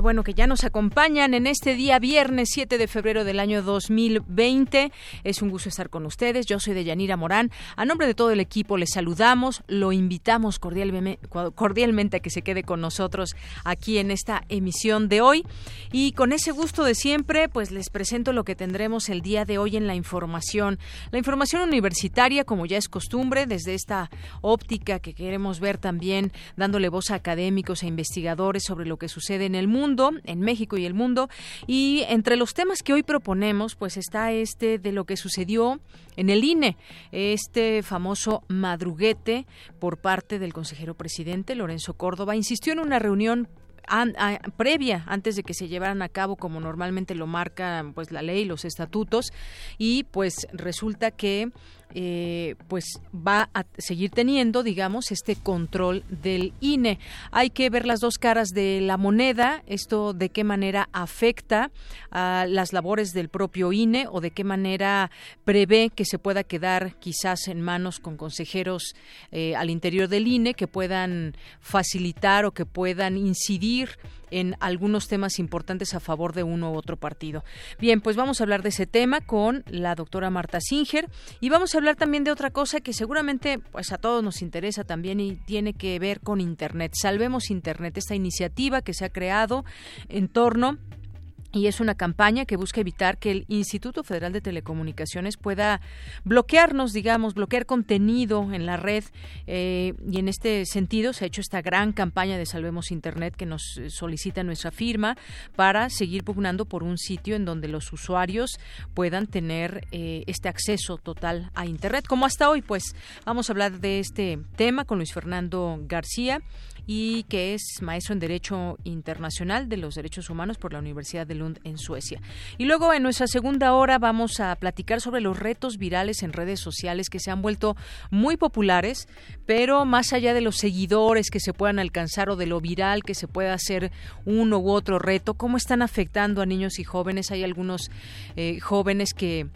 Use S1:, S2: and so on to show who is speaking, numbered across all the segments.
S1: Bueno que ya nos acompañan en este día viernes 7 de febrero del año 2020. Es un gusto estar con ustedes. Yo soy Deyanira Morán. A nombre de todo el equipo les saludamos, lo invitamos cordialmente, a que se quede con nosotros aquí en esta emisión de hoy. Y con ese gusto de siempre, pues les presento lo que tendremos el día de hoy en la información. La información universitaria, como ya es costumbre, desde esta óptica que queremos ver también, dándole voz a académicos e investigadores sobre lo que sucede en el mundo, en México y el mundo. Y entre los temas que hoy proponemos, pues está este de lo que sucedió en el INE, este famoso madruguete por parte del consejero presidente Lorenzo Córdoba. Insistió en una reunión previa antes de que se llevaran a cabo como normalmente lo marca pues la ley los estatutos y pues resulta que eh, pues va a seguir teniendo, digamos, este control del INE. Hay que ver las dos caras de la moneda, esto de qué manera afecta a las labores del propio INE o de qué manera prevé que se pueda quedar quizás en manos con consejeros eh, al interior del INE que puedan facilitar o que puedan incidir en algunos temas importantes a favor de uno u otro partido. Bien, pues vamos a hablar de ese tema con la doctora Marta Singer y vamos a hablar también de otra cosa que seguramente pues a todos nos interesa también y tiene que ver con Internet. Salvemos Internet, esta iniciativa que se ha creado en torno y es una campaña que busca evitar que el Instituto Federal de Telecomunicaciones pueda bloquearnos, digamos, bloquear contenido en la red. Eh, y en este sentido se ha hecho esta gran campaña de Salvemos Internet que nos solicita nuestra firma para seguir pugnando por un sitio en donde los usuarios puedan tener eh, este acceso total a Internet. Como hasta hoy, pues vamos a hablar de este tema con Luis Fernando García y que es maestro en Derecho Internacional de los Derechos Humanos por la Universidad de Lund en Suecia. Y luego en nuestra segunda hora vamos a platicar sobre los retos virales en redes sociales que se han vuelto muy populares, pero más allá de los seguidores que se puedan alcanzar o de lo viral que se pueda hacer uno u otro reto, cómo están afectando a niños y jóvenes. Hay algunos eh, jóvenes que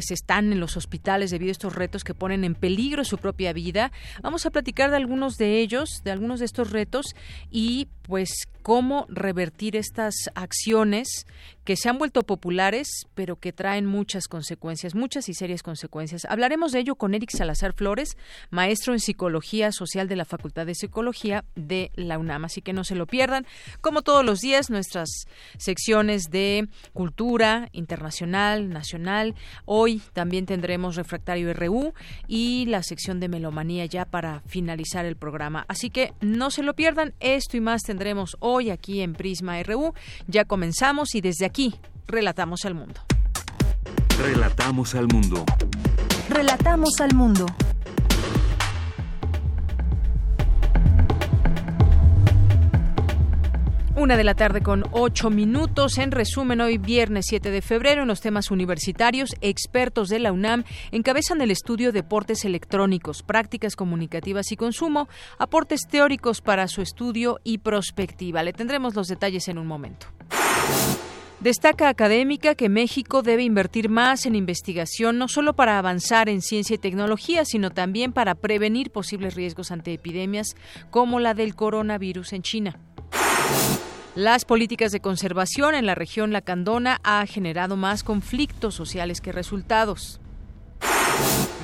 S1: se están en los hospitales debido a estos retos que ponen en peligro su propia vida. Vamos a platicar de algunos de ellos, de algunos de estos retos y pues cómo revertir estas acciones que se han vuelto populares, pero que traen muchas consecuencias, muchas y serias consecuencias. Hablaremos de ello con Eric Salazar Flores, maestro en Psicología Social de la Facultad de Psicología de la UNAM. Así que no se lo pierdan. Como todos los días, nuestras secciones de cultura internacional, nacional. Hoy también tendremos Refractario RU y la sección de melomanía ya para finalizar el programa. Así que no se lo pierdan. Esto y más tendremos hoy aquí en Prisma RU. Ya comenzamos y desde aquí relatamos al mundo.
S2: Relatamos al mundo.
S3: Relatamos al mundo.
S1: Una de la tarde con ocho minutos. En resumen, hoy viernes 7 de febrero, en los temas universitarios, expertos de la UNAM encabezan el estudio Deportes electrónicos, prácticas comunicativas y consumo, aportes teóricos para su estudio y prospectiva. Le tendremos los detalles en un momento. Destaca académica que México debe invertir más en investigación, no solo para avanzar en ciencia y tecnología, sino también para prevenir posibles riesgos ante epidemias como la del coronavirus en China. Las políticas de conservación en la región Lacandona ha generado más conflictos sociales que resultados.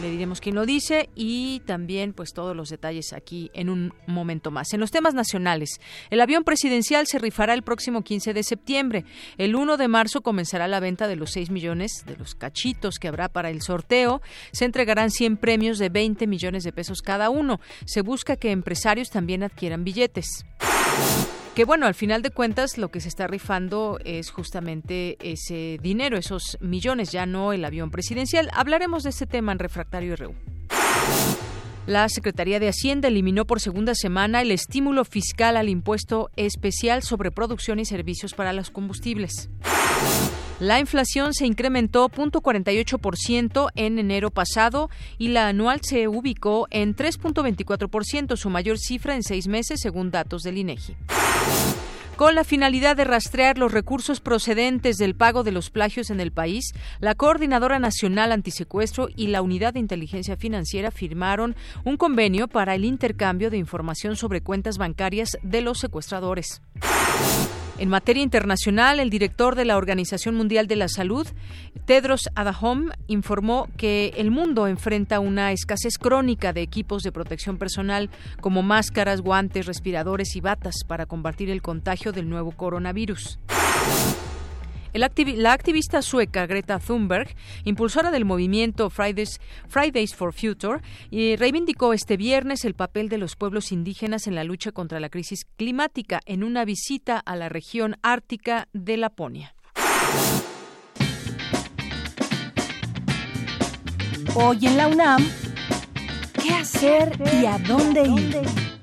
S1: Le diremos quién lo dice y también pues todos los detalles aquí en un momento más. En los temas nacionales, el avión presidencial se rifará el próximo 15 de septiembre. El 1 de marzo comenzará la venta de los 6 millones de los cachitos que habrá para el sorteo. Se entregarán 100 premios de 20 millones de pesos cada uno. Se busca que empresarios también adquieran billetes que bueno, al final de cuentas lo que se está rifando es justamente ese dinero, esos millones, ya no el avión presidencial. Hablaremos de este tema en Refractario RU. La Secretaría de Hacienda eliminó por segunda semana el estímulo fiscal al impuesto especial sobre producción y servicios para los combustibles. La inflación se incrementó 0.48% en enero pasado y la anual se ubicó en 3.24%, su mayor cifra en seis meses, según datos del INEGI con la finalidad de rastrear los recursos procedentes del pago de los plagios en el país, la Coordinadora Nacional Antisecuestro y la Unidad de Inteligencia Financiera firmaron un convenio para el intercambio de información sobre cuentas bancarias de los secuestradores. En materia internacional, el director de la Organización Mundial de la Salud, Tedros Adhanom, informó que el mundo enfrenta una escasez crónica de equipos de protección personal como máscaras, guantes, respiradores y batas para combatir el contagio del nuevo coronavirus la activista sueca Greta Thunberg, impulsora del movimiento Fridays, for Future, y reivindicó este viernes el papel de los pueblos indígenas en la lucha contra la crisis climática en una visita a la región ártica de Laponia.
S3: Hoy en la UNAM, ¿qué hacer y a dónde ir?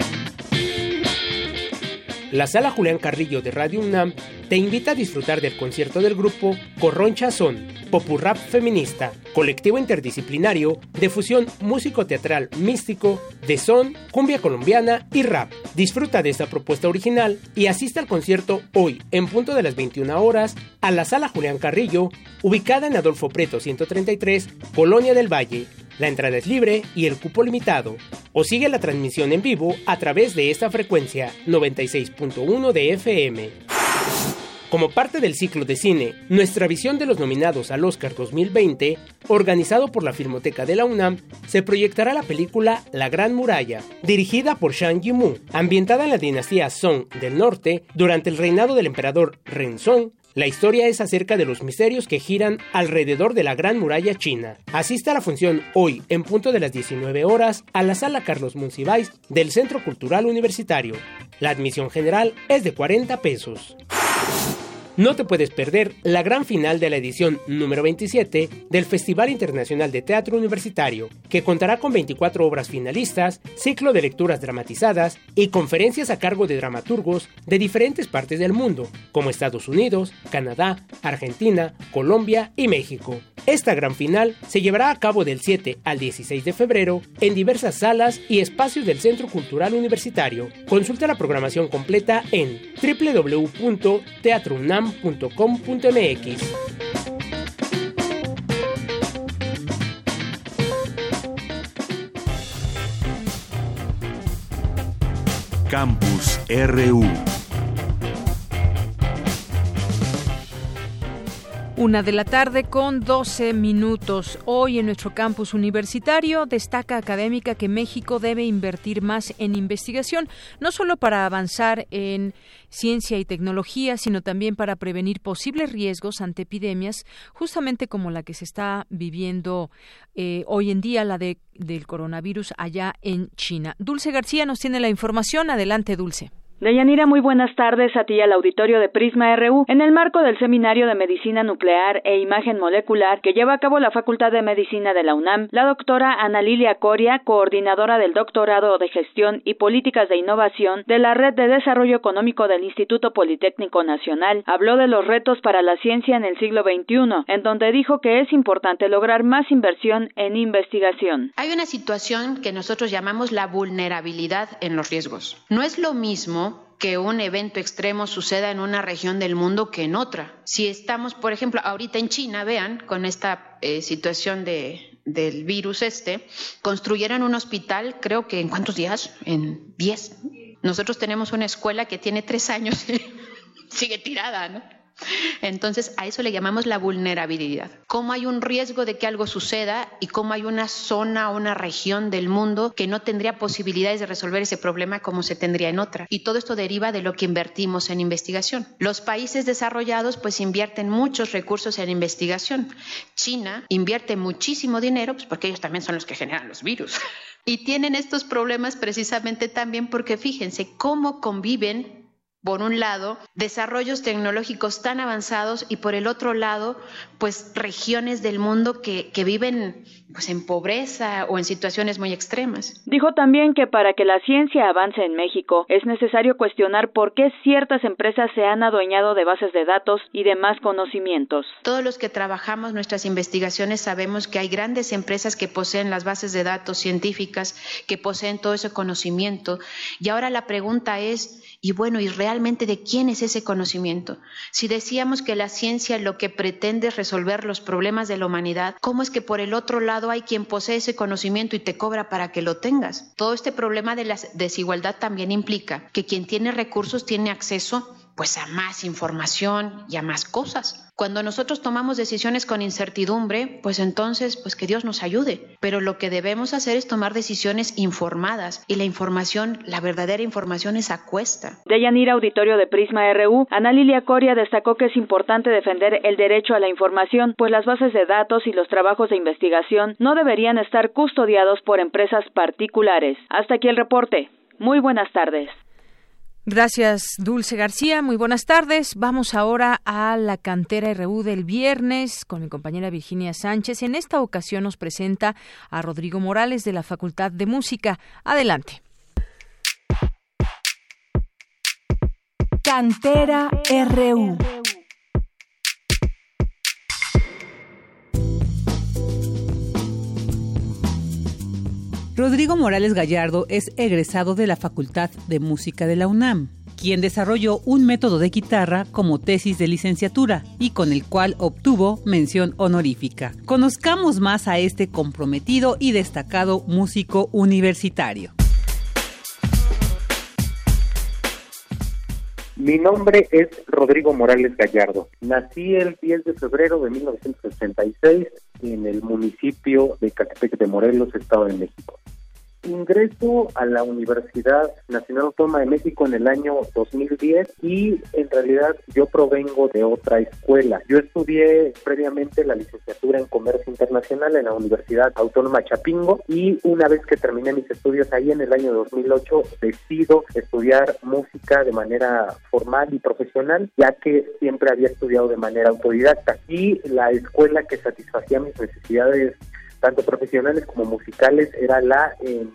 S4: La sala Julián Carrillo de Radio UNAM te invita a disfrutar del concierto del grupo Corroncha Son, Popurrap Feminista, colectivo interdisciplinario de fusión músico-teatral místico de son, cumbia colombiana y rap. Disfruta de esta propuesta original y asista al concierto hoy, en punto de las 21 horas, a la sala Julián Carrillo, ubicada en Adolfo Preto 133, Colonia del Valle. La entrada es libre y el cupo limitado. O sigue la transmisión en vivo a través de esta frecuencia 96.1 de FM. Como parte del ciclo de cine, nuestra visión de los nominados al Oscar 2020, organizado por la Filmoteca de la UNAM, se proyectará la película La Gran Muralla, dirigida por Shang Yimou, ambientada en la dinastía Song del Norte durante el reinado del emperador Renzong la historia es acerca de los misterios que giran alrededor de la Gran Muralla China. Asista a la función hoy, en punto de las 19 horas, a la sala Carlos Monsiváis del Centro Cultural Universitario. La admisión general es de 40 pesos. No te puedes perder la gran final de la edición número 27 del Festival Internacional de Teatro Universitario, que contará con 24 obras finalistas, ciclo de lecturas dramatizadas y conferencias a cargo de dramaturgos de diferentes partes del mundo, como Estados Unidos, Canadá, Argentina, Colombia y México. Esta gran final se llevará a cabo del 7 al 16 de febrero en diversas salas y espacios del Centro Cultural Universitario. Consulta la programación completa en www.teatrounam .com.mx
S2: Campus RU
S1: Una de la tarde con 12 minutos. Hoy en nuestro campus universitario destaca académica que México debe invertir más en investigación, no solo para avanzar en ciencia y tecnología, sino también para prevenir posibles riesgos ante epidemias, justamente como la que se está viviendo eh, hoy en día, la de, del coronavirus allá en China. Dulce García nos tiene la información. Adelante, Dulce.
S5: Deyanira, muy buenas tardes a ti y al auditorio de Prisma RU. En el marco del Seminario de Medicina Nuclear e Imagen Molecular que lleva a cabo la Facultad de Medicina de la UNAM, la doctora Ana Lilia Coria, coordinadora del Doctorado de Gestión y Políticas de Innovación de la Red de Desarrollo Económico del Instituto Politécnico Nacional, habló de los retos para la ciencia en el siglo XXI, en donde dijo que es importante lograr más inversión en investigación.
S6: Hay una situación que nosotros llamamos la vulnerabilidad en los riesgos. No es lo que un evento extremo suceda en una región del mundo que en otra. Si estamos, por ejemplo, ahorita en China, vean, con esta eh, situación de, del virus este, construyeron un hospital, creo que en cuántos días? En diez. Nosotros tenemos una escuela que tiene tres años y sigue tirada, ¿no? Entonces, a eso le llamamos la vulnerabilidad. Cómo hay un riesgo de que algo suceda y cómo hay una zona o una región del mundo que no tendría posibilidades de resolver ese problema como se tendría en otra. Y todo esto deriva de lo que invertimos en investigación. Los países desarrollados pues invierten muchos recursos en investigación. China invierte muchísimo dinero pues porque ellos también son los que generan los virus. Y tienen estos problemas precisamente también porque fíjense cómo conviven por un lado, desarrollos tecnológicos tan avanzados y por el otro lado, pues regiones del mundo que, que, viven pues en pobreza o en situaciones muy extremas.
S5: Dijo también que para que la ciencia avance en México es necesario cuestionar por qué ciertas empresas se han adueñado de bases de datos y demás conocimientos.
S6: Todos los que trabajamos nuestras investigaciones sabemos que hay grandes empresas que poseen las bases de datos científicas, que poseen todo ese conocimiento y ahora la pregunta es y bueno, ¿y realmente de quién es ese conocimiento? Si decíamos que la ciencia lo que pretende es resolver los problemas de la humanidad, ¿cómo es que por el otro lado hay quien posee ese conocimiento y te cobra para que lo tengas? Todo este problema de la desigualdad también implica que quien tiene recursos tiene acceso pues a más información y a más cosas. Cuando nosotros tomamos decisiones con incertidumbre, pues entonces, pues que Dios nos ayude. Pero lo que debemos hacer es tomar decisiones informadas y la información, la verdadera información es a cuesta.
S5: De Yanira Auditorio de Prisma RU, Ana Lilia Coria destacó que es importante defender el derecho a la información, pues las bases de datos y los trabajos de investigación no deberían estar custodiados por empresas particulares. Hasta aquí el reporte. Muy buenas tardes.
S1: Gracias, Dulce García. Muy buenas tardes. Vamos ahora a la cantera RU del viernes con mi compañera Virginia Sánchez. En esta ocasión nos presenta a Rodrigo Morales de la Facultad de Música. Adelante.
S3: Cantera RU.
S7: Rodrigo Morales Gallardo es egresado de la Facultad de Música de la UNAM, quien desarrolló un método de guitarra como tesis de licenciatura y con el cual obtuvo mención honorífica. Conozcamos más a este comprometido y destacado músico universitario.
S8: Mi nombre es Rodrigo Morales Gallardo. Nací el 10 de febrero de 1966 en el municipio de Catepec de Morelos, Estado de México. Ingreso a la Universidad Nacional Autónoma de México en el año 2010 y en realidad yo provengo de otra escuela. Yo estudié previamente la licenciatura en Comercio Internacional en la Universidad Autónoma Chapingo y una vez que terminé mis estudios ahí en el año 2008 decido estudiar música de manera formal y profesional ya que siempre había estudiado de manera autodidacta y la escuela que satisfacía mis necesidades tanto profesionales como musicales, era la, eh,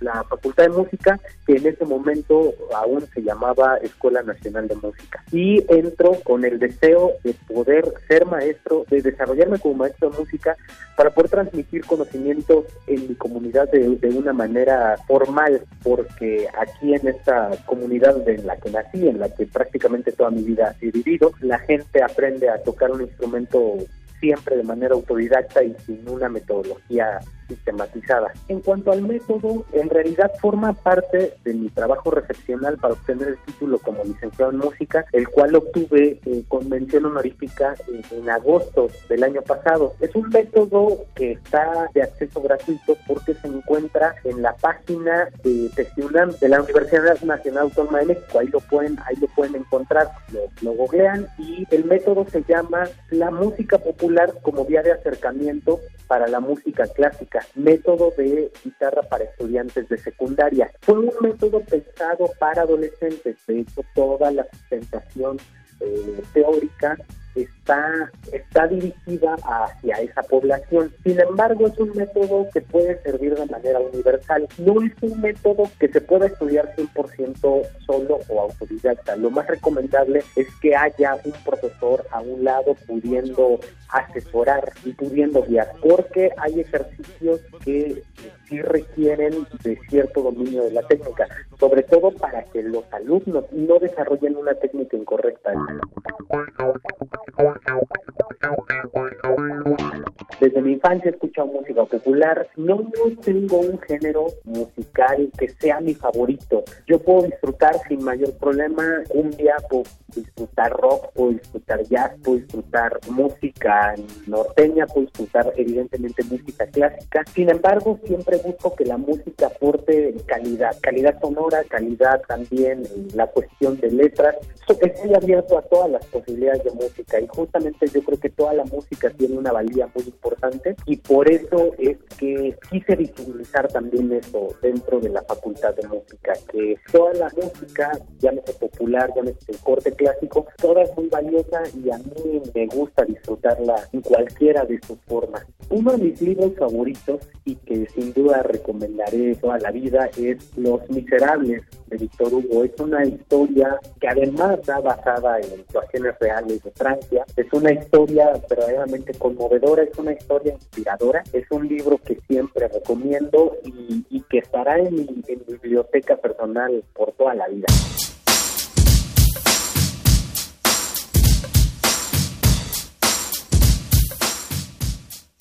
S8: la Facultad de Música, que en ese momento aún se llamaba Escuela Nacional de Música. Y entro con el deseo de poder ser maestro, de desarrollarme como maestro de música, para poder transmitir conocimientos en mi comunidad de, de una manera formal, porque aquí en esta comunidad en la que nací, en la que prácticamente toda mi vida he vivido, la gente aprende a tocar un instrumento siempre de manera autodidacta y sin una metodología sistematizada. En cuanto al método, en realidad forma parte de mi trabajo recepcional para obtener el título como licenciado en música, el cual obtuve eh, con mención honorífica en, agosto del año pasado. Es un método que está de acceso gratuito porque se encuentra en la página de Testunam de la Universidad Nacional Autónoma de México. Ahí lo pueden, ahí lo pueden encontrar, lo, lo googlean y el método se llama la música popular como vía de acercamiento para la música clásica, método de guitarra para estudiantes de secundaria. Fue un método pensado para adolescentes, de hecho toda la sustentación eh, teórica está, está dirigida hacia esa población. Sin embargo, es un método que puede servir de manera universal. No es un método que se pueda estudiar 100% solo o autodidacta. Lo más recomendable es que haya un profesor a un lado pudiendo asesorar y pudiendo guiar, porque hay ejercicios que sí requieren de cierto dominio de la técnica, sobre todo para que los alumnos no desarrollen una técnica incorrecta. Desde mi infancia he escuchado música popular. No tengo un género musical que sea mi favorito. Yo puedo disfrutar sin mayor problema cumbia, puedo disfrutar rock, puedo disfrutar jazz, puedo disfrutar música norteña, puedo disfrutar evidentemente música clásica. Sin embargo, siempre busco que la música aporte calidad, calidad sonora, calidad también en la cuestión de letras. Estoy abierto a todas las posibilidades de música y justamente yo creo que toda la música tiene una valía muy importante y por eso es que quise visibilizar también eso dentro de la facultad de música, que toda la música, llámese popular, llámese el corte clásico, toda es muy valiosa y a mí me gusta disfrutarla en cualquiera de sus formas. Uno de mis libros favoritos y que sin duda recomendaré toda la vida es Los Miserables de Víctor Hugo. Es una historia que además está basada en situaciones reales de Francia. Es una historia verdaderamente conmovedora, es una historia inspiradora. Es un libro que siempre recomiendo y, que estará en mi biblioteca personal por toda la vida.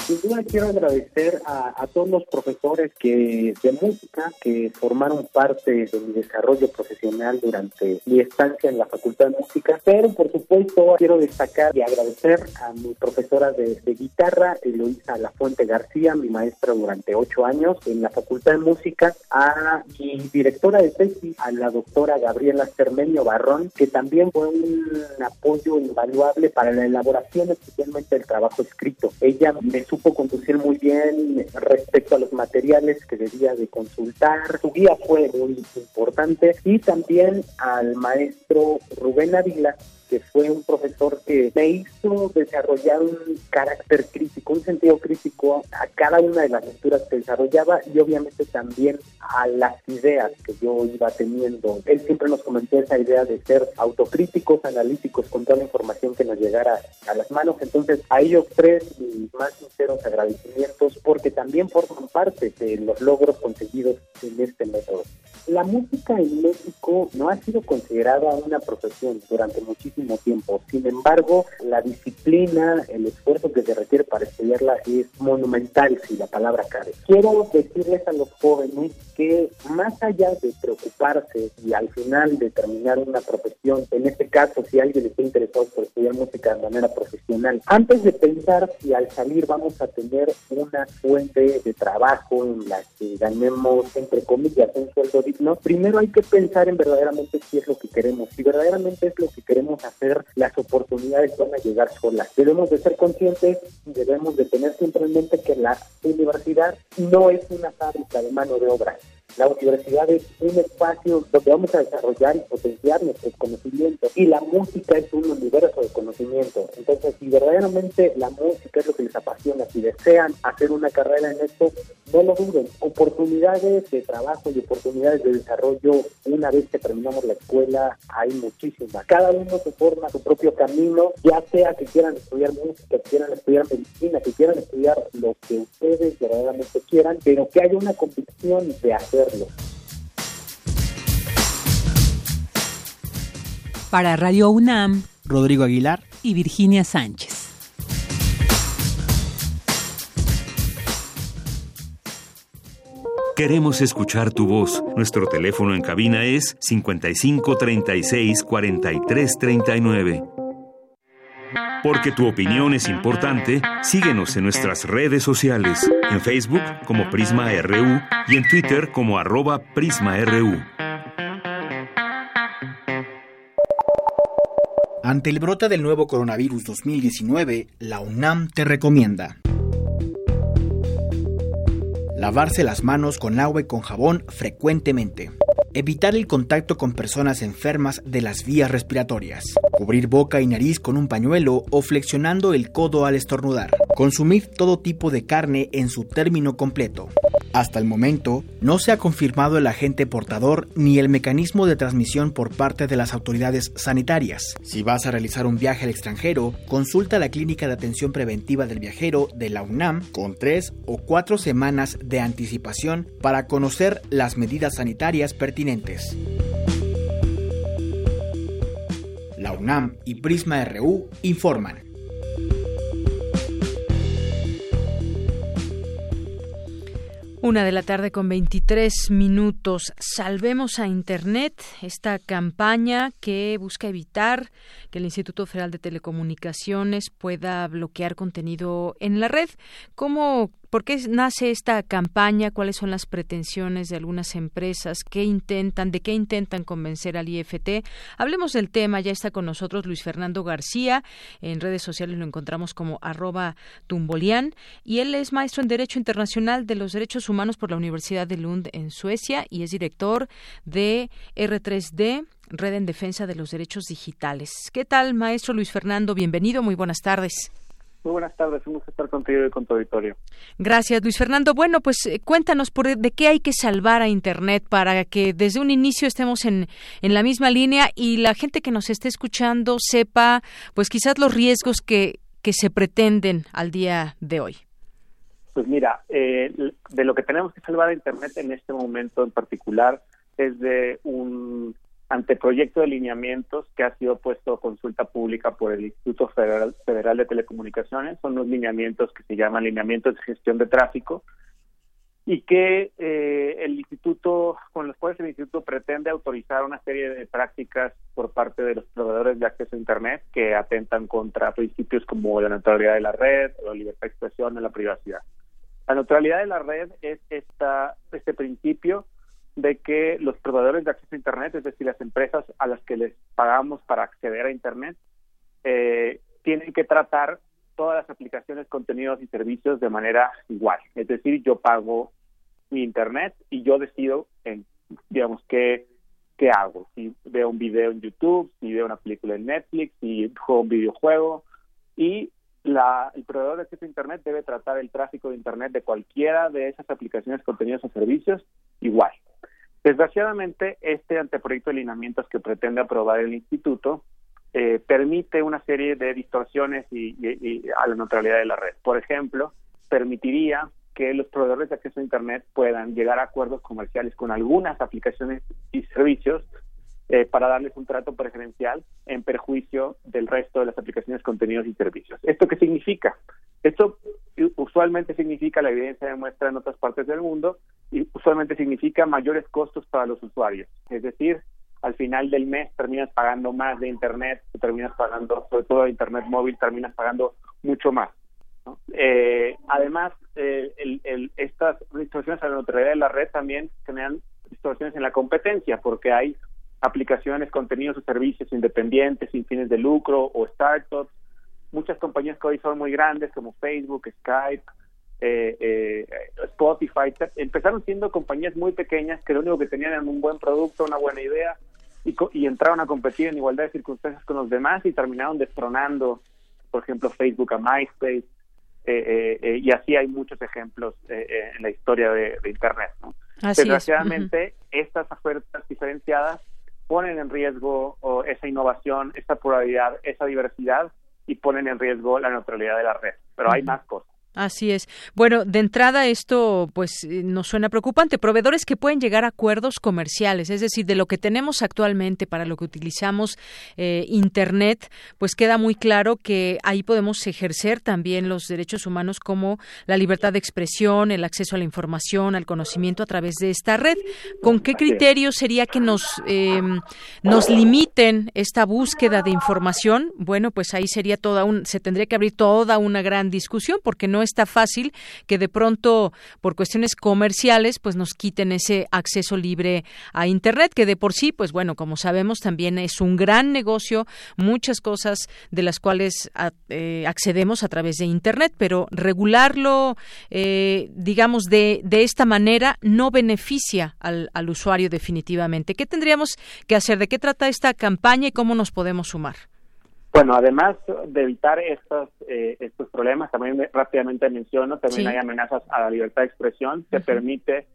S8: Sin duda quiero agradecer a, todos los profesores que de música que formaron parte de mi desarrollo profesional durante mi estancia en la Facultad de Música, pero por supuesto quiero destacar y agradecer a mi profesora de, guitarra, Eloisa La Fuente García, mi maestra durante ocho años en la Facultad de Música, a mi directora de tesis, a la doctora Gabriela Cermenio Barrón, que también fue un apoyo invaluable para la elaboración especialmente del trabajo escrito. Ella me supo conducir muy bien respecto a los materiales que debía de consultar. Su guía fue muy importante y también al maestro Rubén Ávila, que fue un profesor que me hizo desarrollar un carácter crítico, un sentido crítico a cada una de las lecturas que desarrollaba y obviamente también a las ideas que yo iba teniendo. Él siempre nos comentó esa idea de ser autocríticos, analíticos con toda la información que nos llegara a las manos. Entonces, a ellos tres mis más sinceros agradecimientos porque también forman parte de los logros conseguidos en este método. La música en México no ha sido considerada una profesión durante muchísimo tiempo. Sin embargo, la disciplina, el esfuerzo que se requiere para estudiarla es monumental, si la palabra cabe. Quiero decirles a los jóvenes que más allá de preocuparse y al final de terminar una profesión, en este caso, si alguien está interesado por estudiar música de manera profesional, antes de pensar si al salir vamos a tener una fuente de trabajo en la que ganemos, entre comillas, un sueldo ¿no? Primero hay que pensar en verdaderamente qué es lo que queremos. Si verdaderamente es lo que queremos hacer, las oportunidades van a llegar solas. Debemos de ser conscientes, debemos de tener siempre en mente que la universidad no es una fábrica de mano de obra. La universidad es un espacio donde vamos a desarrollar y potenciar nuestros conocimientos y la música es un universo de conocimiento. Entonces, si verdaderamente la música es lo que les apasiona, si desean hacer una carrera en esto, no lo duden. Oportunidades de trabajo y oportunidades de desarrollo, una vez que terminamos la escuela, hay muchísimas. Cada uno se forma su propio camino, ya sea que quieran estudiar música, que quieran estudiar medicina, que quieran estudiar lo que ustedes verdaderamente quieran, pero que haya una convicción de hacerlo.
S7: Para Radio UNAM,
S9: Rodrigo Aguilar
S7: y Virginia Sánchez.
S2: Queremos escuchar tu voz. Nuestro teléfono en cabina es 55 36 43 39. Porque tu opinión es importante, síguenos en nuestras redes sociales, en Facebook como Prisma RU y en Twitter como arroba PrismaRU.
S9: Ante el brote del nuevo coronavirus 2019, la UNAM te recomienda lavarse las manos con agua y con jabón frecuentemente, evitar el contacto con personas enfermas de las vías respiratorias, cubrir boca y nariz con un pañuelo o flexionando el codo al estornudar, consumir todo tipo de carne en su término completo, hasta el momento, no se ha confirmado el agente portador ni el mecanismo de transmisión por parte de las autoridades sanitarias. Si vas a realizar un viaje al extranjero, consulta la Clínica de Atención Preventiva del Viajero de la UNAM con tres o cuatro semanas de anticipación para conocer las medidas sanitarias pertinentes. La UNAM y Prisma RU informan.
S1: Una de la tarde con 23 minutos. Salvemos a Internet, esta campaña que busca evitar que el Instituto Federal de Telecomunicaciones pueda bloquear contenido en la red. ¿Cómo ¿Por qué nace esta campaña? ¿Cuáles son las pretensiones de algunas empresas? ¿Qué intentan? ¿De qué intentan convencer al IFT? Hablemos del tema. Ya está con nosotros Luis Fernando García. En redes sociales lo encontramos como arroba tumbolian. Y él es maestro en Derecho Internacional de los Derechos Humanos por la Universidad de Lund en Suecia y es director de R3D, Red en Defensa de los Derechos Digitales. ¿Qué tal, maestro Luis Fernando? Bienvenido. Muy buenas tardes.
S10: Muy buenas tardes, un gusto estar contigo y con tu auditorio.
S1: Gracias, Luis Fernando. Bueno, pues eh, cuéntanos por de qué hay que salvar a Internet para que desde un inicio estemos en, en la misma línea y la gente que nos esté escuchando sepa, pues quizás los riesgos que, que se pretenden al día de hoy.
S10: Pues mira, eh, de lo que tenemos que salvar a Internet en este momento en particular es de un anteproyecto de lineamientos que ha sido puesto a consulta pública por el Instituto Federal, Federal de Telecomunicaciones. Son los lineamientos que se llaman lineamientos de gestión de tráfico y que eh, el instituto, con los cuales el instituto pretende autorizar una serie de prácticas por parte de los proveedores de acceso a Internet que atentan contra principios como la neutralidad de la red, la libertad de expresión y la privacidad. La neutralidad de la red es esta, este principio de que los proveedores de acceso a Internet, es decir, las empresas a las que les pagamos para acceder a Internet, eh, tienen que tratar todas las aplicaciones, contenidos y servicios de manera igual. Es decir, yo pago mi Internet y yo decido, en, digamos, qué, qué hago. Si veo un video en YouTube, si veo una película en Netflix, si juego un videojuego. Y la, el proveedor de acceso a Internet debe tratar el tráfico de Internet de cualquiera de esas aplicaciones, contenidos o servicios igual. Desgraciadamente, este anteproyecto de lineamientos que pretende aprobar el instituto eh, permite una serie de distorsiones y, a la neutralidad de la red. Por ejemplo, permitiría que los proveedores de acceso a Internet puedan llegar a acuerdos comerciales con algunas aplicaciones y servicios eh, para darles un trato preferencial en perjuicio del resto de las aplicaciones, contenidos y servicios. ¿Esto qué significa? Esto usualmente significa, la evidencia demuestra en otras partes del mundo, y usualmente significa mayores costos para los usuarios. Es decir, al final del mes terminas pagando más de Internet, terminas pagando, sobre todo de Internet móvil, terminas pagando mucho más. Eh, además, eh, estas distorsiones a la neutralidad de la red también generan distorsiones en la competencia, porque hay aplicaciones, contenidos o servicios independientes sin fines de lucro o startups. Muchas compañías que hoy son muy grandes como Facebook, Skype, eh, eh, Spotify, empezaron siendo compañías muy pequeñas que lo único que tenían era un buen producto, una buena idea y, y entraron a competir en igualdad de circunstancias con los demás y terminaron destronando, por ejemplo, Facebook a MySpace. Eh, y así hay muchos ejemplos en la historia de, Internet. Desgraciadamente, estas ofertas diferenciadas ponen en riesgo esa innovación, esa pluralidad, esa diversidad y ponen en riesgo la neutralidad de la red. Pero hay más cosas.
S1: Así es. Bueno, de entrada esto pues eh, nos suena preocupante. Proveedores que pueden llegar a acuerdos comerciales, es decir, de lo que tenemos actualmente para lo que utilizamos eh, Internet, pues queda muy claro que ahí podemos ejercer también los derechos humanos como la libertad de expresión, el acceso a la información, al conocimiento a través de esta red. ¿Con qué criterio sería que nos, em, nos limiten esta búsqueda de información? Bueno, pues ahí sería toda un, se tendría que abrir toda una gran discusión porque no está fácil que de pronto por cuestiones comerciales pues nos quiten ese acceso libre a internet que de por sí pues bueno como sabemos también es un gran negocio muchas cosas de las cuales eh, accedemos a través de internet pero regularlo eh, digamos de, de esta manera no beneficia al, al usuario definitivamente. Qué tendríamos que hacer de qué trata esta campaña y cómo nos podemos sumar
S10: bueno, además de evitar estos, eh, estos problemas, también rápidamente menciono, también hay amenazas a la libertad de expresión. Se permite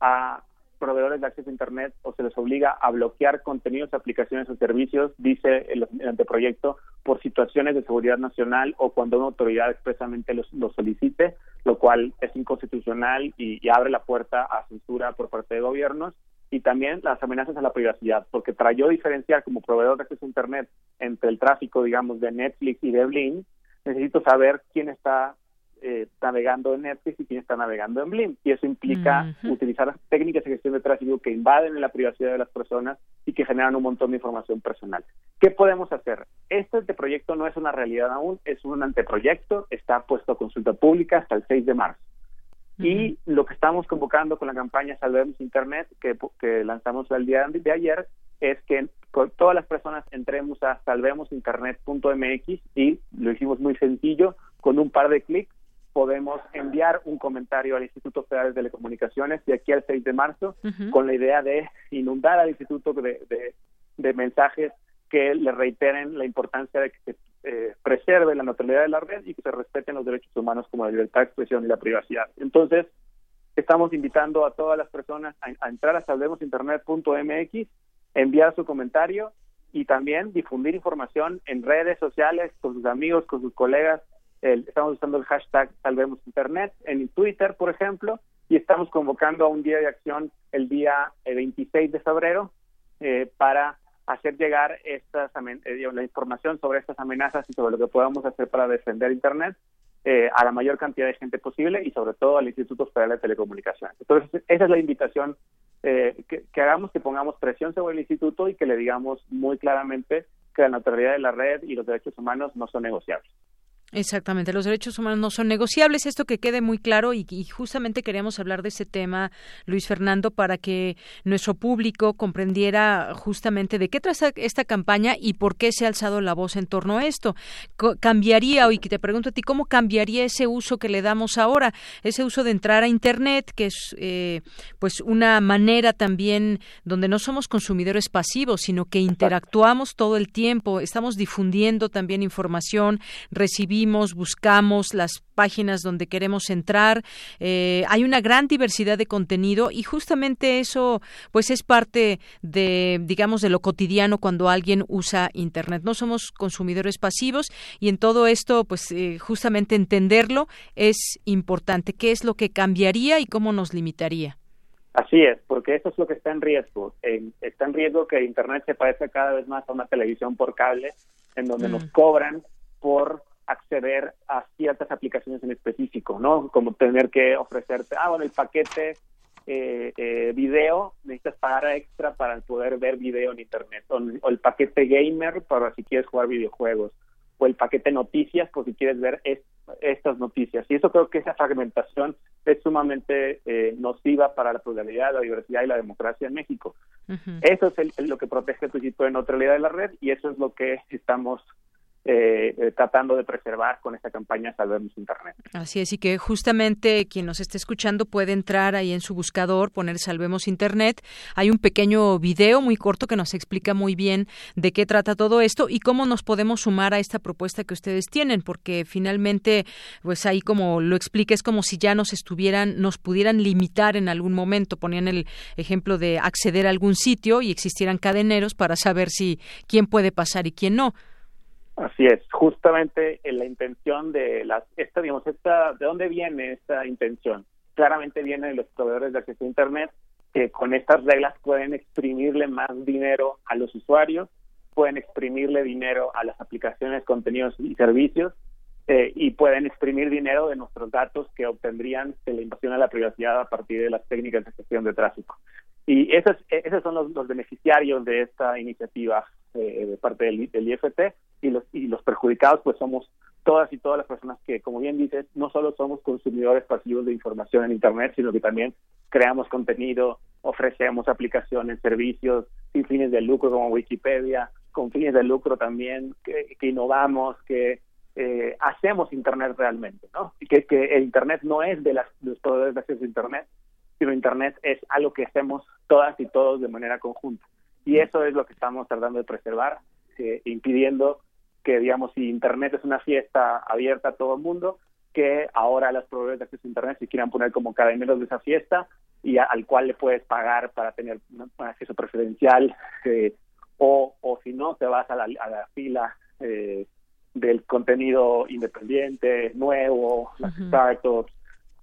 S10: a proveedores de acceso a Internet o se les obliga a bloquear contenidos, aplicaciones o servicios, dice el, anteproyecto, por situaciones de seguridad nacional o cuando una autoridad expresamente lo solicite, lo cual es inconstitucional y abre la puerta a censura por parte de gobiernos y también las amenazas a la privacidad, porque para yo diferenciar como proveedor de acceso a Internet entre el tráfico, digamos, de Netflix y de Bling, necesito saber quién está eh, navegando en Netflix y quién está navegando en Blim. Y eso implica utilizar técnicas de gestión de tráfico que invaden la privacidad de las personas y que generan un montón de información personal. ¿Qué podemos hacer? Este proyecto no es una realidad aún, es un anteproyecto, está puesto a consulta pública hasta el 6 de marzo. Y lo que estamos convocando con la campaña Salvemos Internet, que, que lanzamos el día de ayer, es que todas las personas entremos a salvemosinternet.mx y lo hicimos muy sencillo, con un par de clics podemos enviar un comentario al Instituto Federal de Telecomunicaciones de aquí al 6 de marzo con la idea de inundar al Instituto de, de, mensajes que le reiteren la importancia de que se eh, preserve la neutralidad de la red y que se respeten los derechos humanos como la libertad de expresión y la privacidad. Entonces, estamos invitando a todas las personas a, entrar a salvemosinternet.mx, enviar su comentario y también difundir información en redes sociales con sus amigos, con sus colegas, estamos usando el hashtag Salvemos Internet en Twitter, por ejemplo, y estamos convocando a un día de acción el día 26 eh, de febrero eh, para hacer llegar estas eh, la información sobre estas amenazas y sobre lo que podamos hacer para defender Internet a la mayor cantidad de gente posible y sobre todo al Instituto Federal de Telecomunicaciones. Entonces, esa es la invitación que, que, hagamos, que pongamos presión sobre el instituto y que le digamos muy claramente que la neutralidad de la red y los derechos humanos no son negociables.
S1: Exactamente, los derechos humanos no son negociables, esto que quede muy claro y, justamente queríamos hablar de ese tema, Luis Fernando, para que nuestro público comprendiera justamente de qué trata esta campaña y por qué se ha alzado la voz en torno a esto. ¿Cambiaría, y te pregunto a ti, cómo cambiaría ese uso que le damos ahora, ese uso de entrar a Internet, que es eh, pues una manera también donde no somos consumidores pasivos, sino que interactuamos todo el tiempo, estamos difundiendo también información, buscamos las páginas donde queremos entrar. Eh, hay una gran diversidad de contenido y justamente eso, pues, es parte de, digamos, de lo cotidiano cuando alguien usa Internet. No somos consumidores pasivos y en todo esto, pues, eh, justamente entenderlo es importante. ¿Qué es lo que cambiaría y cómo nos limitaría?
S10: Así es, porque eso es lo que está en riesgo. está en riesgo que Internet se parezca cada vez más a una televisión por cable, en donde nos mm. cobran por acceder a ciertas aplicaciones en específico, ¿no? Como tener que ofrecerte, ah, bueno, el paquete eh, eh, video, necesitas pagar extra para poder ver video en Internet, o, el paquete gamer para si quieres jugar videojuegos, o el paquete noticias por si quieres ver estas noticias. Y eso creo que esa fragmentación es sumamente eh, nociva para la pluralidad, la diversidad y la democracia en México. Eso es lo que protege el principio de neutralidad de la red y eso es lo que estamos eh, eh, tratando de preservar con esta campaña Salvemos Internet.
S1: Así es, y que justamente quien nos esté escuchando puede entrar ahí en su buscador, poner Salvemos Internet. Hay un pequeño video muy corto que nos explica muy bien de qué trata todo esto y cómo nos podemos sumar a esta propuesta que ustedes tienen, porque finalmente, pues ahí como lo explica, es como si ya nos estuvieran, nos pudieran limitar en algún momento. Ponían el ejemplo de acceder a algún sitio y existieran cadeneros para saber si quién puede pasar y quién no.
S10: Así es, justamente en la intención de las, esta, digamos, esta, ¿de dónde viene esta intención? Claramente viene de los proveedores de acceso a Internet que con estas reglas pueden exprimirle más dinero a los usuarios, pueden exprimirle dinero a las aplicaciones, contenidos y servicios eh, y pueden exprimir dinero de nuestros datos que obtendrían de la invasión a la privacidad a partir de las técnicas de gestión de tráfico. Y esos, esos son los, beneficiarios de esta iniciativa eh, de parte del IFT y los, y los perjudicados pues somos todas y todas las personas que, como bien dices, no solo somos consumidores pasivos de información en Internet, sino que también creamos contenido, ofrecemos aplicaciones, servicios sin fines de lucro como Wikipedia, con fines de lucro también, que, innovamos, que eh, hacemos Internet realmente, ¿no? Y que, que el Internet no es de, las, de los proveedores de acceso a Internet, sino Internet es algo que hacemos todas y todos de manera conjunta. Y eso es lo que estamos tratando de preservar, eh, impidiendo que, digamos, si Internet es una fiesta abierta a todo el mundo, que ahora las proveedores de acceso a Internet se quieran poner como cadeneros de esa fiesta y al cual le puedes pagar para tener un acceso preferencial eh, o, o si no, te vas a la, a la fila eh, del contenido independiente, nuevo, las startups,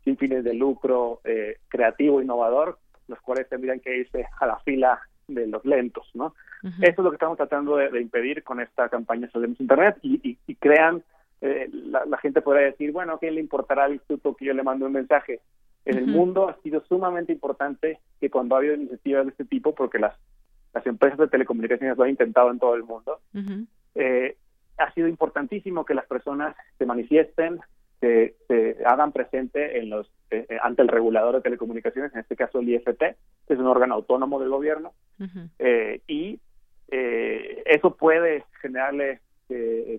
S10: sin fines de lucro, eh, creativo, innovador, los cuales tendrían que irse a la fila de los lentos, ¿no? Eso es lo que estamos tratando de, impedir con esta campaña Salvemos Internet y, y, crean eh, la, gente podrá decir, bueno, ¿a quién le importará al instituto que yo le mando un mensaje? En el mundo ha sido sumamente importante que cuando ha habido iniciativas de este tipo, porque las, las empresas de telecomunicaciones lo han intentado en todo el mundo, eh, ha sido importantísimo que las personas se manifiesten, se, se hagan presente en los eh, eh, ante el regulador de telecomunicaciones, en este caso el IFT, que es un órgano autónomo del gobierno, y eso puede generarle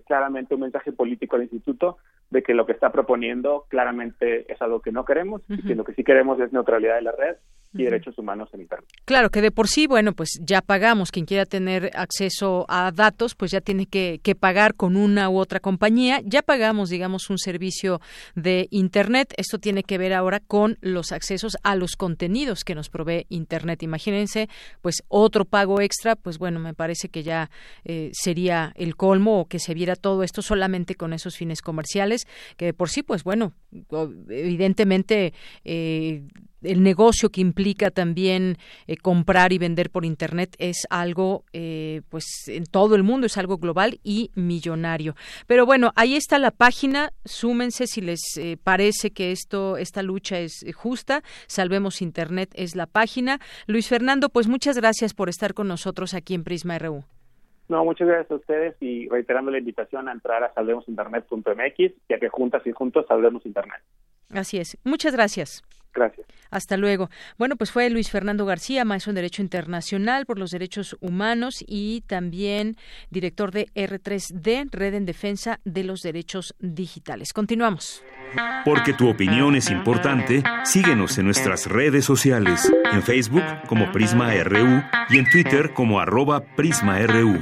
S10: claramente un mensaje político al instituto de que lo que está proponiendo claramente es algo que no queremos y que lo que sí queremos es neutralidad de la red y derechos humanos en Internet.
S1: Claro, que de por sí, bueno, pues ya pagamos. Quien quiera tener acceso a datos, pues ya tiene que, que pagar con una u otra compañía. Ya pagamos, digamos, un servicio de Internet. Esto tiene que ver ahora con los accesos a los contenidos que nos provee Internet. Imagínense, pues otro pago extra, pues bueno, me parece que ya eh, sería el colmo o que se viera todo esto solamente con esos fines comerciales, que de por sí, pues bueno, evidentemente eh, el negocio que implica también eh, comprar y vender por internet es algo eh, pues en todo el mundo es algo global y millonario pero bueno ahí está la página súmense si les eh, parece que esto esta lucha es justa salvemos internet es la página Luis Fernando pues muchas gracias por estar con nosotros aquí en Prisma RU
S10: no, muchas gracias a ustedes y reiterando la invitación a entrar a salvemosinternet.mx, ya que juntas y juntos salvemos Internet.
S1: Así es. Muchas gracias.
S10: Gracias.
S1: Hasta luego. Bueno, pues fue Luis Fernando García, maestro en Derecho Internacional por los Derechos Humanos y también director de R3D, Red en Defensa de los Derechos Digitales. Continuamos.
S2: Porque tu opinión es importante, síguenos en nuestras redes sociales, en Facebook como Prisma RU y en Twitter como arroba PrismaRU.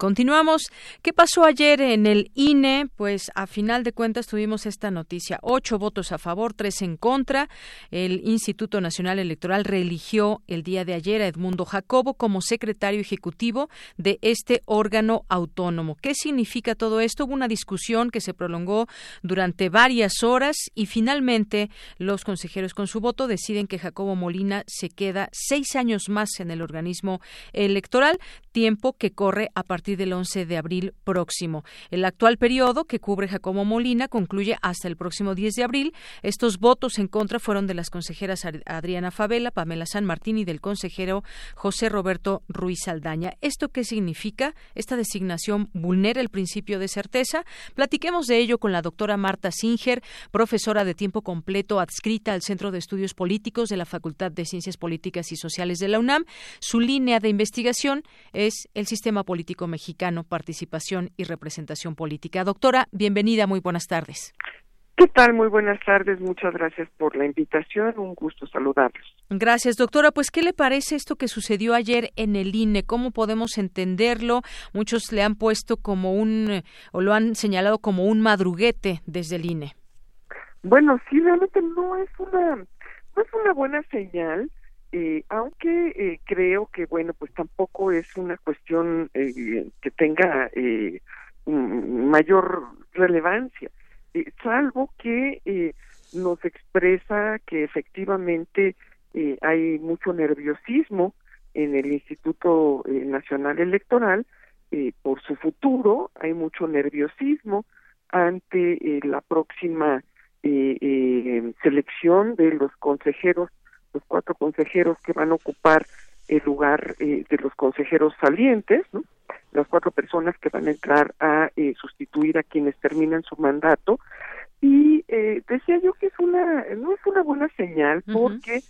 S1: Continuamos. ¿Qué pasó ayer en el INE? Pues a final de cuentas tuvimos esta noticia. Ocho votos a favor, tres en contra. El Instituto Nacional Electoral reeligió el día de ayer a Edmundo Jacobo como secretario ejecutivo de este órgano autónomo. ¿Qué significa todo esto? Hubo una discusión que se prolongó durante varias horas y finalmente los consejeros con su voto deciden que Jacobo Molina se queda seis años más en el organismo electoral, tiempo que corre a partir del 11 de abril próximo. El actual periodo que cubre Jacobo Molina concluye hasta el próximo 10 de abril. Estos votos en contra fueron de las consejeras Adriana Favela, Pamela San Martín y del consejero José Roberto Ruiz Aldaña. ¿Esto qué significa? Esta designación vulnera el principio de certeza. Platiquemos de ello con la doctora Marta Singer, profesora de tiempo completo adscrita al Centro de Estudios Políticos de la Facultad de Ciencias Políticas y Sociales de la UNAM. Su línea de investigación es el sistema político mexicano mexicano, participación y representación política. Doctora, bienvenida, muy buenas tardes.
S11: ¿Qué tal? Muy buenas tardes. Muchas gracias por la invitación. Un gusto saludarlos.
S1: Gracias, doctora. Pues, ¿qué le parece esto que sucedió ayer en el INE? ¿Cómo podemos entenderlo? Muchos le han puesto como un, o lo han señalado como un madruguete desde el INE.
S11: Bueno, sí, realmente no es una, no es una buena señal eh, aunque eh, creo que bueno pues tampoco es una cuestión eh, que tenga eh, mayor relevancia salvo que nos expresa que efectivamente hay mucho nerviosismo en el Instituto Nacional Electoral por su futuro hay mucho nerviosismo ante la próxima selección de los consejeros los cuatro consejeros que van a ocupar el lugar eh, de los consejeros salientes, ¿no? las cuatro personas que van a entrar a eh, sustituir a quienes terminan su mandato. Y eh, decía yo que es una, no es una buena señal porque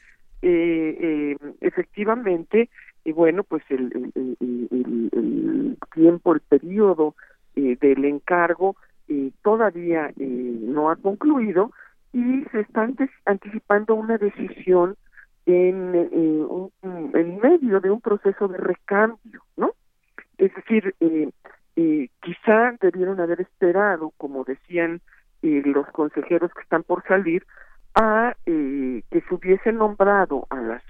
S11: efectivamente, y bueno, pues el, el, tiempo, el periodo del encargo todavía no ha concluido y se está anticipando una decisión en, eh, en medio de un proceso de recambio, ¿no? Es decir, eh, eh, quizá debieron haber esperado, como decían los consejeros que están por salir, a que se hubiese nombrado a las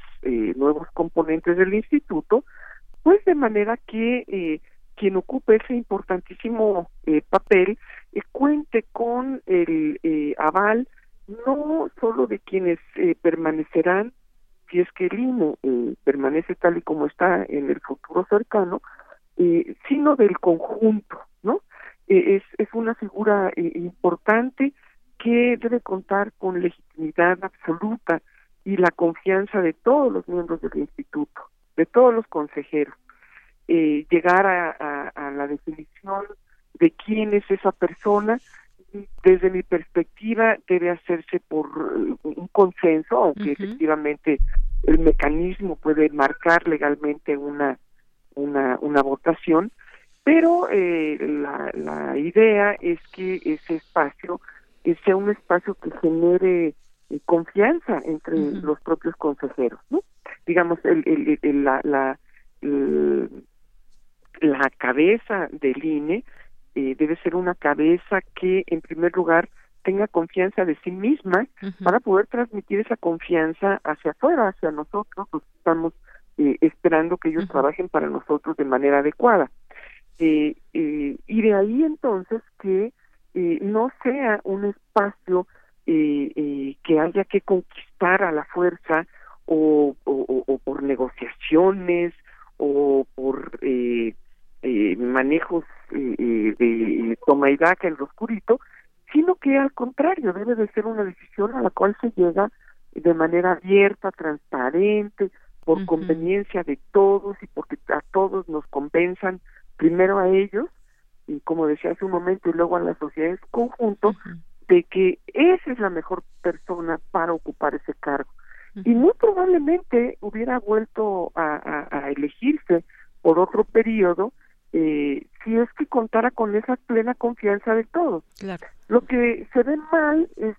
S11: nuevos componentes del instituto, pues de manera que quien ocupe ese importantísimo papel cuente con el aval no solo de quienes eh, permanecerán, si es que el INE eh, permanece tal y como está en el futuro cercano, eh, sino del conjunto, ¿no? es, es una figura importante que debe contar con legitimidad absoluta y la confianza de todos los miembros del instituto, de todos los consejeros. llegar a la definición de quién es esa persona desde mi perspectiva debe hacerse por eh, un consenso, aunque efectivamente el mecanismo puede marcar legalmente una una, una votación, pero eh, la, la idea es que ese espacio sea un espacio que genere eh, confianza entre los propios consejeros, ¿no? Digamos, el, el, la, la, la cabeza del INE eh, debe ser una cabeza que, en primer lugar, tenga confianza de sí misma para poder transmitir esa confianza hacia afuera, hacia nosotros, pues estamos eh, esperando que ellos trabajen para nosotros de manera adecuada. Eh, y de ahí entonces que no sea un espacio que haya que conquistar a la fuerza o, o por negociaciones o por manejos de toma y daca en lo oscurito, sino que al contrario debe de ser una decisión a la cual se llega de manera abierta, transparente, por conveniencia de todos y porque a todos nos compensan, primero a ellos, y como decía hace un momento, y luego a la sociedad en conjunto, de que esa es la mejor persona para ocupar ese cargo. Y muy probablemente hubiera vuelto a, a elegirse por otro periodo eh, si es que contara con esa plena confianza de todos. Lo que se ve mal es,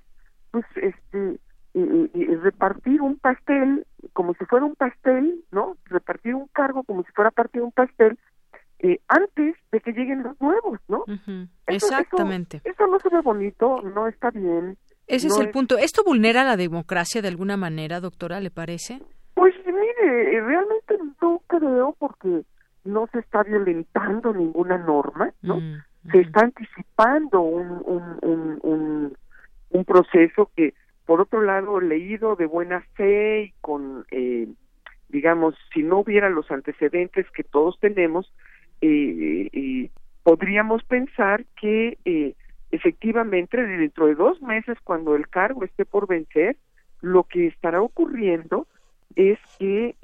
S11: pues, este, repartir un pastel como si fuera un pastel, ¿no? Repartir un cargo como si fuera parte de un pastel eh, antes de que lleguen los nuevos, ¿no?
S1: Exactamente.
S11: Eso, no se ve bonito, no está bien.
S1: Ese es el punto. ¿Esto vulnera la democracia de alguna manera, doctora, le parece?
S11: Pues mire, realmente no creo porque no se está violentando ninguna norma, ¿no? Mm, se está anticipando un, un, un, un, proceso que, por otro lado, leído de buena fe y con, eh, digamos, si no hubiera los antecedentes que todos tenemos, eh, eh, podríamos pensar que eh, efectivamente dentro de dos meses, cuando el cargo esté por vencer, lo que estará ocurriendo es que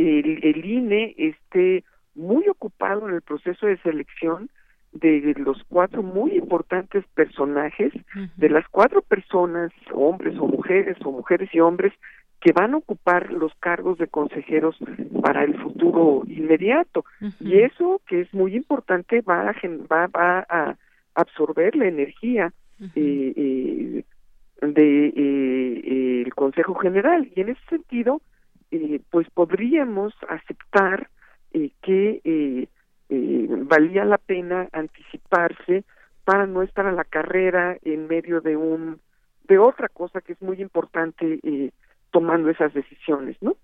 S11: eh, el, INE esté muy ocupado en el proceso de selección de los cuatro muy importantes personajes, de las cuatro personas, hombres o mujeres, o mujeres y hombres, que van a ocupar los cargos de consejeros para el futuro inmediato. Y eso, que es muy importante, va a, va, va a absorber la energía eh, eh, de eh, el Consejo General. Y en ese sentido, eh, pues podríamos aceptar eh, que eh, valía la pena anticiparse para no estar a la carrera en medio de un de otra cosa que es muy importante tomando esas decisiones, ¿no?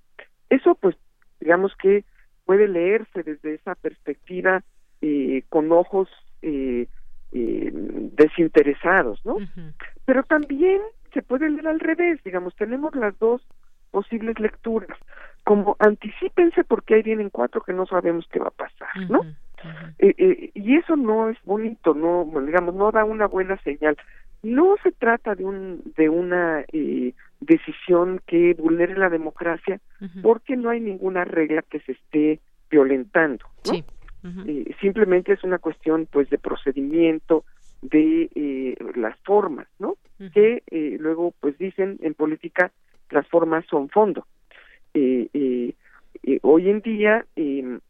S11: Eso, pues, digamos que puede leerse desde esa perspectiva con ojos desinteresados, ¿no? Pero también se puede leer al revés, digamos, tenemos las dos posibles lecturas, como anticipense porque ahí vienen cuatro que no sabemos qué va a pasar, ¿no? Eh, eh, y eso no es bonito, no, digamos, no da una buena señal. No se trata de un de una eh, decisión que vulnere la democracia, porque no hay ninguna regla que se esté violentando, ¿no? simplemente es una cuestión, pues, de procedimiento, de las formas, ¿no? Que luego, pues, dicen en política las formas son fondo. Eh, eh, eh, hoy en día em,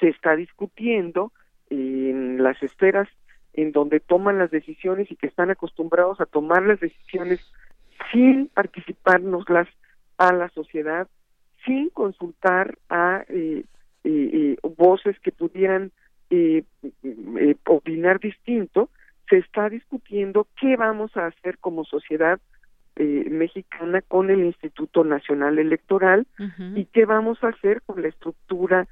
S11: se está discutiendo en las esferas en donde toman las decisiones y que están acostumbrados a tomar las decisiones sin participárnoslas a la sociedad, sin consultar a voces que pudieran opinar distinto, se está discutiendo qué vamos a hacer como sociedad eh, mexicana con el Instituto Nacional Electoral y qué vamos a hacer con la estructura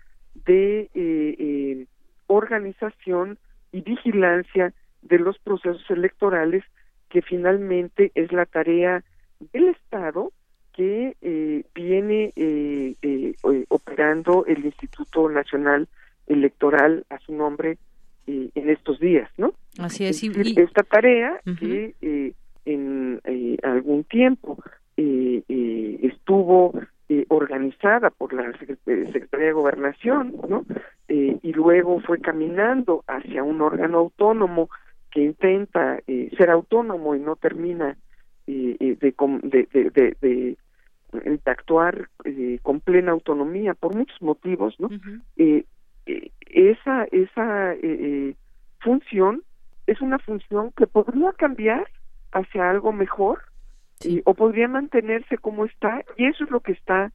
S11: de eh, eh, organización y vigilancia de los procesos electorales que finalmente es la tarea del Estado que viene operando el Instituto Nacional Electoral a su nombre en estos días, ¿no?
S1: Así es.
S11: Esta tarea que en algún tiempo estuvo organizada por la Secretaría de Gobernación, ¿no? y luego fue caminando hacia un órgano autónomo que intenta eh, ser autónomo y no termina eh, eh, de, de, de, de, actuar con plena autonomía por muchos motivos, ¿no? esa esa función es una función que podría cambiar hacia algo mejor o podría mantenerse como está y eso es lo que está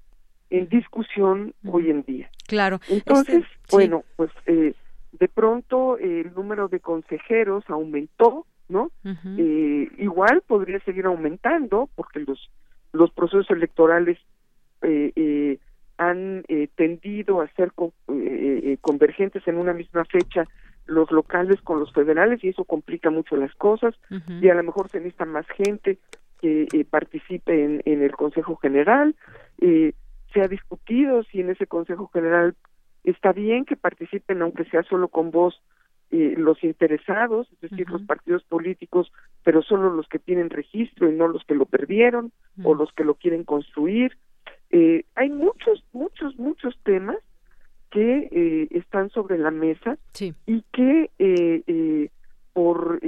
S11: en discusión hoy en día.
S1: Claro.
S11: Entonces, este, bueno, pues eh, de pronto el número de consejeros aumentó, ¿no? eh, igual podría seguir aumentando porque los los procesos electorales eh, eh, han eh, tendido a ser eh, convergentes en una misma fecha los locales con los federales y eso complica mucho las cosas y a lo mejor se necesita más gente que participe en, en, el Consejo General. se ha discutido si en ese Consejo General está bien que participen, aunque sea solo con voz, eh, los interesados, es decir, los partidos políticos, pero solo los que tienen registro y no los que lo perdieron o los que lo quieren construir. Eh, hay muchos, muchos, muchos temas que eh, están sobre la mesa y que eh, por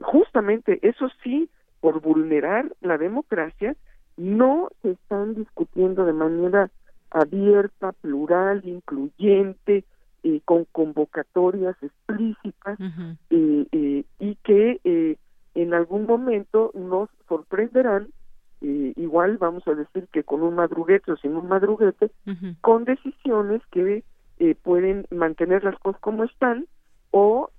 S11: justamente eso sí, por vulnerar la democracia, no se están discutiendo de manera abierta, plural, incluyente, eh, con convocatorias explícitas eh, eh, y que eh, en algún momento nos sorprenderán, igual vamos a decir que con un madruguete o sin un madruguete, con decisiones que pueden mantener las cosas como están o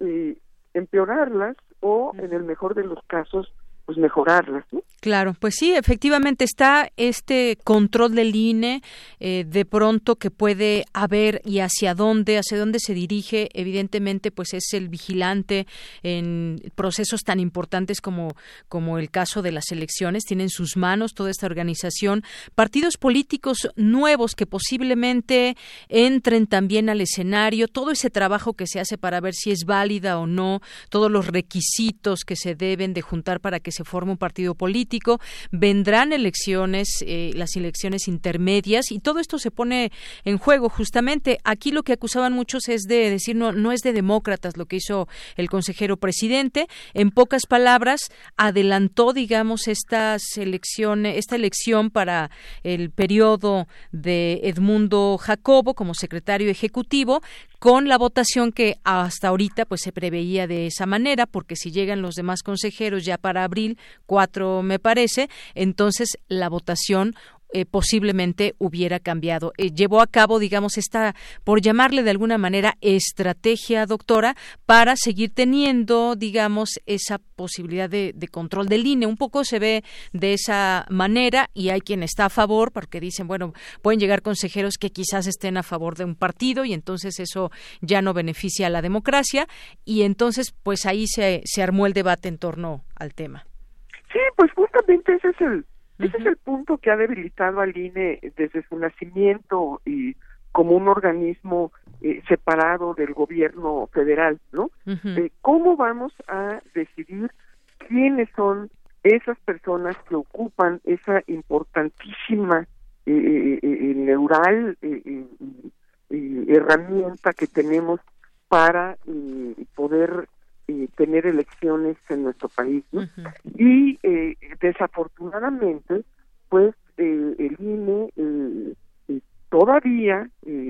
S11: empeorarlas o en el mejor de los casos pues mejorarlas.
S1: Claro, pues sí, efectivamente está este control del INE eh, de pronto que puede haber y hacia dónde, hacia dónde se dirige, evidentemente pues es el vigilante en procesos tan importantes como, como el caso de las elecciones, tiene en sus manos toda esta organización, partidos políticos nuevos que posiblemente entren también al escenario, todo ese trabajo que se hace para ver si es válida o no, todos los requisitos que se deben de juntar para que se forme un partido político, vendrán elecciones, eh, las elecciones intermedias y todo esto se pone en juego justamente. Aquí lo que acusaban muchos es de decir no, no es de demócratas lo que hizo el consejero presidente. En pocas palabras, adelantó, digamos, estas elecciones, esta elección para el periodo de Edmundo Jacobo como secretario ejecutivo, con la votación que hasta ahorita pues se preveía de esa manera, porque si llegan los demás consejeros ya para abril, cuatro me parece, entonces la votación eh, posiblemente hubiera cambiado. Eh, llevó a cabo, digamos, esta, por llamarle de alguna manera, estrategia, doctora, para seguir teniendo, digamos, esa posibilidad de, control del INE. Un poco se ve de esa manera y hay quien está a favor, porque dicen, bueno, pueden llegar consejeros que quizás estén a favor de un partido y entonces eso ya no beneficia a la democracia y entonces, pues ahí se, se armó el debate en torno al tema.
S11: Sí, pues justamente ese es el ese es el punto que ha debilitado al INE desde su nacimiento y como un organismo eh, separado del gobierno federal, ¿no? Eh, ¿Cómo vamos a decidir quiénes son esas personas que ocupan esa importantísima eh, neural herramienta que tenemos para poder eh, tener elecciones en nuestro país. Y eh, desafortunadamente, pues eh, el INE todavía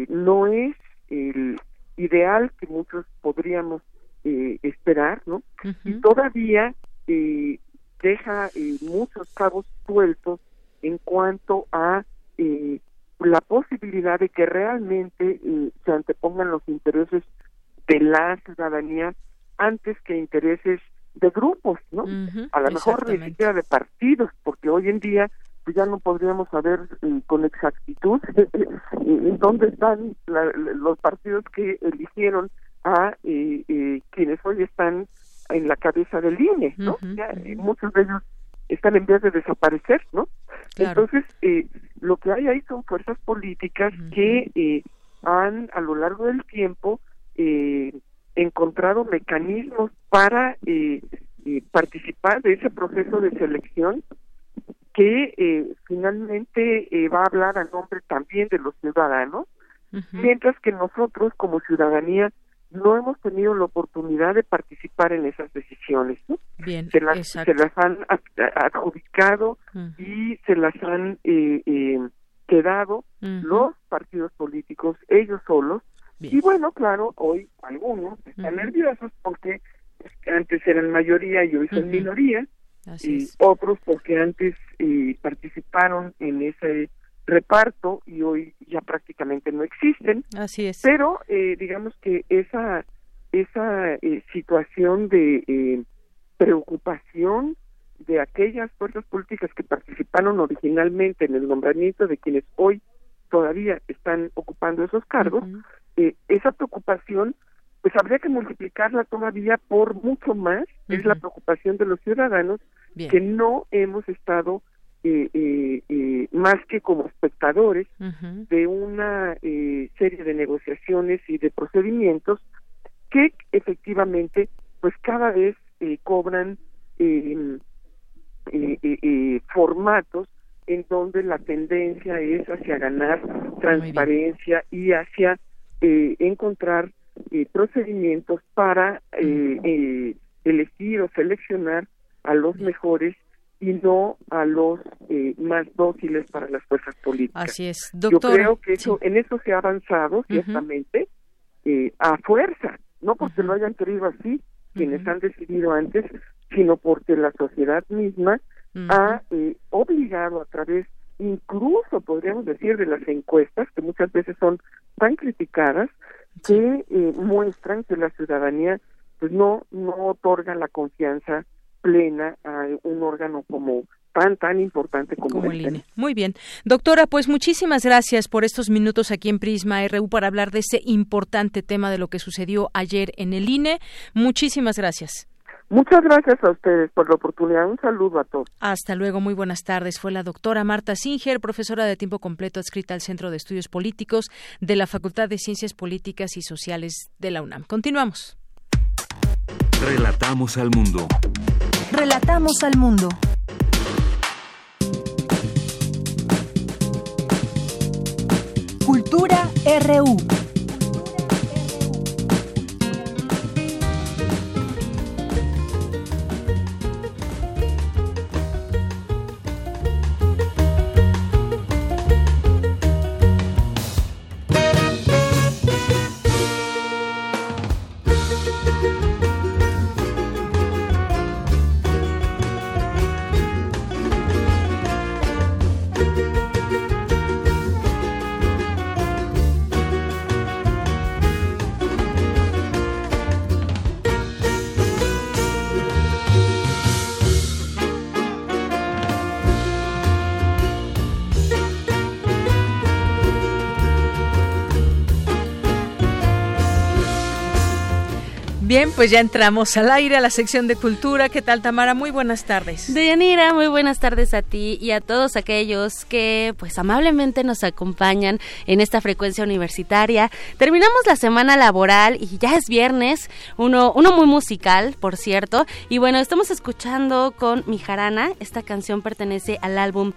S11: no es el ideal que muchos podríamos esperar, ¿no? Y todavía deja muchos cabos sueltos en cuanto a la posibilidad de que realmente se antepongan los intereses de la ciudadanía antes que intereses de grupos, ¿no? a lo mejor ni siquiera de partidos, porque hoy en día pues ya no podríamos saber eh, con exactitud en dónde están los partidos que eligieron a eh, eh, quienes hoy están en la cabeza del INE, ¿no? muchos de ellos están en vías de desaparecer, ¿no? Entonces, eh, lo que hay ahí son fuerzas políticas que eh, han a lo largo del tiempo eh, encontrado mecanismos para eh, eh, participar de ese proceso de selección que eh, finalmente eh, va a hablar a nombre también de los ciudadanos, mientras que nosotros como ciudadanía no hemos tenido la oportunidad de participar en esas decisiones. ¿no?
S1: Bien,
S11: se, las, se las han adjudicado y se las han eh, eh, quedado los partidos políticos ellos solos. Y bueno, claro, hoy algunos están nerviosos porque antes eran mayoría y hoy son minoría, y otros porque antes eh, participaron en ese reparto y hoy ya prácticamente no existen.
S1: Así es.
S11: Pero eh, digamos que esa esa eh, situación de eh, preocupación de aquellas fuerzas políticas que participaron originalmente en el nombramiento de quienes hoy todavía están ocupando esos cargos, eh, esa preocupación pues habría que multiplicarla todavía por mucho más, es la preocupación de los ciudadanos que no hemos estado eh, eh, eh, más que como espectadores de una eh, serie de negociaciones y de procedimientos que efectivamente pues cada vez eh, cobran eh, formatos en donde la tendencia es hacia ganar transparencia y hacia eh, encontrar eh, procedimientos para eh, eh, elegir o seleccionar a los mejores y no a los eh, más dóciles para las fuerzas políticas.
S1: Así es,
S11: Yo
S1: doctora.
S11: creo que eso, en eso se ha avanzado ciertamente eh, a fuerza, no porque lo hayan querido así quienes han decidido antes, sino porque la sociedad misma ha eh, obligado a través, incluso podríamos decir, de las encuestas, que muchas veces son tan criticadas, que eh, muestran que la ciudadanía pues no no otorga la confianza plena a un órgano como tan tan importante como,
S1: Como el
S11: este.
S1: INE. Muy bien. Doctora, pues muchísimas gracias por estos minutos aquí en Prisma RU para hablar de este importante tema de lo que sucedió ayer en el INE. Muchísimas gracias.
S11: Muchas gracias a ustedes por la oportunidad. Un saludo a todos.
S1: Hasta luego, muy buenas tardes. Fue la doctora Marta Singer, profesora de tiempo completo adscrita al Centro de Estudios Políticos de la Facultad de Ciencias Políticas y Sociales de la UNAM. Continuamos.
S2: Relatamos al mundo.
S3: Relatamos al mundo. Cultura RU.
S1: Bien, pues ya entramos al aire a la sección de cultura. ¿Qué tal, Tamara? Muy buenas tardes.
S12: Deyanira, muy buenas tardes a ti y a todos aquellos que pues amablemente nos acompañan en esta frecuencia universitaria. Terminamos la semana laboral y ya es viernes, uno, uno muy musical, por cierto. Y bueno, estamos escuchando con Mi Jarana. Esta canción pertenece al álbum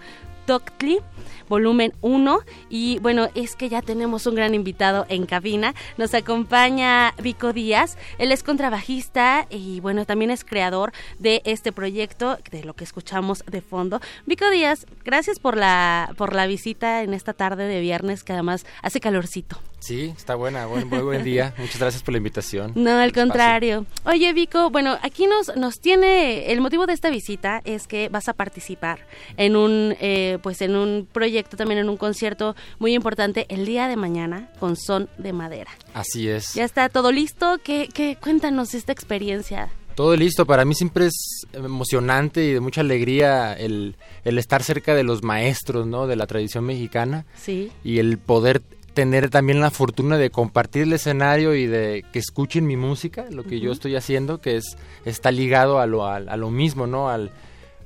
S12: Toctli volumen 1 y bueno es que ya tenemos un gran invitado en cabina nos acompaña Vico Díaz él es contrabajista y bueno también es creador de este proyecto de lo que escuchamos de fondo Vico Díaz gracias por la por la visita en esta tarde de viernes que además hace calorcito
S13: Sí, está buena, buen, muy buen día. Muchas gracias por la invitación.
S12: No, al contrario. Oye, Vico, bueno, aquí nos, nos tiene, el motivo de esta visita es que vas a participar en un, eh, pues en un proyecto, también en un concierto muy importante el día de mañana con Son de Madera.
S13: Así es.
S12: Ya está todo listo. ¿Qué, qué, cuéntanos esta experiencia?
S13: Todo listo. Para mí siempre es emocionante y de mucha alegría el, el estar cerca de los maestros, ¿no? De la tradición mexicana.
S12: Sí.
S13: Y el poder tener también la fortuna de compartir el escenario y de que escuchen mi música, lo que yo estoy haciendo, que es está ligado a lo, a, a lo mismo, ¿no? Al,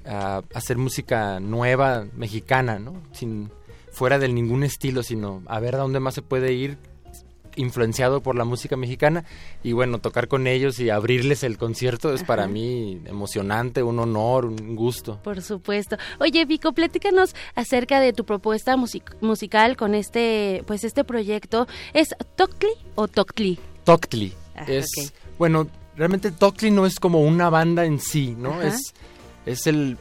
S13: a hacer música nueva mexicana, ¿no? Sin fuera de ningún estilo, sino a ver a dónde más se puede ir influenciado por la música mexicana y bueno, tocar con ellos y abrirles el concierto es para mí emocionante, un honor, un gusto.
S12: Por supuesto. Oye, Vico, platícanos acerca de tu propuesta musical con este pues este proyecto. ¿Es Toctli o Toctli?
S13: Toctli. Ah, es bueno, realmente Toctli no es como una banda en sí, ¿no? Es es el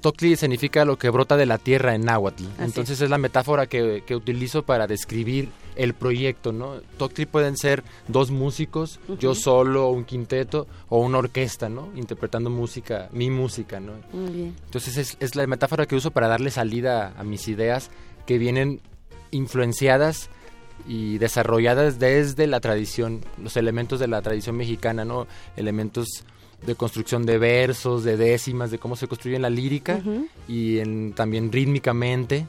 S13: Tocli significa lo que brota de la tierra en náhuatl. Entonces es la metáfora que, que, utilizo para describir el proyecto, ¿no? Tocli pueden ser dos músicos, yo solo, un quinteto o una orquesta, ¿no? Interpretando música, mi música, ¿no? Muy bien. Entonces es, es, la metáfora que uso para darle salida a mis ideas que vienen influenciadas y desarrolladas desde la tradición, los elementos de la tradición mexicana, ¿no? Elementos de construcción de versos, de décimas, de cómo se construye la lírica y en, también rítmicamente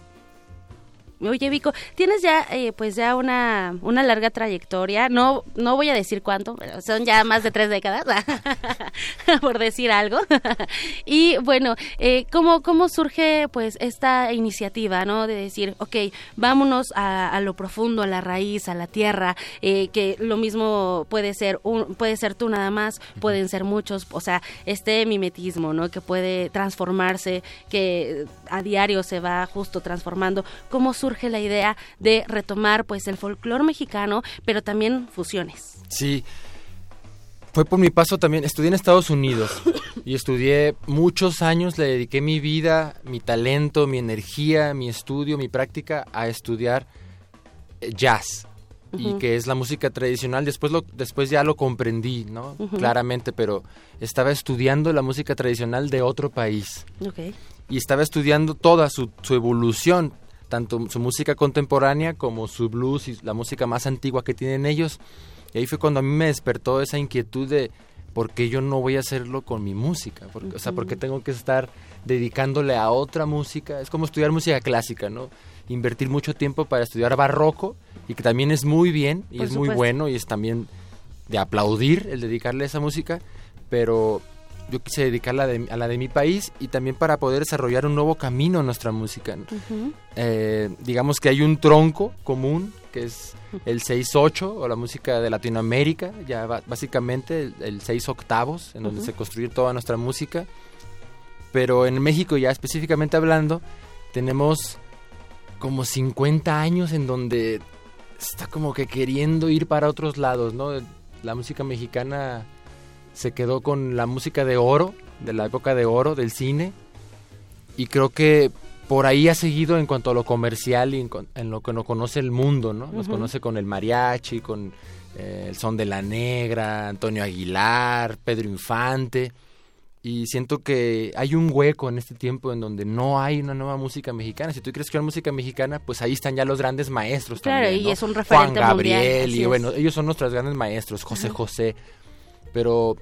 S12: Oye, Vico, tienes ya, eh, pues ya una, una larga trayectoria. No, no voy a decir cuánto, pero son ya más de tres décadas, por decir algo. y bueno, eh, ¿cómo, ¿cómo surge pues esta iniciativa, no? De decir, ok, vámonos a, lo profundo, a la raíz, a la tierra, eh, que lo mismo puede ser un, puede ser tú nada más, pueden ser muchos, o sea, este mimetismo, ¿no? Que puede transformarse, que a diario se va justo transformando. ¿Cómo surge surge la idea de retomar pues el folclore mexicano, pero también fusiones.
S13: Sí. Fue por mi paso también, estudié en Estados Unidos y estudié muchos años, le dediqué mi vida, mi talento, mi energía, mi estudio, mi práctica a estudiar eh, jazz y que es la música tradicional. Después, lo, después ya lo comprendí, ¿no? Claramente, pero estaba estudiando la música tradicional de otro país. Y estaba estudiando toda su, su, evolución, tanto su música contemporánea como su blues y la música más antigua que tienen ellos. Y ahí fue cuando a mí me despertó esa inquietud de por qué yo no voy a hacerlo con mi música. O sea, por qué tengo que estar dedicándole a otra música. Es como estudiar música clásica, ¿no? Invertir mucho tiempo para estudiar barroco y que también es muy bien y es muy bueno y es también de aplaudir el dedicarle a esa música, pero yo quise dedicarla a la de mi país y también para poder desarrollar un nuevo camino en nuestra música. Eh, digamos que hay un tronco común que es el 6-8 o la música de Latinoamérica, ya básicamente el, 6 octavos en donde se construye toda nuestra música. Pero en México ya específicamente hablando, tenemos como 50 años en donde está como que queriendo ir para otros lados, ¿no? La música mexicana se quedó con la música de oro, de la época de oro del cine, y creo que por ahí ha seguido en cuanto a lo comercial y en, lo que no conoce el mundo, ¿no? Nos conoce con el mariachi, con eh, el son de la negra, Antonio Aguilar, Pedro Infante, y siento que hay un hueco en este tiempo en donde no hay una nueva música mexicana. Si tú quieres crear música mexicana, pues ahí están ya los grandes maestros
S12: claro,
S13: también,
S12: y es un referente
S13: Juan Gabriel, y bueno, ellos son nuestros grandes maestros, José José, pero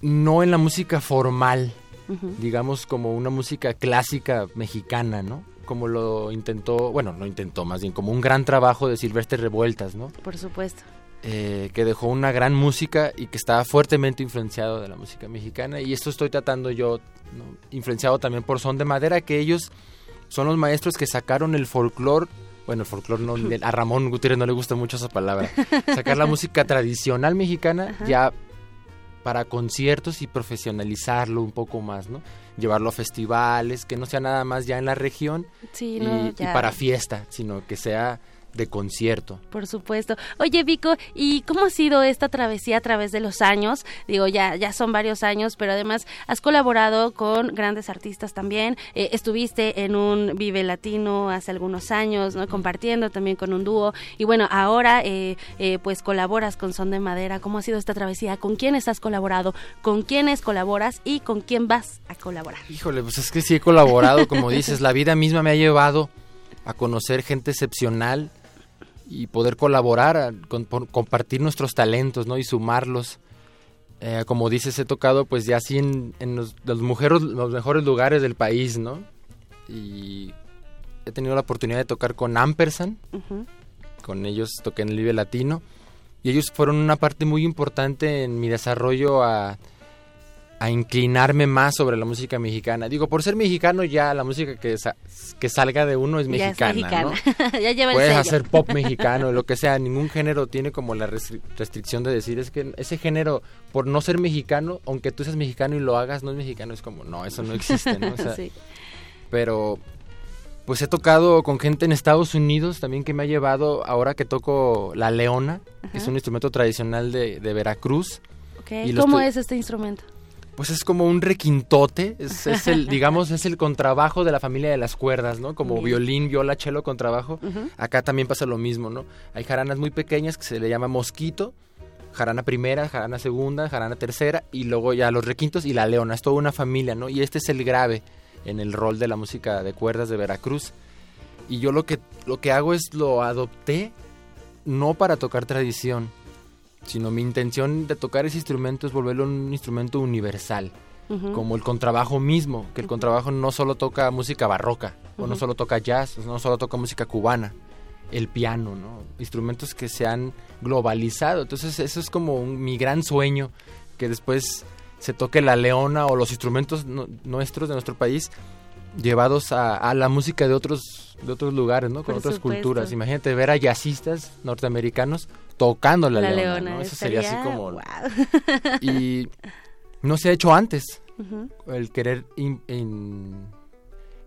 S13: no en la música formal, digamos como una música clásica mexicana, ¿no? Como lo intentó, bueno, no intentó, más bien como un gran trabajo de Silvestre Revueltas, ¿no?
S12: Por supuesto.
S13: Eh, que dejó una gran música y que estaba fuertemente influenciado de la música mexicana y esto estoy tratando yo, influenciado también por Son de Madera, que ellos son los maestros que sacaron el folclore bueno, el folclore no, a Ramón Gutiérrez no le gusta mucho esa palabra, sacar la música tradicional mexicana ya para conciertos y profesionalizarlo un poco más, ¿no? Llevarlo a festivales, que no sea nada más ya en la región y para fiesta, sino que sea de concierto.
S12: Por supuesto. Oye, Vico, ¿y cómo ha sido esta travesía a través de los años? Digo, ya, ya son varios años, pero además has colaborado con grandes artistas también. Eh, estuviste en un Vive Latino hace algunos años, ¿no? Compartiendo también con un dúo. Y bueno, ahora eh, eh, pues colaboras con Son de Madera. ¿Cómo ha sido esta travesía? ¿Con quiénes has colaborado? ¿Con quiénes colaboras? ¿Y con quién vas a colaborar?
S13: Híjole, pues es que sí he colaborado, como dices, la vida misma me ha llevado a conocer gente excepcional y poder colaborar, compartir nuestros talentos, ¿no? Y sumarlos. Eh, como dices, he tocado pues ya así en, los, los, los mejores lugares del país, ¿no? Y he tenido la oportunidad de tocar con Ampersand, con ellos toqué en el Vive Latino, y ellos fueron una parte muy importante en mi desarrollo a, a inclinarme más sobre la música mexicana. Digo, por ser mexicano ya la música que, que salga de uno es mexicana,
S12: ya
S13: ¿no?
S12: ya lleva
S13: Puedes hacer pop mexicano, lo que sea, ningún género tiene como la restricción de decir es que ese género por no ser mexicano, aunque tú seas mexicano y lo hagas no es mexicano, es como no, eso no existe, ¿no? Pero pues he tocado con gente en Estados Unidos también que me ha llevado ahora que toco la leona, que es un instrumento tradicional de, Veracruz.
S12: Okay. ¿Cómo es este instrumento?
S13: Pues es como un requintote, es, el, digamos, es el contrabajo de la familia de las cuerdas, ¿no? Como violín, viola, cello, contrabajo. Acá también pasa lo mismo, ¿no? Hay jaranas muy pequeñas que se le llama mosquito, jarana primera, jarana segunda, jarana tercera, y luego ya los requintos y la leona, es toda una familia, ¿no? Y este es el grave en el rol de la música de cuerdas de Veracruz. Y yo lo que, lo que hago es lo adopté no para tocar tradición, sino mi intención de tocar ese instrumento es volverlo un instrumento universal, como el contrabajo mismo, que el contrabajo no solo toca música barroca, o no solo toca jazz, o no solo toca música cubana, el piano, ¿no? Instrumentos que se han globalizado. Entonces eso es como mi gran sueño, que después se toque la leona o los instrumentos nuestros de nuestro país llevados a, la música de otros de otros lugares, ¿no? Con otras culturas. Imagínate ver a jazzistas norteamericanos tocando la, leona, Eso sería así como... y no se ha hecho antes el querer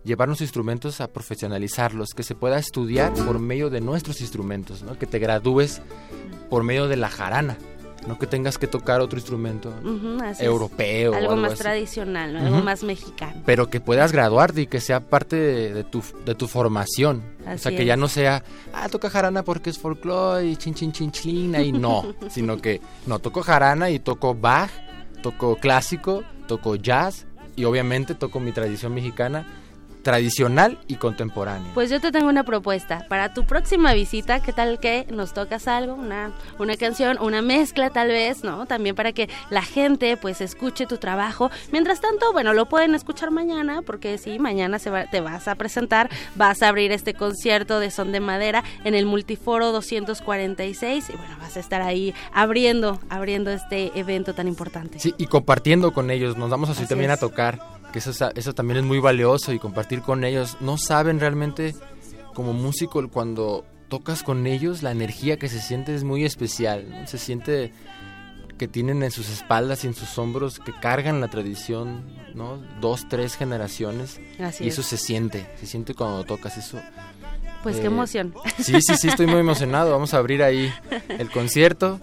S13: llevarnos instrumentos a profesionalizarlos, que se pueda estudiar por medio de nuestros instrumentos, ¿no? que te gradúes por medio de la jarana. No que tengas que tocar otro instrumento europeo.
S12: Algo, más tradicional, algo más mexicano.
S13: Pero que puedas graduarte y que sea parte de, tu, de tu formación. O sea, que ya no sea, ah, toca jarana porque es folclore y chin, chin, chin, chin, y no. sino que, no, toco jarana y toco Bach, toco clásico, toco jazz y obviamente toco mi tradición mexicana tradicional y contemporáneo.
S12: Pues yo te tengo una propuesta para tu próxima visita, ¿qué tal que nos tocas algo, una una canción, una mezcla tal vez, ¿no? También para que la gente pues escuche tu trabajo. Mientras tanto, bueno, lo pueden escuchar mañana porque sí, mañana se te vas a presentar, vas a abrir este concierto de Son de Madera en el Multiforo 246 y bueno, vas a estar ahí abriendo abriendo este evento tan importante.
S13: Sí, y compartiendo con ellos, nos vamos así, también a tocar que eso, eso también es muy valioso y compartir con ellos. No saben realmente como músico cuando tocas con ellos la energía que se siente es muy especial. Se siente que tienen en sus espaldas y en sus hombros que cargan la tradición, ¿no? Dos, tres generaciones. y eso se siente, se siente cuando tocas eso.
S12: Pues qué eh, emoción.
S13: Sí, sí, sí, estoy muy emocionado. Vamos a abrir ahí el concierto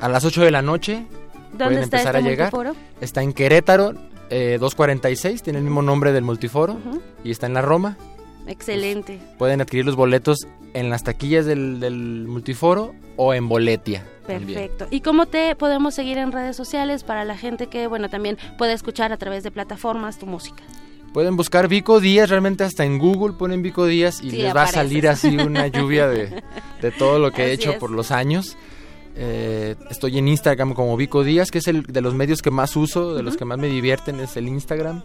S13: a las 8 de la noche.
S12: ¿Dónde pueden está empezar este a llegar.
S13: Está en Querétaro, 246, eh, tiene el mismo nombre del multiforo y está en la Roma.
S12: Excelente.
S13: Pues, pueden adquirir los boletos en las taquillas del, multiforo o en Boletia.
S12: Perfecto. ¿Y cómo te podemos seguir en redes sociales para la gente que, bueno, también puede escuchar a través de plataformas tu música?
S13: Pueden buscar Vico Díaz, realmente hasta en Google ponen Vico Díaz y les va a salir así una lluvia de, todo lo que he hecho por los años. Eh, estoy en Instagram como Vico Díaz, que es el de los medios que más uso, de los que más me divierten, es el Instagram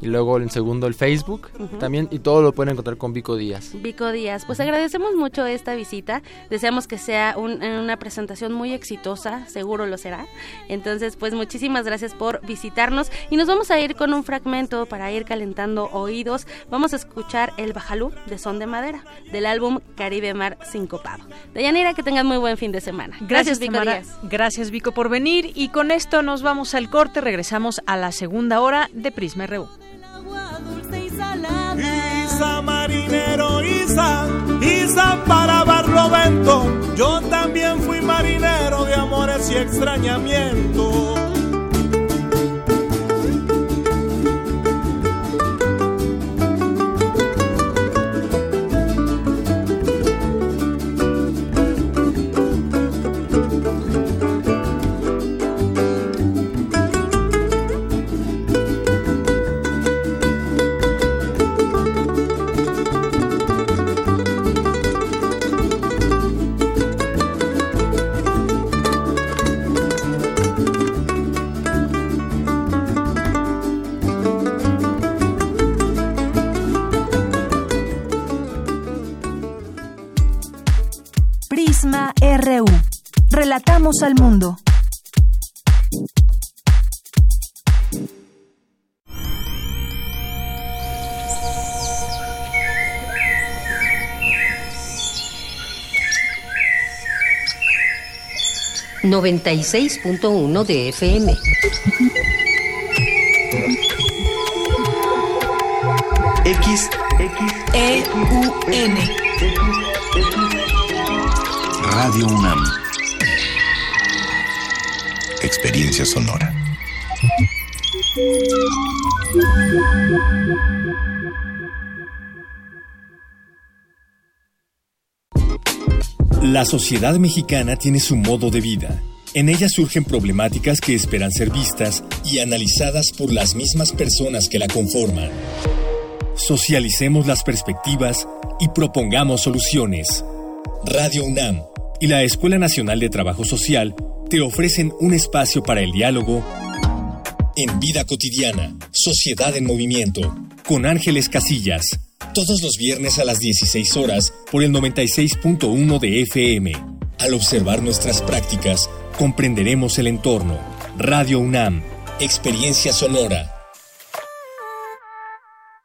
S13: y luego en segundo el Facebook también y todo lo pueden encontrar con Vico Díaz.
S12: Vico Díaz, pues agradecemos mucho esta visita, deseamos que sea una presentación muy exitosa, seguro lo será. Entonces, pues muchísimas gracias por visitarnos y nos vamos a ir con un fragmento para ir calentando oídos. Vamos a escuchar el Bajalú de Son de Madera del álbum Caribe Mar Sincopado. Deyanira, que tengas muy buen fin de semana.
S1: Gracias, Vico Díaz. Gracias Vico por venir y con esto nos vamos al corte, regresamos a la segunda hora de Prisma RU.
S14: Isa marinero, Isa, Isa para Barlovento. Yo también fui marinero de amores y extrañamiento.
S3: Relatamos al mundo.
S15: Noventa y seis punto uno de FM.
S16: X, X, E, U, N.
S17: Radio UNAM Experiencia sonora.
S18: La sociedad mexicana tiene su modo de vida. En ella surgen problemáticas que esperan ser vistas y analizadas por las mismas personas que la conforman. Socialicemos las perspectivas y propongamos soluciones. Radio UNAM y la Escuela Nacional de Trabajo Social te ofrecen un espacio para el diálogo en Vida Cotidiana, Sociedad en Movimiento, con Ángeles Casillas, todos los viernes a las 16 horas por el 96.1 de FM. Al observar nuestras prácticas, comprenderemos el entorno. Radio UNAM, Experiencia Sonora.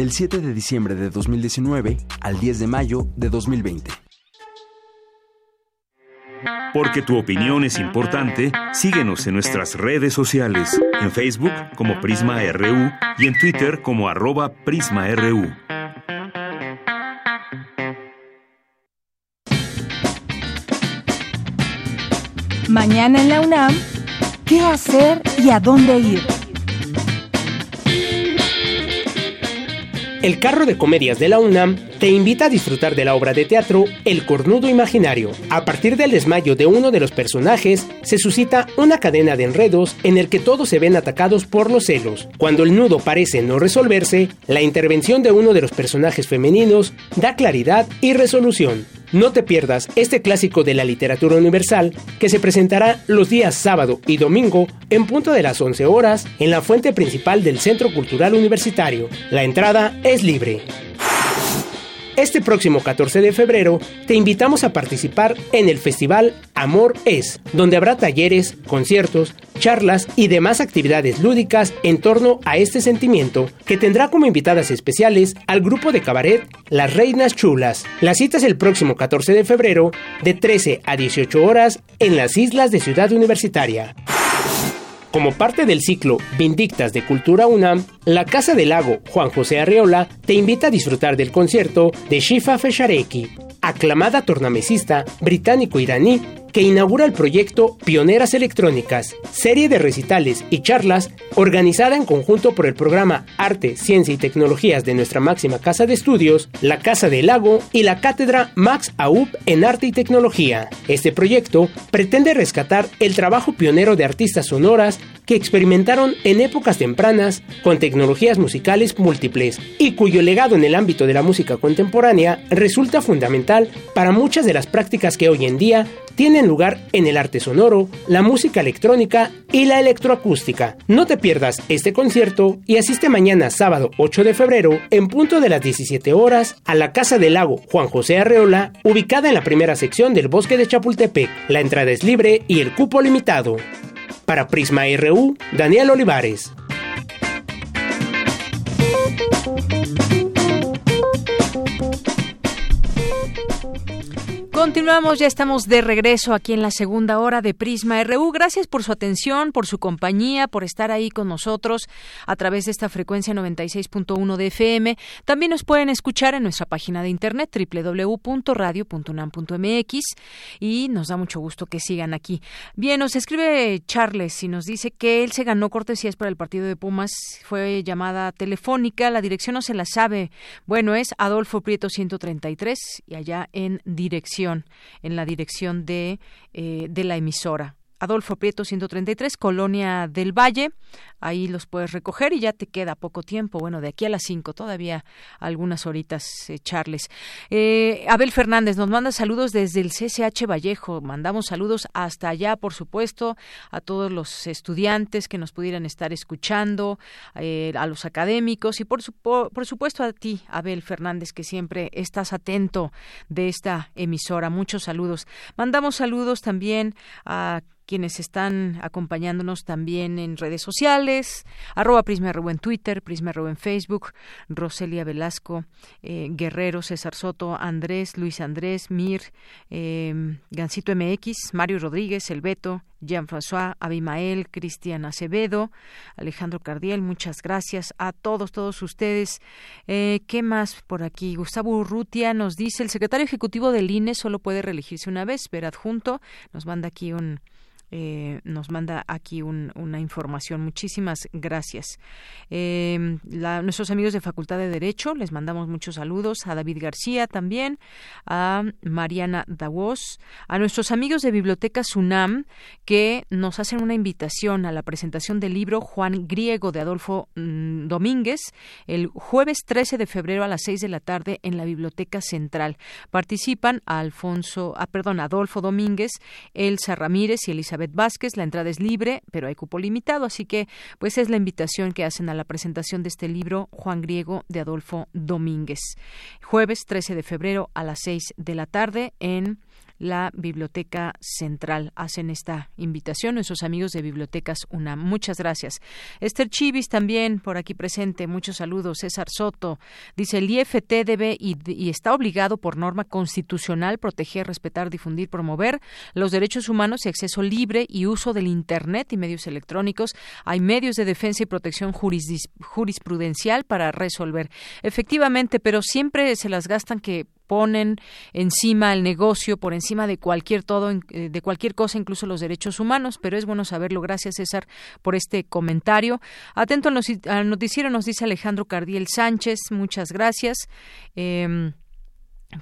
S19: del 7 de diciembre de 2019 al 10 de mayo de 2020.
S2: Porque tu opinión es importante, síguenos en nuestras redes sociales, en Facebook como Prisma RU y en Twitter como arroba PrismaRU.
S3: Mañana en la UNAM, ¿qué hacer y a dónde ir?
S4: El carro de comedias de la UNAM te invita a disfrutar de la obra de teatro El cornudo imaginario. A partir del desmayo de uno de los personajes, se suscita una cadena de enredos en el que todos se ven atacados por los celos. Cuando el nudo parece no resolverse, la intervención de uno de los personajes femeninos da claridad y resolución. No te pierdas este clásico de la literatura universal que se presentará los días sábado y domingo en punto de las 11 horas en la fuente principal del Centro Cultural Universitario. La entrada es libre. Este próximo 14 de febrero te invitamos a participar en el festival Amor Es, donde habrá talleres, conciertos, charlas y demás actividades lúdicas en torno a este sentimiento que tendrá como invitadas especiales al grupo de cabaret Las Reinas Chulas. La cita es el próximo 14 de febrero de 13 a 18 horas en las islas de Ciudad Universitaria. Como parte del ciclo Vindictas de Cultura UNAM, la Casa del Lago Juan José Arreola te invita a disfrutar del concierto de Shifa Feshareki, aclamada tornamesista británico-iraní que inaugura el proyecto Pioneras Electrónicas, serie de recitales y charlas organizada en conjunto por el programa Arte, Ciencia y Tecnologías de nuestra máxima casa de estudios, la Casa del Lago y la Cátedra Max AUP en Arte y Tecnología. Este proyecto pretende rescatar el trabajo pionero de artistas sonoras que experimentaron en épocas tempranas con musicales múltiples y cuyo legado en el ámbito de la música contemporánea resulta fundamental para muchas de las prácticas que hoy en día tienen lugar en el arte sonoro, la música electrónica y la electroacústica. No te pierdas este concierto y asiste mañana sábado 8 de febrero en punto de las 17 horas a la Casa del Lago Juan José Arreola, ubicada en la primera sección del Bosque de Chapultepec. La entrada es libre y el cupo limitado. Para Prisma RU, Daniel Olivares. Thank you.
S1: Continuamos, ya estamos de regreso aquí en la segunda hora de Prisma RU. Gracias por su atención, por su compañía, por estar ahí con nosotros a través de esta frecuencia 96.1 de FM. También nos pueden escuchar en nuestra página de internet www.radio.unam.mx y nos da mucho gusto que sigan aquí. Bien, nos escribe Charles y nos dice que él se ganó cortesías para el partido de Pumas. Fue llamada telefónica, la dirección no se la sabe. Bueno, es Adolfo Prieto 133 y allá en dirección en la dirección de, eh, de la emisora. Adolfo Prieto 133, Colonia del Valle. Ahí los puedes recoger y ya te queda poco tiempo. Bueno, de aquí a las 5, todavía algunas horitas, Charles. Eh, Abel Fernández nos manda saludos desde el CCH Vallejo. Mandamos saludos hasta allá, por supuesto, a todos los estudiantes que nos pudieran estar escuchando, eh, a los académicos y, por supuesto, a ti, Abel Fernández, que siempre estás atento de esta emisora. Muchos saludos. Mandamos saludos también a quienes están acompañándonos también en redes sociales, arroba Prisma en Twitter, Prisma en Facebook, Roselia Velasco, eh, Guerrero, César Soto, Andrés, Luis Andrés, Mir, eh, Gancito MX, Mario Rodríguez, El Beto, Jean-François, Abimael, Cristian Acevedo, Alejandro Cardiel, muchas gracias a todos, todos ustedes. Eh, ¿Qué más por aquí? Gustavo Urrutia nos dice, el secretario ejecutivo del INE solo puede reelegirse una vez, ver adjunto, nos manda aquí un, eh, nos manda aquí una información. Muchísimas gracias. Eh, nuestros amigos de Facultad de Derecho, les mandamos muchos saludos. A David García también, a Mariana Davos, a nuestros amigos de Biblioteca Sunam, que nos hacen una invitación a la presentación del libro Juan Griego de Adolfo mm, Domínguez el jueves 13 de febrero a las 6 de la tarde en la Biblioteca Central. Participan a Alfonso, a, perdón, Adolfo Domínguez, Elsa Ramírez y Elizabeth Vázquez. La entrada es libre, pero hay cupo limitado, así que pues es la invitación que hacen a la presentación de este libro Juan Griego de Adolfo Domínguez. Jueves 13 de febrero a las 6 de la tarde en la Biblioteca Central. Hacen esta invitación nuestros amigos de Bibliotecas UNAM. Muchas gracias. Esther Chivis también por aquí presente. Muchos saludos. César Soto dice el IFT debe y, y está obligado por norma constitucional proteger, respetar, difundir, promover los derechos humanos y acceso libre y uso del Internet y medios electrónicos. Hay medios de defensa y protección jurisprudencial para resolver. Efectivamente, pero siempre se las gastan que ponen encima el negocio, por encima de cualquier todo, eh, de cualquier cosa, incluso los derechos humanos, pero es bueno saberlo. Gracias, César, por este comentario. Atento al noticiero, nos dice Alejandro Cardiel Sánchez, muchas gracias. Em,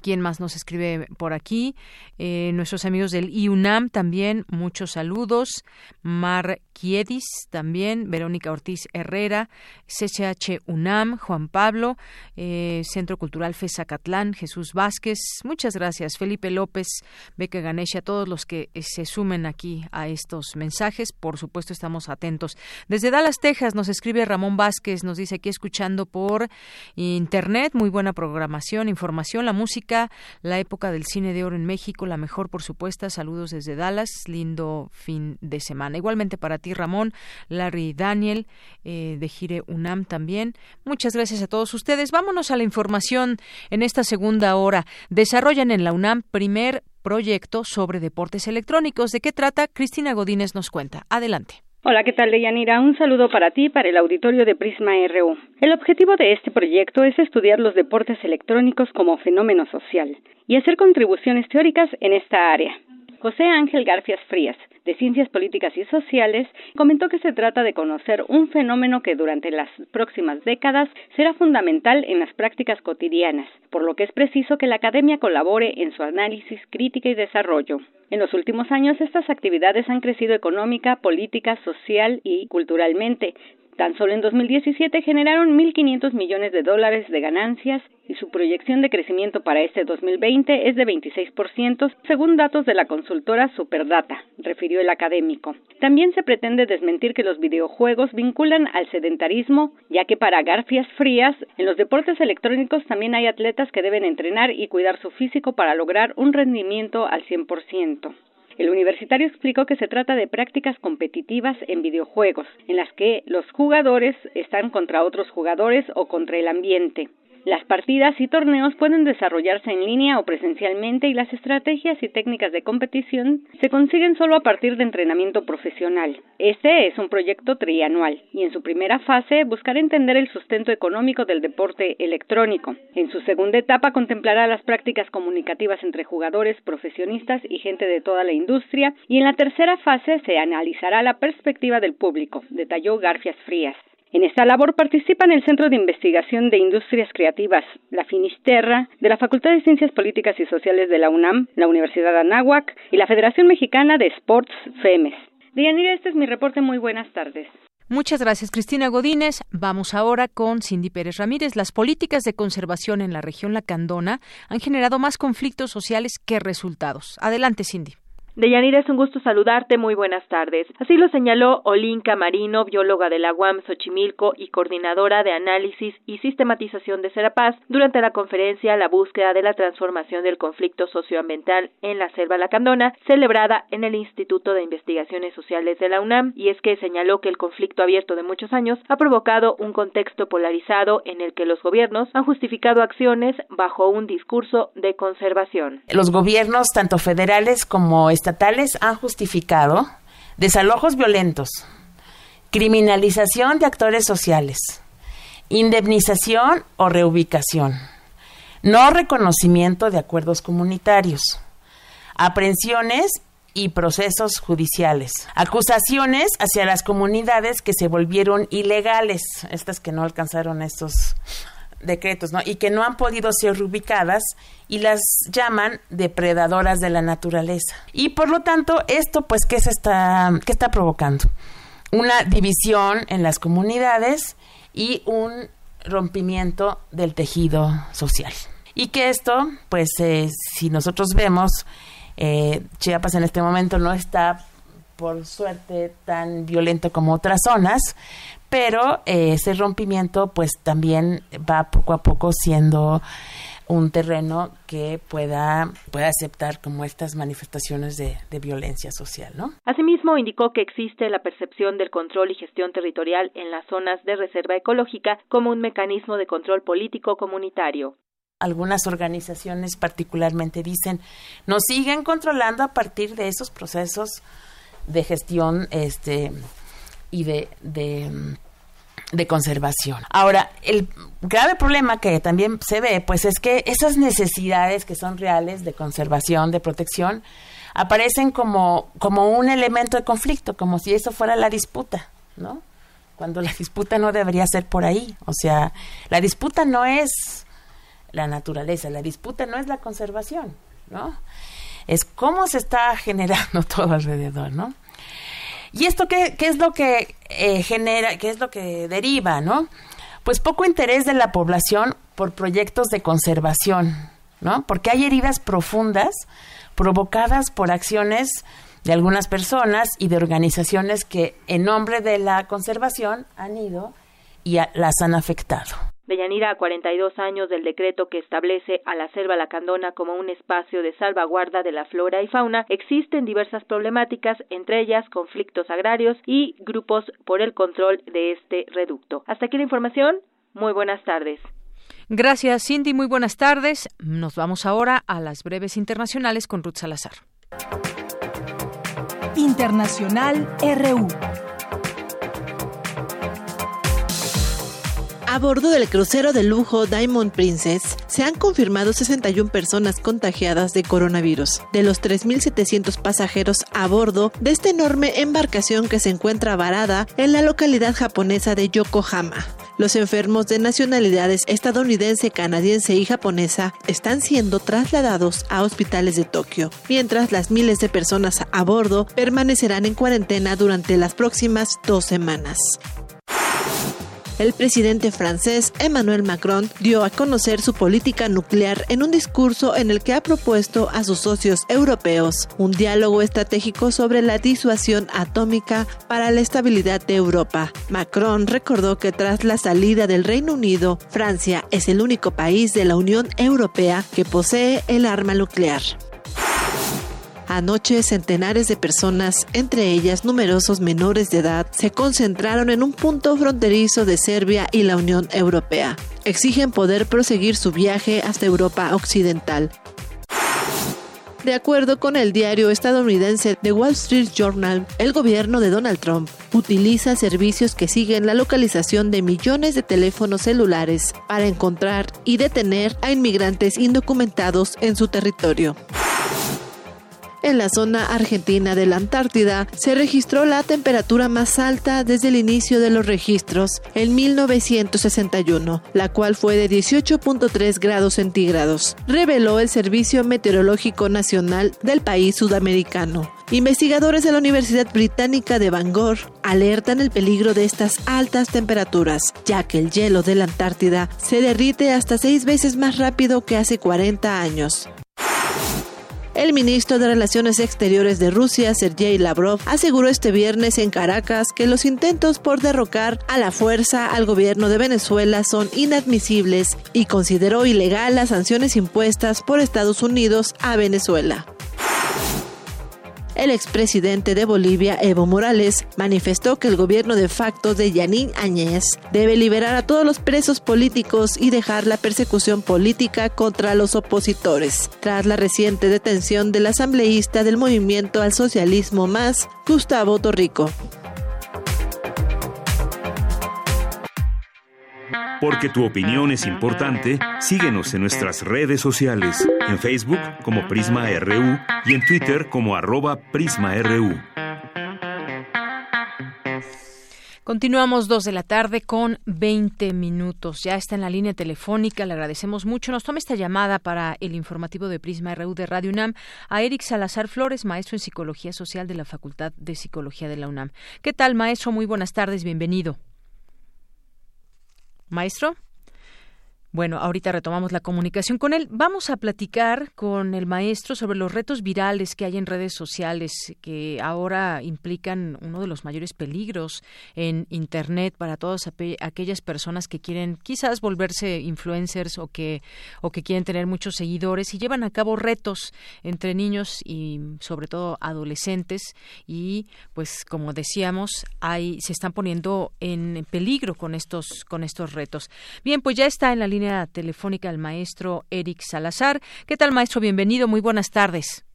S1: ¿Quién más nos escribe por aquí? Eh, nuestros amigos del IUNAM también, muchos saludos. Mar Kiedis también, Verónica Ortiz Herrera, CCH UNAM, Juan Pablo, eh, Centro Cultural FESACatlán, Jesús Vázquez. Muchas gracias. Felipe López, Beca Ganesha, todos los que eh, se sumen aquí a estos mensajes. Por supuesto, estamos atentos. Desde Dallas, Texas, nos escribe Ramón Vázquez, nos dice aquí escuchando por internet, muy buena programación, información, la música la época del cine de oro en México, la mejor por supuesto. Saludos desde Dallas, lindo fin de semana. Igualmente para ti, Ramón, Larry Daniel, eh, de Gire UNAM también. Muchas gracias a todos ustedes. Vámonos a la información en esta segunda hora. Desarrollan en la UNAM primer proyecto sobre deportes electrónicos. ¿De qué trata? Cristina Godínez nos cuenta. Adelante.
S20: Hola, ¿qué tal, Deyanira? Un saludo para ti y para el auditorio de Prisma RU. El objetivo de este proyecto es estudiar los deportes electrónicos como fenómeno social y hacer contribuciones teóricas en esta área. José Ángel Garfias Frías, de Ciencias Políticas y Sociales, comentó que se trata de conocer un fenómeno que durante las próximas décadas será fundamental en las prácticas cotidianas, por lo que es preciso que la academia colabore en su análisis, crítica y desarrollo. En los últimos años estas actividades han crecido económica, política, social y culturalmente, Tan solo en 2017 generaron 1.500 millones de dólares de ganancias y su proyección de crecimiento para este 2020 es de 26%, según datos de la consultora Superdata, refirió el académico. También se pretende desmentir que los videojuegos vinculan al sedentarismo, ya que para Garfias Frías, en los deportes electrónicos también hay atletas que deben entrenar y cuidar su físico para lograr un rendimiento al 100%. El universitario explicó que se trata de prácticas competitivas en videojuegos, en las que los jugadores están contra otros jugadores o contra el ambiente. Las partidas y torneos pueden desarrollarse en línea o presencialmente y las estrategias y técnicas de competición se consiguen solo a partir de entrenamiento profesional. Este es un proyecto trianual y en su primera fase buscará entender el sustento económico del deporte electrónico. En su segunda etapa contemplará las prácticas comunicativas entre jugadores, profesionistas y gente de toda la industria y en la tercera fase se analizará la perspectiva del público, detalló Garfias Frías. En esta labor participan el Centro de Investigación de Industrias Creativas, la Finisterra, de la Facultad de Ciencias Políticas y Sociales de la UNAM, la Universidad Anáhuac y la Federación Mexicana de Sports FEMES. Dianira, este es mi reporte. Muy buenas tardes.
S1: Muchas gracias, Cristina Godínez. Vamos ahora con Cindy Pérez Ramírez. Las políticas de conservación en la región Lacandona han generado más conflictos sociales que resultados. Adelante, Cindy.
S21: Deyanira, es un gusto saludarte. Muy buenas tardes. Así lo señaló Olinka Marino, bióloga de la UAM Xochimilco y coordinadora de análisis y sistematización de Serapaz, durante la conferencia La búsqueda de la transformación del conflicto socioambiental en la selva lacandona, celebrada en el Instituto de Investigaciones Sociales de la UNAM, y es que señaló que el conflicto abierto de muchos años ha provocado un contexto polarizado en el que los gobiernos han justificado acciones bajo un discurso de conservación.
S22: Los gobiernos, tanto federales como estatales, estatales han justificado desalojos violentos, criminalización de actores sociales, indemnización o reubicación, no reconocimiento de acuerdos comunitarios, aprehensiones y procesos judiciales, acusaciones hacia las comunidades que se volvieron ilegales, estas que no alcanzaron estos decretos, ¿no? Y que no han podido ser reubicadas y las llaman depredadoras de la naturaleza. Y por lo tanto, esto, pues, ¿qué se está, qué está provocando? Una división en las comunidades y un rompimiento del tejido social. Y que esto, pues, eh, si nosotros vemos, eh, Chiapas en este momento no está por suerte tan violento como otras zonas, pero eh, ese rompimiento pues también va poco a poco siendo un terreno que pueda, pueda aceptar como estas manifestaciones de, de, violencia social, ¿no?
S21: Asimismo, indicó que existe la percepción del control y gestión territorial en las zonas de reserva ecológica como un mecanismo de control político comunitario.
S22: Algunas organizaciones particularmente dicen, nos siguen controlando a partir de esos procesos de gestión este, y de, de, conservación. Ahora, el grave problema que también se ve, pues es que esas necesidades que son reales de conservación, de protección, aparecen como, como un elemento de conflicto, como si eso fuera la disputa, ¿no? Cuando la disputa no debería ser por ahí. O sea, la disputa no es la naturaleza, la disputa no es la conservación, ¿no? Es cómo se está generando todo alrededor, ¿no? ¿Y esto qué, qué es lo que eh, genera, qué es lo que deriva, no? Pues poco interés de la población por proyectos de conservación, ¿no? Porque hay heridas profundas provocadas por acciones de algunas personas y de organizaciones que en nombre de la conservación han ido y las han afectado.
S21: Deyanira, a 42 años del decreto que establece a la selva lacandona como un espacio de salvaguarda de la flora y fauna, existen diversas problemáticas, entre ellas conflictos agrarios y grupos por el control de este reducto. Hasta aquí la información. Muy buenas tardes.
S1: Gracias, Cindy. Muy buenas tardes. Nos vamos ahora a las breves internacionales con Ruth Salazar.
S3: Internacional RU.
S15: A bordo del crucero de lujo Diamond Princess se han confirmado 61 personas contagiadas de coronavirus. De los 3.700 pasajeros a bordo de esta enorme embarcación que se encuentra varada en la localidad japonesa de Yokohama. Los enfermos de nacionalidades estadounidense, canadiense y japonesa están siendo trasladados a hospitales de Tokio, mientras las miles de personas a bordo permanecerán en cuarentena durante las próximas dos semanas el presidente francés Emmanuel Macron dio a conocer su política nuclear en un discurso en el que ha propuesto a sus socios europeos un diálogo estratégico sobre la disuasión atómica para la estabilidad de Europa. Macron recordó que tras la salida del Reino Unido, Francia es el único país de la Unión Europea que posee el arma nuclear. Anoche, centenares de personas, entre ellas numerosos menores de edad, se concentraron en un punto fronterizo de Serbia y la Unión Europea. Exigen poder proseguir su viaje hasta Europa Occidental. De acuerdo con el diario estadounidense The Wall Street Journal, el gobierno de Donald Trump utiliza servicios que siguen la localización de millones de teléfonos celulares para encontrar y detener a inmigrantes indocumentados en su territorio. En la zona argentina de la Antártida se registró la temperatura más alta desde el inicio de los registros en 1961, la cual fue de 18.3 grados centígrados, reveló el Servicio Meteorológico Nacional del país sudamericano. Investigadores de la Universidad Británica de Bangor alertan el peligro de estas altas temperaturas, ya que el hielo de la Antártida se derrite hasta seis veces más rápido que hace 40 años. El ministro de Relaciones Exteriores de Rusia, Sergei Lavrov, aseguró este viernes en Caracas que los intentos por derrocar a la fuerza al gobierno de Venezuela son inadmisibles y consideró ilegal las sanciones impuestas por Estados Unidos a Venezuela el expresidente de Bolivia, Evo Morales, manifestó que el gobierno de facto de Yanín Añez debe liberar a todos los presos políticos y dejar la persecución política contra los opositores, tras la reciente detención del asambleísta del movimiento al socialismo más, Gustavo Torrico.
S2: Porque tu opinión es importante, síguenos en nuestras redes sociales, en Facebook como Prisma RU y en Twitter como arroba PrismaRU.
S1: Continuamos dos de la tarde con 20 minutos. Ya está en la línea telefónica, le agradecemos mucho. Nos toma esta llamada para el informativo de Prisma RU de Radio UNAM a Eric Salazar Flores, maestro en Psicología Social de la Facultad de Psicología de la UNAM. ¿Qué tal, maestro? Muy buenas tardes, bienvenido. Maestro. Bueno, ahorita retomamos la comunicación con él. Vamos a platicar con el maestro sobre los retos virales que hay en redes sociales que ahora implican uno de los mayores peligros en Internet para todas aquellas personas que quieren quizás volverse influencers o que o que quieren tener muchos seguidores y llevan a cabo retos entre niños y sobre todo adolescentes y pues como decíamos hay se están poniendo en peligro con estos con estos retos. Bien, pues ya está en la línea telefónica el maestro Eric Salazar. ¿Qué tal, maestro? Bienvenido, muy buenas tardes.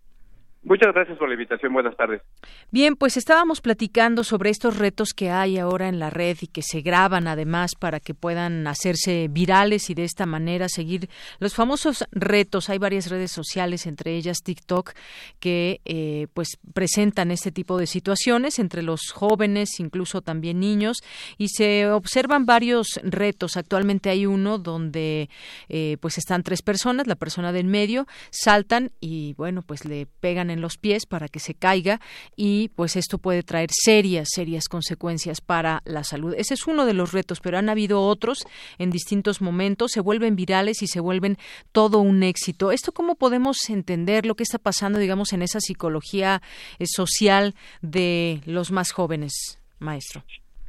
S23: Muchas gracias por la invitación. Buenas tardes.
S1: Bien, pues estábamos platicando sobre estos retos que hay ahora en la red y que se graban además para que puedan hacerse virales y de esta manera seguir los famosos retos. Hay varias redes sociales, entre ellas TikTok, que eh, pues presentan este tipo de situaciones entre los jóvenes, incluso también niños, y se observan varios retos. Actualmente hay uno donde eh, pues están tres personas, la persona del medio, saltan y bueno, pues le pegan en los pies para que se caiga y pues esto puede traer serias, serias consecuencias para la salud. Ese es uno de los retos, pero han habido otros en distintos momentos, se vuelven virales y se vuelven todo un éxito. ¿Esto cómo podemos entender lo que está pasando, digamos, en esa psicología eh, social de los más jóvenes, maestro?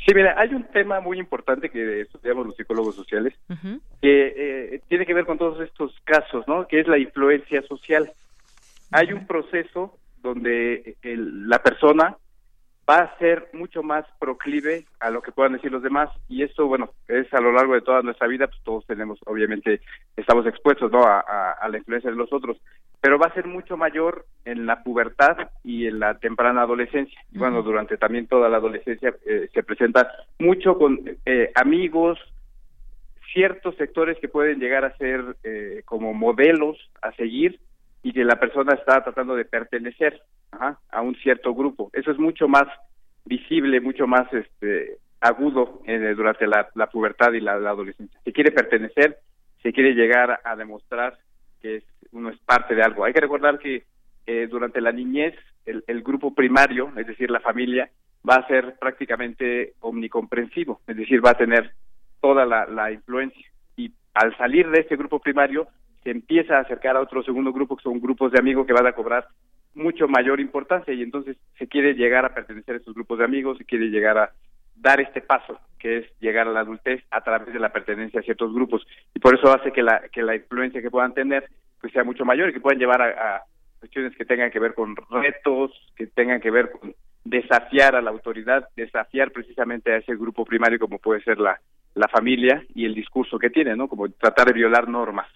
S23: Sí, mira, hay un tema muy importante que estudiamos los psicólogos sociales que eh, tiene que ver con todos estos casos, ¿no? Que es la influencia social hay un proceso donde la persona va a ser mucho más proclive a lo que puedan decir los demás. Y esto bueno es a lo largo de toda nuestra vida pues todos tenemos obviamente estamos expuestos no a, la influencia de los otros. Pero va a ser mucho mayor en la pubertad y en la temprana adolescencia. Y bueno durante también toda la adolescencia eh, se presenta mucho con eh, amigos ciertos sectores que pueden llegar a ser eh, como modelos a seguir y que la persona está tratando de pertenecer a un cierto grupo. Eso es mucho más visible, mucho más este, agudo eh, durante la, pubertad y la, adolescencia. Se quiere pertenecer, se quiere llegar a demostrar que uno es parte de algo. Hay que recordar que eh, durante la niñez el, grupo primario, es decir, la familia, va a ser prácticamente omnicomprensivo, es decir, va a tener toda la, la influencia. Y al salir de ese grupo primario, se empieza a acercar a otro segundo grupo que son grupos de amigos que van a cobrar mucho mayor importancia y entonces se quiere llegar a pertenecer a esos grupos de amigos, se quiere llegar a dar este paso que es llegar a la adultez a través de la pertenencia a ciertos grupos y por eso hace que la que la influencia que puedan tener pues sea mucho mayor y que puedan llevar a, cuestiones que tengan que ver con retos, que tengan que ver con desafiar a la autoridad, desafiar precisamente a ese grupo primario como puede ser la, la familia y el discurso que tiene, ¿no? Como tratar de violar normas.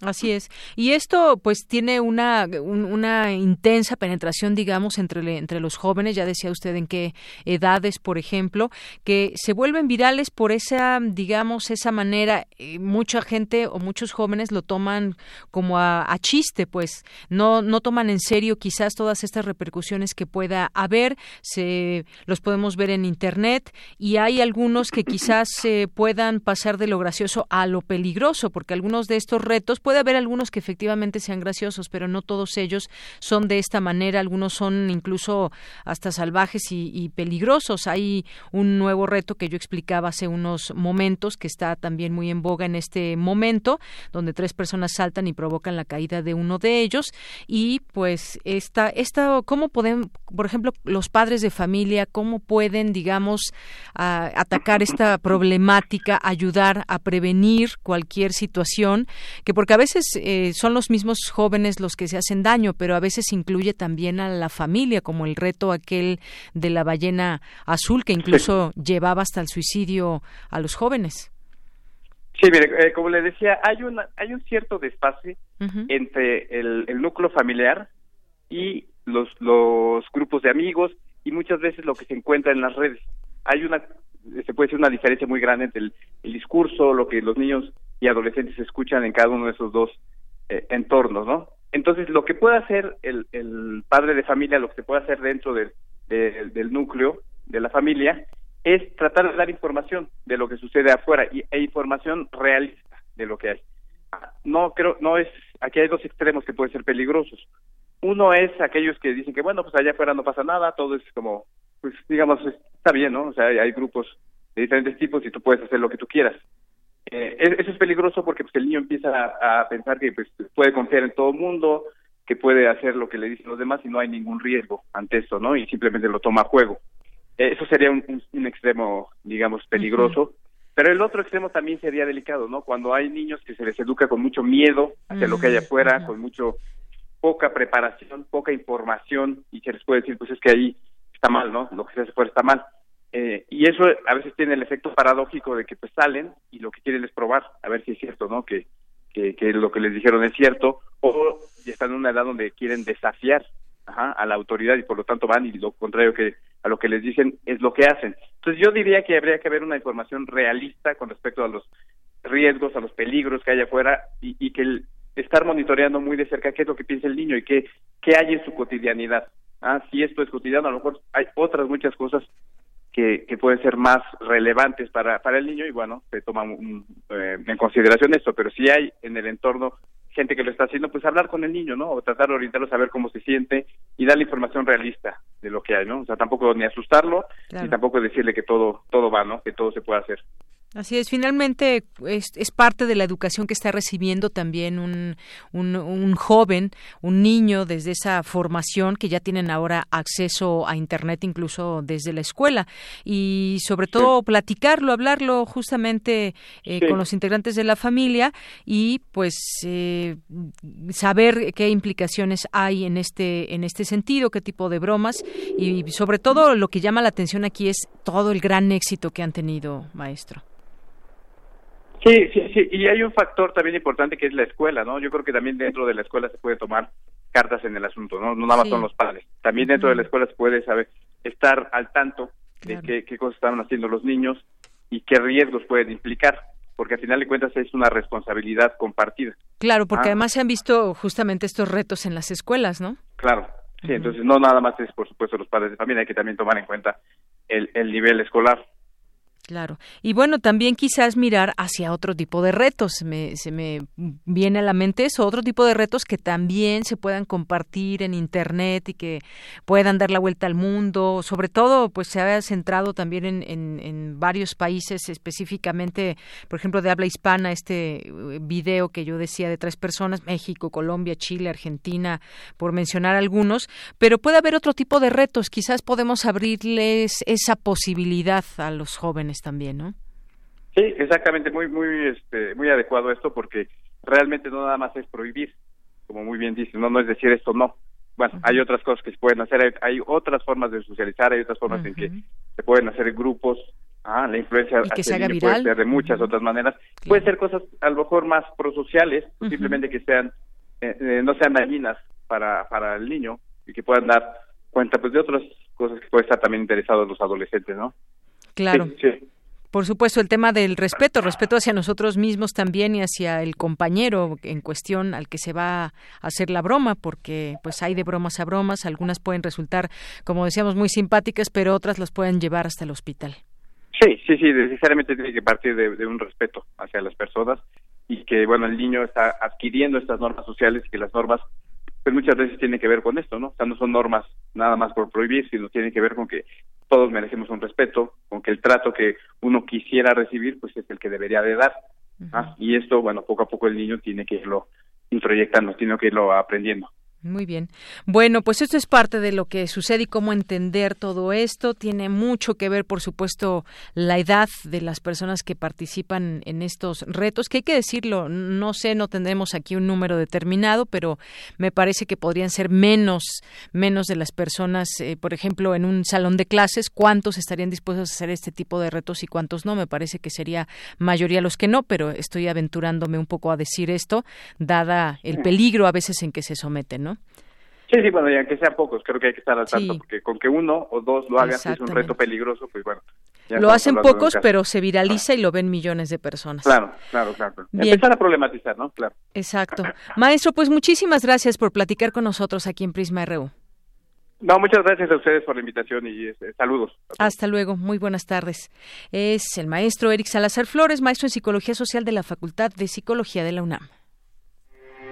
S1: Así es. Y esto pues tiene una, una intensa penetración, digamos, entre, entre los jóvenes, ya decía usted en qué edades, por ejemplo, que se vuelven virales por esa, digamos, esa manera. Eh, mucha gente o muchos jóvenes lo toman como a, chiste, pues no, no toman en serio quizás todas estas repercusiones que pueda haber. Se, los podemos ver en Internet y hay algunos que quizás se puedan pasar de lo gracioso a lo peligroso, porque algunos de estos retos. Puede haber algunos que efectivamente sean graciosos, pero no todos ellos son de esta manera. Algunos son incluso hasta salvajes y, peligrosos. Hay un nuevo reto que yo explicaba hace unos momentos que está también muy en boga en este momento, donde tres personas saltan y provocan la caída de uno de ellos. Y pues esta, esta, ¿cómo pueden, por ejemplo, los padres de familia, cómo pueden, digamos, atacar esta problemática, ayudar a prevenir cualquier situación que porque a veces eh, son los mismos jóvenes los que se hacen daño, pero a veces incluye también a la familia, como el reto aquel de la ballena azul que incluso llevaba hasta el suicidio a los jóvenes.
S23: Sí, mire, eh, como le decía, hay una hay un cierto desfase entre el, el, núcleo familiar y los los grupos de amigos y muchas veces lo que se encuentra en las redes. Hay una se puede decir una diferencia muy grande entre el, el discurso, lo que los niños y adolescentes escuchan en cada uno de esos dos eh, entornos, ¿no? Entonces, lo que puede hacer el, el, padre de familia, lo que se puede hacer dentro del, núcleo de la familia, es tratar de dar información de lo que sucede afuera y, e información realista de lo que hay. No creo, no es, aquí hay dos extremos que pueden ser peligrosos. Uno es aquellos que dicen que bueno, pues allá afuera no pasa nada, todo es como, pues digamos, está bien, ¿no? O sea, hay grupos de diferentes tipos y tú puedes hacer lo que tú quieras. Eh, eso es peligroso porque pues, el niño empieza a, pensar que pues, puede confiar en todo el mundo, que puede hacer lo que le dicen los demás y no hay ningún riesgo ante eso, ¿no? Y simplemente lo toma a juego. Eh, eso sería un, extremo, digamos, peligroso. Pero el otro extremo también sería delicado, ¿no? Cuando hay niños que se les educa con mucho miedo hacia lo que hay afuera, con mucho poca preparación, poca información y se les puede decir, pues es que ahí está mal, ¿no? Lo que se hace afuera está mal. Eh, y eso a veces tiene el efecto paradójico de que pues salen y lo que quieren es probar, a ver si es cierto, ¿no? Que, que, lo que les dijeron es cierto, o están en una edad donde quieren desafiar a la autoridad y por lo tanto van y lo contrario que a lo que les dicen es lo que hacen. Entonces yo diría que habría que haber una información realista con respecto a los riesgos, a los peligros que hay afuera y, y que el, estar monitoreando muy de cerca qué es lo que piensa el niño y qué, qué hay en su cotidianidad. Ah, si esto es cotidiano, a lo mejor hay otras muchas cosas que, pueden ser más relevantes para, para el niño y bueno, se toma eh, en consideración esto, pero si hay en el entorno gente que lo está haciendo, pues hablar con el niño, ¿no? O tratar de orientarlo a saber cómo se siente y darle información realista de lo que hay, ¿no? O sea, tampoco ni asustarlo, ni tampoco decirle que todo, todo va, ¿no? Que todo se puede hacer.
S1: Así es, finalmente es, es, parte de la educación que está recibiendo también un, un, joven, un niño desde esa formación que ya tienen ahora acceso a Internet incluso desde la escuela. Y sobre todo platicarlo, hablarlo justamente eh, con los integrantes de la familia y pues eh, saber qué implicaciones hay en este, en este sentido, qué tipo de bromas. Y sobre todo lo que llama la atención aquí es todo el gran éxito que han tenido, maestro.
S23: Sí, sí, sí, y hay un factor también importante que es la escuela, ¿no? Yo creo que también dentro de la escuela se puede tomar cartas en el asunto, ¿no? No nada más son los padres. También dentro de la escuela se puede saber, estar al tanto de qué, qué cosas están haciendo los niños y qué riesgos pueden implicar porque al final de cuentas es una responsabilidad compartida.
S1: Claro, porque ah. además se han visto justamente estos retos en las escuelas, ¿no?
S23: Claro, sí, entonces no nada más es por supuesto los padres de familia, hay que también tomar en cuenta el, el nivel escolar.
S1: Claro. Y bueno, también quizás mirar hacia otro tipo de retos. Me, se me viene a la mente eso, otro tipo de retos que también se puedan compartir en Internet y que puedan dar la vuelta al mundo. Sobre todo, pues se ha centrado también en, en, en varios países, específicamente, por ejemplo, de habla hispana, este eh, video que yo decía de tres personas, México, Colombia, Chile, Argentina, por mencionar algunos. Pero puede haber otro tipo de retos. Quizás podemos abrirles esa posibilidad a los jóvenes también, ¿no?
S23: Sí, exactamente, muy muy este, muy adecuado esto porque realmente no nada más es prohibir, como muy bien dice, no, no es decir esto no. Bueno, hay otras cosas que se pueden hacer, hay, otras formas de socializar, hay otras formas en que se pueden hacer grupos, ah, la influencia
S1: que puede
S23: ser de muchas otras maneras, puede ser cosas a lo mejor más prosociales, simplemente que sean, eh, eh, no sean dañinas para, para el niño y que puedan dar cuenta pues de otras cosas que pueden estar también interesados los adolescentes, ¿no?
S1: Claro. Por supuesto, el tema del respeto, respeto hacia nosotros mismos también y hacia el compañero en cuestión al que se va a hacer la broma, porque pues hay de bromas a bromas, algunas pueden resultar, como decíamos, muy simpáticas, pero otras las pueden llevar hasta el hospital.
S23: Sí, sí, sí, necesariamente tiene que partir de, un respeto hacia las personas y que, bueno, el niño está adquiriendo estas normas sociales y que las normas pues muchas veces tienen que ver con esto, ¿no? O sea, no son normas nada más por prohibir, sino tienen que ver con que todos merecemos un respeto, con que el trato que uno quisiera recibir, pues es el que debería de dar. ¿ah? Y esto, bueno, poco a poco el niño tiene que irlo introyectando, tiene que irlo aprendiendo.
S1: Muy bien. Bueno, pues esto es parte de lo que sucede y cómo entender todo esto. Tiene mucho que ver, por supuesto, la edad de las personas que participan en estos retos, que hay que decirlo, no sé, no tendremos aquí un número determinado, pero me parece que podrían ser menos, menos de las personas, eh, por ejemplo, en un salón de clases, cuántos estarían dispuestos a hacer este tipo de retos y cuántos no. Me parece que sería mayoría los que no, pero estoy aventurándome un poco a decir esto, dada el peligro a veces en que se someten, ¿no?
S23: Sí, sí, bueno, y aunque sean pocos, creo que hay que estar al tanto, porque con que uno o dos lo hagan, si es un reto peligroso, pues bueno.
S1: Lo hacen pocos, pero se viraliza y lo ven millones de personas.
S23: Claro, claro, claro. Empezar a problematizar, ¿no? Claro.
S1: Exacto. Maestro, pues muchísimas gracias por platicar con nosotros aquí en Prisma RU.
S23: No, muchas gracias a ustedes por la invitación y este, saludos.
S1: Hasta luego, muy buenas tardes. Es el maestro Eric Salazar Flores, maestro en Psicología Social de la Facultad de Psicología de la UNAM.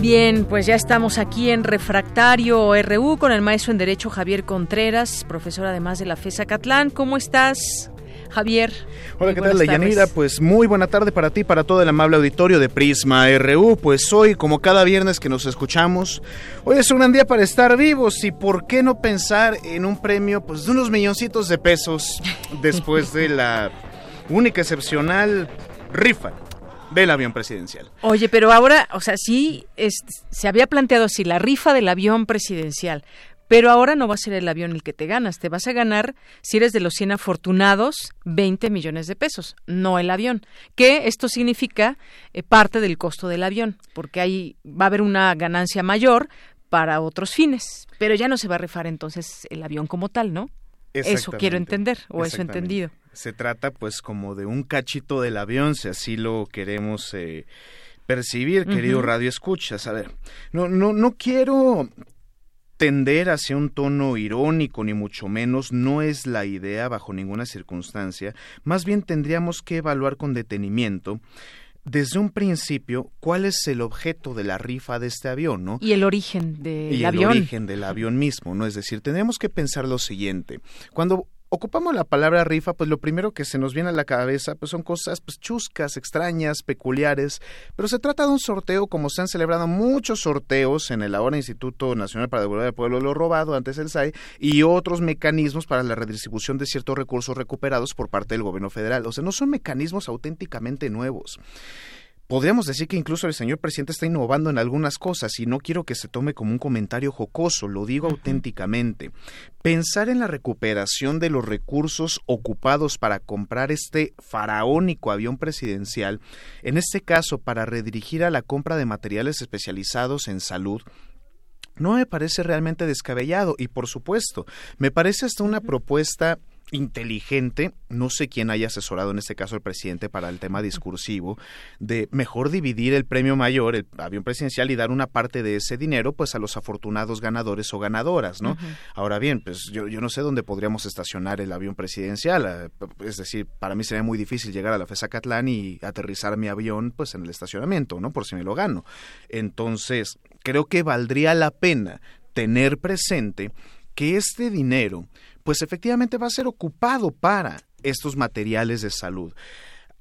S1: Bien, pues ya estamos aquí en Refractario RU con el maestro en Derecho Javier Contreras, profesor además de la FESA Catlán. ¿Cómo estás? Javier.
S24: Hola, ¿qué tal, Deyanira? Pues muy buena tarde para ti, para todo el amable auditorio de Prisma RU. Pues hoy, como cada viernes que nos escuchamos, hoy es un gran día para estar vivos y por qué no pensar en un premio pues de unos milloncitos de pesos después de la única excepcional rifa del avión presidencial.
S1: Oye, pero ahora, o sea, sí se había planteado así la rifa del avión presidencial, pero ahora no va a ser el avión el que te ganas, te vas a ganar, si eres de los 100 afortunados, 20 millones de pesos, no el avión, que esto significa eh, parte del costo del avión, porque ahí va a haber una ganancia mayor para otros fines, pero ya no se va a rifar entonces el avión como tal, ¿no? Eso quiero entender, o eso entendido.
S24: Se trata pues como de un cachito del avión, si así lo queremos eh, percibir, querido Radio Escuchas. A ver, no, no, no quiero tender hacia un tono irónico, ni mucho menos, no es la idea bajo ninguna circunstancia, más bien tendríamos que evaluar con detenimiento desde un principio cuál es el objeto de la rifa de este avión, ¿no?
S1: Y el origen del
S24: avión. Y el origen del avión mismo, ¿no? Es decir, tendríamos que pensar lo siguiente. Cuando ocupamos la palabra rifa, pues lo primero que se nos viene a la cabeza pues son cosas pues chuscas, extrañas, peculiares, pero se trata de un sorteo como se han celebrado muchos sorteos en el ahora Instituto Nacional para devolver al pueblo lo robado, antes el SAI, y otros mecanismos para la redistribución de ciertos recursos recuperados por parte del gobierno federal. O sea, no son mecanismos auténticamente nuevos podríamos decir que incluso el señor presidente está innovando en algunas cosas y no quiero que se tome como un comentario jocoso, lo digo auténticamente. Pensar en la recuperación de los recursos ocupados para comprar este faraónico avión presidencial, en este caso para redirigir a la compra de materiales especializados en salud, no me parece realmente descabellado. Y por supuesto, me parece hasta una propuesta inteligente, no sé quién haya asesorado en este caso al presidente para el tema discursivo, de mejor dividir el premio mayor, el avión presidencial, y dar una parte de ese dinero pues a los afortunados ganadores o ganadoras, ¿no? Ahora bien, pues yo, yo no sé dónde podríamos estacionar el avión presidencial, eh, es decir, para mí sería muy difícil llegar a la FESA Catlán y aterrizar mi avión pues en el estacionamiento, ¿no? Por si me lo gano. Entonces, creo que valdría la pena tener presente que este dinero pues efectivamente va a ser ocupado para estos materiales de salud.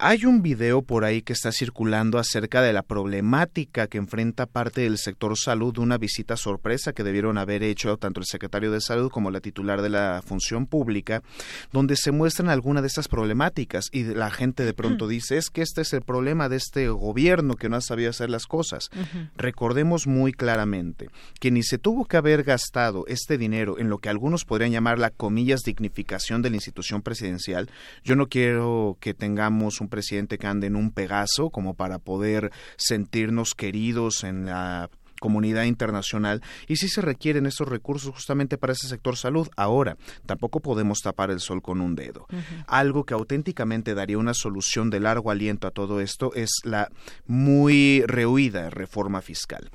S24: Hay un video por ahí que está circulando acerca de la problemática que enfrenta parte del sector salud, una visita sorpresa que debieron haber hecho tanto el secretario de salud como la titular de la función pública, donde se muestran algunas de estas problemáticas y la gente de pronto mm. dice es que este es el problema de este gobierno que no ha sabido hacer las cosas. Recordemos muy claramente que ni se tuvo que haber gastado este dinero en lo que algunos podrían llamar la comillas dignificación de la institución presidencial. Yo no quiero que tengamos un presidente que ande en un Pegaso como para poder sentirnos queridos en la comunidad internacional y si se requieren esos recursos justamente para ese sector salud. Ahora, tampoco podemos tapar el sol con un dedo. Algo que auténticamente daría una solución de largo aliento a todo esto es la muy rehuida reforma fiscal.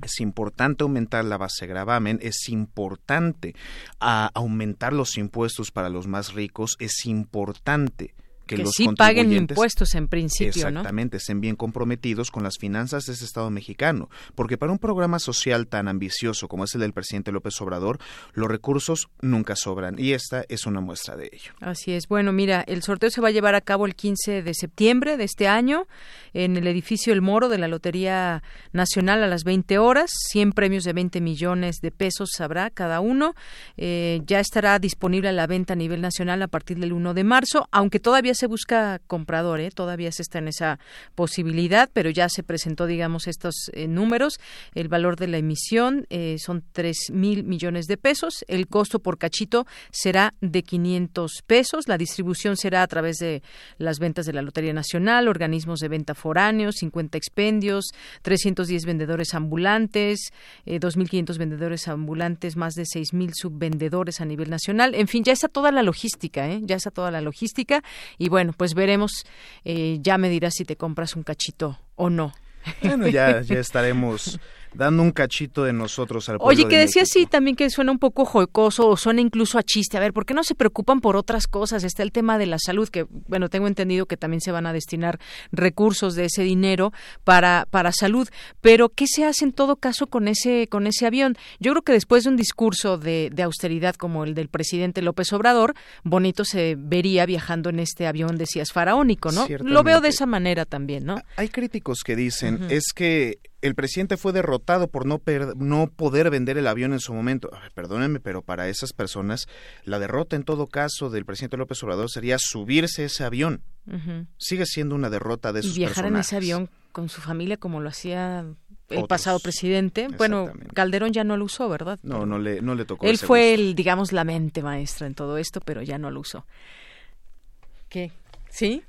S24: Es importante aumentar la base gravamen, es importante ah, aumentar los impuestos para los más ricos, es importante que, los
S1: sí paguen impuestos en principio,
S24: exactamente, estén bien comprometidos con las finanzas de ese Estado mexicano, porque para un programa social tan ambicioso como es el del presidente López Obrador, los recursos nunca sobran y esta es una muestra de ello.
S1: Así es. Bueno, mira, el sorteo se va a llevar a cabo el 15 de septiembre de este año en el edificio El Moro de la Lotería Nacional a las 20 horas, 100 premios de 20 millones de pesos habrá cada uno. Eh, ya estará disponible a la venta a nivel nacional a partir del 1 de marzo, aunque todavía se busca comprador, ¿eh? todavía se está en esa posibilidad, pero ya se presentó, digamos, estos eh, números. El valor de la emisión eh, son tres mil millones de pesos. El costo por cachito será de 500 pesos. La distribución será a través de las ventas de la Lotería Nacional, organismos de venta foráneos, 50 expendios, 310 vendedores ambulantes, eh, 2.500 vendedores ambulantes, más de 6.000 subvendedores a nivel nacional. En fin, ya está toda la logística, ¿eh? ya está toda la logística y bueno, pues veremos, eh, ya me dirás si te compras un cachito o no.
S24: Bueno, ya, ya estaremos dando un cachito de nosotros al
S1: pueblo Oye, que decía sí también que suena un poco jocoso o suena incluso a chiste. A ver, ¿por qué no se preocupan por otras cosas? Está el tema de la salud, que bueno, tengo entendido que también se van a destinar recursos de ese dinero para, para salud. Pero, ¿qué se hace en todo caso con ese, con ese avión? Yo creo que después de un discurso de, de austeridad como el del presidente López Obrador, bonito se vería viajando en este avión, decías, faraónico, ¿no? Lo veo de esa manera también, ¿no?
S24: Hay críticos que dicen, es que el presidente fue derrotado por no, no poder vender el avión en su momento. perdónenme, pero para esas personas la derrota en todo caso del presidente López Obrador sería subirse ese avión. Sigue siendo una derrota de sus
S1: Y viajar en ese avión con su familia como lo hacía el pasado presidente. Bueno, Calderón ya no lo usó, ¿verdad?
S24: No, no le, no le tocó.
S1: Él fue el, digamos, la mente maestra en todo esto, pero ya no lo usó. ¿Qué? ¿Sí?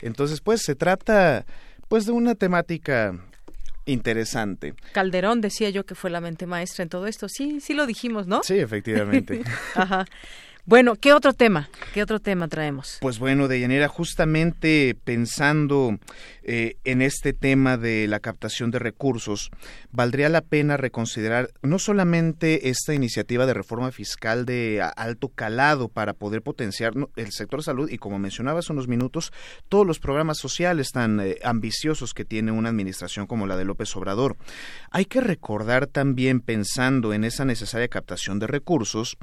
S24: Entonces, pues se trata pues de una temática interesante.
S1: Calderón decía yo que fue la mente maestra en todo esto. Sí, sí lo dijimos, ¿no?
S24: Sí, efectivamente.
S1: Ajá. Bueno, ¿qué otro tema? ¿Qué otro tema traemos?
S24: Pues bueno, Deyanira, justamente pensando eh, en este tema de la captación de recursos, valdría la pena reconsiderar no solamente esta iniciativa de reforma fiscal de alto calado para poder potenciar el sector salud y, como mencionaba hace unos minutos, todos los programas sociales tan eh, ambiciosos que tiene una administración como la de López Obrador. Hay que recordar también, pensando en esa necesaria captación de recursos,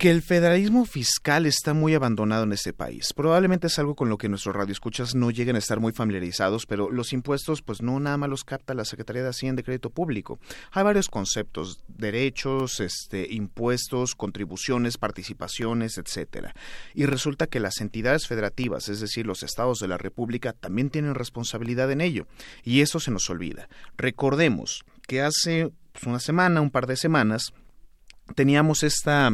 S24: que el federalismo fiscal está muy abandonado en este país. Probablemente es algo con lo que nuestros radioescuchas no lleguen a estar muy familiarizados, pero los impuestos pues no nada más los capta la Secretaría de Hacienda de Crédito Público. Hay varios conceptos, derechos, este, impuestos, contribuciones, participaciones, etcétera. Y resulta que las entidades federativas, es decir, los estados de la República, también tienen responsabilidad en ello. Y eso se nos olvida. Recordemos que hace pues, una semana, un par de semanas, teníamos esta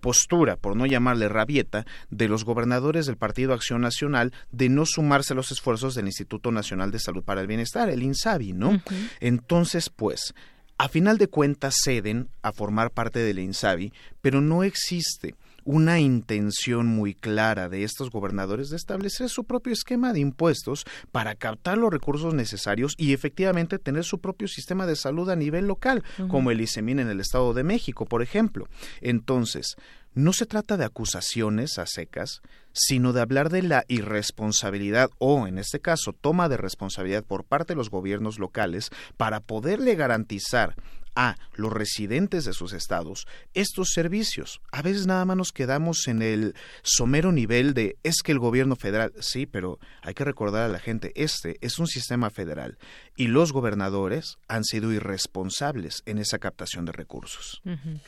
S24: postura, por no llamarle rabieta, de los gobernadores del Partido Acción Nacional de no sumarse a los esfuerzos del Instituto Nacional de Salud para el Bienestar, el INSABI, ¿no? Entonces, pues, a final de cuentas ceden a formar parte del INSABI, pero no existe una intención muy clara de estos gobernadores de establecer su propio esquema de impuestos para captar los recursos necesarios y efectivamente tener su propio sistema de salud a nivel local, como el ICEMIN en el Estado de México, por ejemplo. Entonces, no se trata de acusaciones a secas, sino de hablar de la irresponsabilidad o, en este caso, toma de responsabilidad por parte de los gobiernos locales para poderle garantizar a los residentes de sus estados estos servicios. A veces nada más nos quedamos en el somero nivel de es que el gobierno federal, sí, pero hay que recordar a la gente, este es un sistema federal y los gobernadores han sido irresponsables en esa captación de recursos.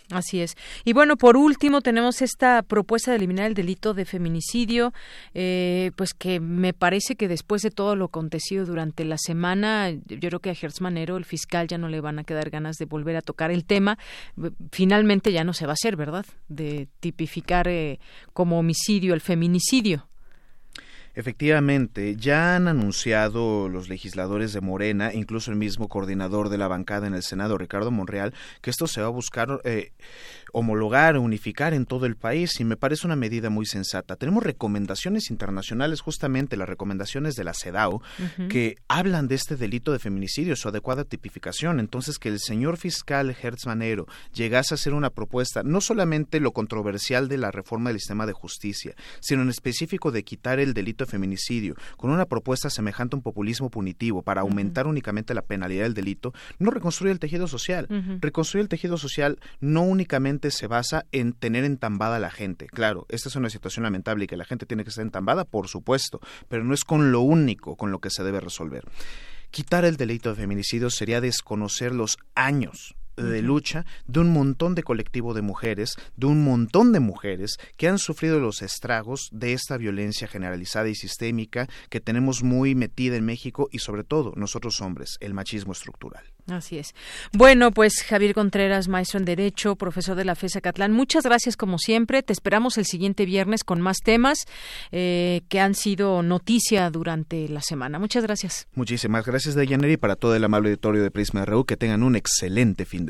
S1: Así es. Y bueno, por último tenemos esta propuesta de eliminar el delito de feminicidio, eh, pues que me parece que después de todo lo acontecido durante la semana, yo creo que a Gertz Manero, el fiscal, ya no le van a quedar ganas de volver a tocar el tema. Finalmente ya no se va a hacer, ¿verdad? De tipificar eh, como homicidio el feminicidio.
S24: Efectivamente, ya han anunciado los legisladores de Morena, incluso el mismo coordinador de la bancada en el Senado, Ricardo Monreal, que esto se va a buscar eh, homologar, unificar en todo el país y me parece una medida muy sensata. Tenemos recomendaciones internacionales, justamente las recomendaciones de la CEDAW, que hablan de este delito de feminicidio, su adecuada tipificación. Entonces, que el señor fiscal Hertz Manero llegase a hacer una propuesta, no solamente lo controversial de la reforma del sistema de justicia, sino en específico de quitar el delito de feminicidio, con una propuesta semejante a un populismo punitivo para aumentar únicamente la penalidad del delito, no reconstruye el tejido social. Reconstruye el tejido social no únicamente se basa en tener entambada a la gente. Claro, esta es una situación lamentable y que la gente tiene que estar entambada, por supuesto, pero no es con lo único con lo que se debe resolver. Quitar el delito de feminicidio sería desconocer los años de lucha de un montón de colectivo de mujeres, de un montón de mujeres que han sufrido los estragos de esta violencia generalizada y sistémica que tenemos muy metida en México y sobre todo nosotros hombres, el machismo estructural.
S1: Así es. Bueno, pues Javier Contreras, maestro en Derecho, profesor de la FESA Catlán, muchas gracias como siempre. Te esperamos el siguiente viernes con más temas eh, que han sido noticia durante la semana. Muchas gracias.
S24: Muchísimas gracias, Deyaneri, para todo el amable auditorio de Prisma RU. Que tengan un excelente fin de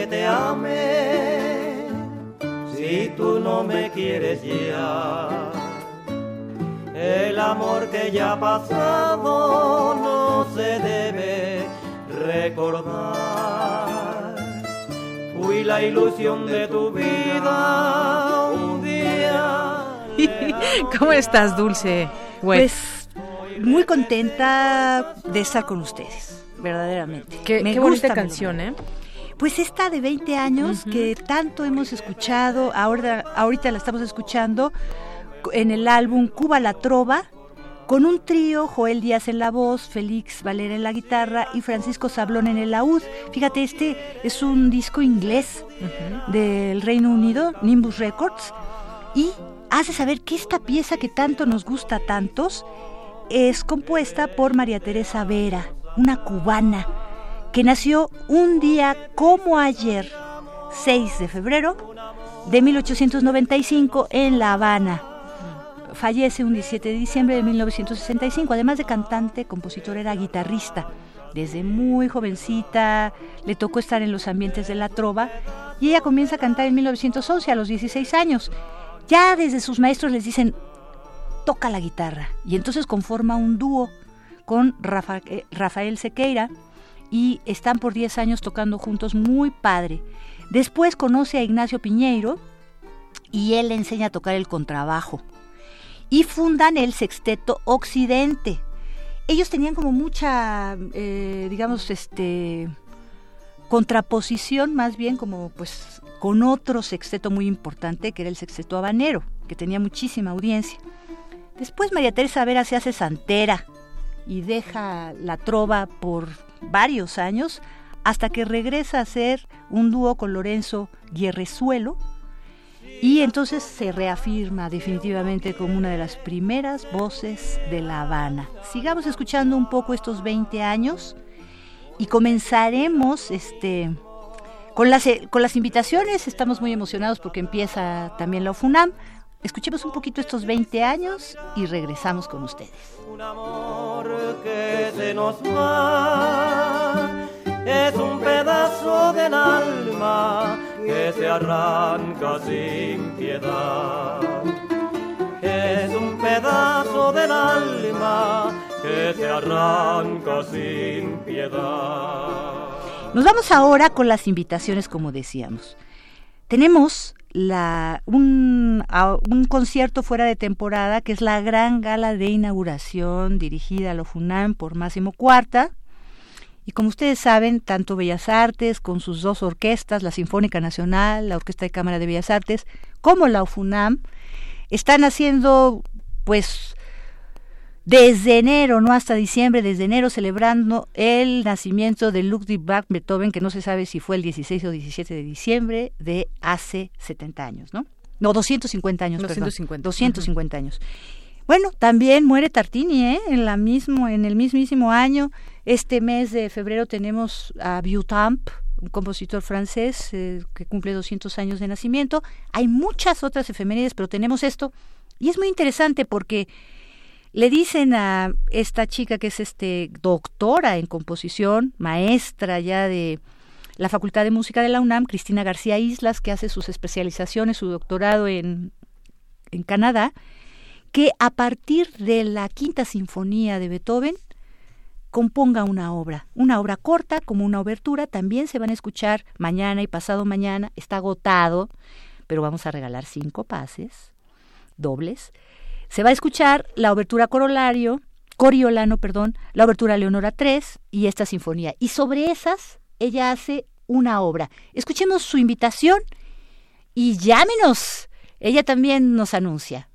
S25: Que te ame si tú no me quieres ya? El amor que ya ha pasado no se debe recordar. Fui la ilusión de tu vida un día.
S1: ¿Cómo estás, Dulce?
S26: Pues muy contenta de estar con ustedes, verdaderamente.
S1: Qué,
S26: Me
S1: qué
S26: gusta
S1: bonita canción, ¿eh?
S26: Pues esta de 20 años que tanto hemos escuchado, ahora, ahorita la estamos escuchando en el álbum Cuba la Trova, con un trío, Joel Díaz en la voz, Félix Valera en la guitarra y Francisco Sablón en el laúd. Fíjate, este es un disco inglés del Reino Unido, Nimbus Records, y hace saber que esta pieza que tanto nos gusta a tantos es compuesta por María Teresa Vera, una cubana que nació un día como ayer, 6 de febrero de 1895 en La Habana. Fallece un 17 de diciembre de 1965. Además de cantante, compositor, era guitarrista. Desde muy jovencita le tocó estar en los ambientes de la trova y ella comienza a cantar en 1911 a los 16 años. Ya desde sus maestros les dicen, toca la guitarra. Y entonces conforma un dúo con eh, Rafael Sequeira y están por 10 años tocando juntos muy padre. Después conoce a Ignacio Piñeiro y él le enseña a tocar el contrabajo. Y fundan el Sexteto Occidente. Ellos tenían como mucha, eh, digamos, este contraposición más bien como pues con otro sexteto muy importante que era el sexteto habanero, que tenía muchísima audiencia. Después María Teresa Vera se hace santera y deja la trova por varios años hasta que regresa a hacer un dúo con Lorenzo Guerrezuelo y entonces se reafirma definitivamente como una de las primeras voces de La Habana. Sigamos escuchando un poco estos 20 años y comenzaremos este con las, con las invitaciones, estamos muy emocionados porque empieza también la UFUNAM. Escuchemos un poquito estos 20 años y regresamos con ustedes.
S25: Un amor que se nos va, es un pedazo del alma que se arranca sin piedad. Es un pedazo del alma que se arranca sin piedad.
S26: Nos vamos ahora con las invitaciones, como decíamos. Tenemos la, un, concierto fuera de temporada, que es la gran gala de inauguración dirigida a lo FUNAM por Máximo Cuarta. Y como ustedes saben, tanto Bellas Artes, con sus dos orquestas, la Sinfónica Nacional, la Orquesta de Cámara de Bellas Artes, como la UFUNAM, están haciendo pues desde enero, no hasta diciembre, desde enero celebrando el nacimiento de Ludwig van Beethoven, que no se sabe si fue el 16 o 17 de diciembre de hace 70 años, ¿no? No, 250 años, 250. 250 años. Bueno, también muere Tartini, ¿eh? En, la mismo, en el mismísimo año. Este mes de febrero tenemos a Vieuxtemps, un compositor francés eh, que cumple 200 años de nacimiento. Hay muchas otras efemérides, pero tenemos esto. Y es muy interesante porque le dicen a esta chica que es este doctora en composición, maestra ya de la Facultad de Música de la UNAM, Cristina García Islas, que hace sus especializaciones, su doctorado en, en Canadá, que a partir de la Quinta Sinfonía de Beethoven componga una obra, una obra corta como una obertura, también se van a escuchar mañana y pasado mañana, está agotado, pero vamos a regalar cinco pases dobles se va a escuchar la obertura corolario, Coriolano, perdón, la obertura Leonora 3 y esta sinfonía. Y sobre esas ella hace una obra. Escuchemos su invitación y llámenos. Ella también nos anuncia.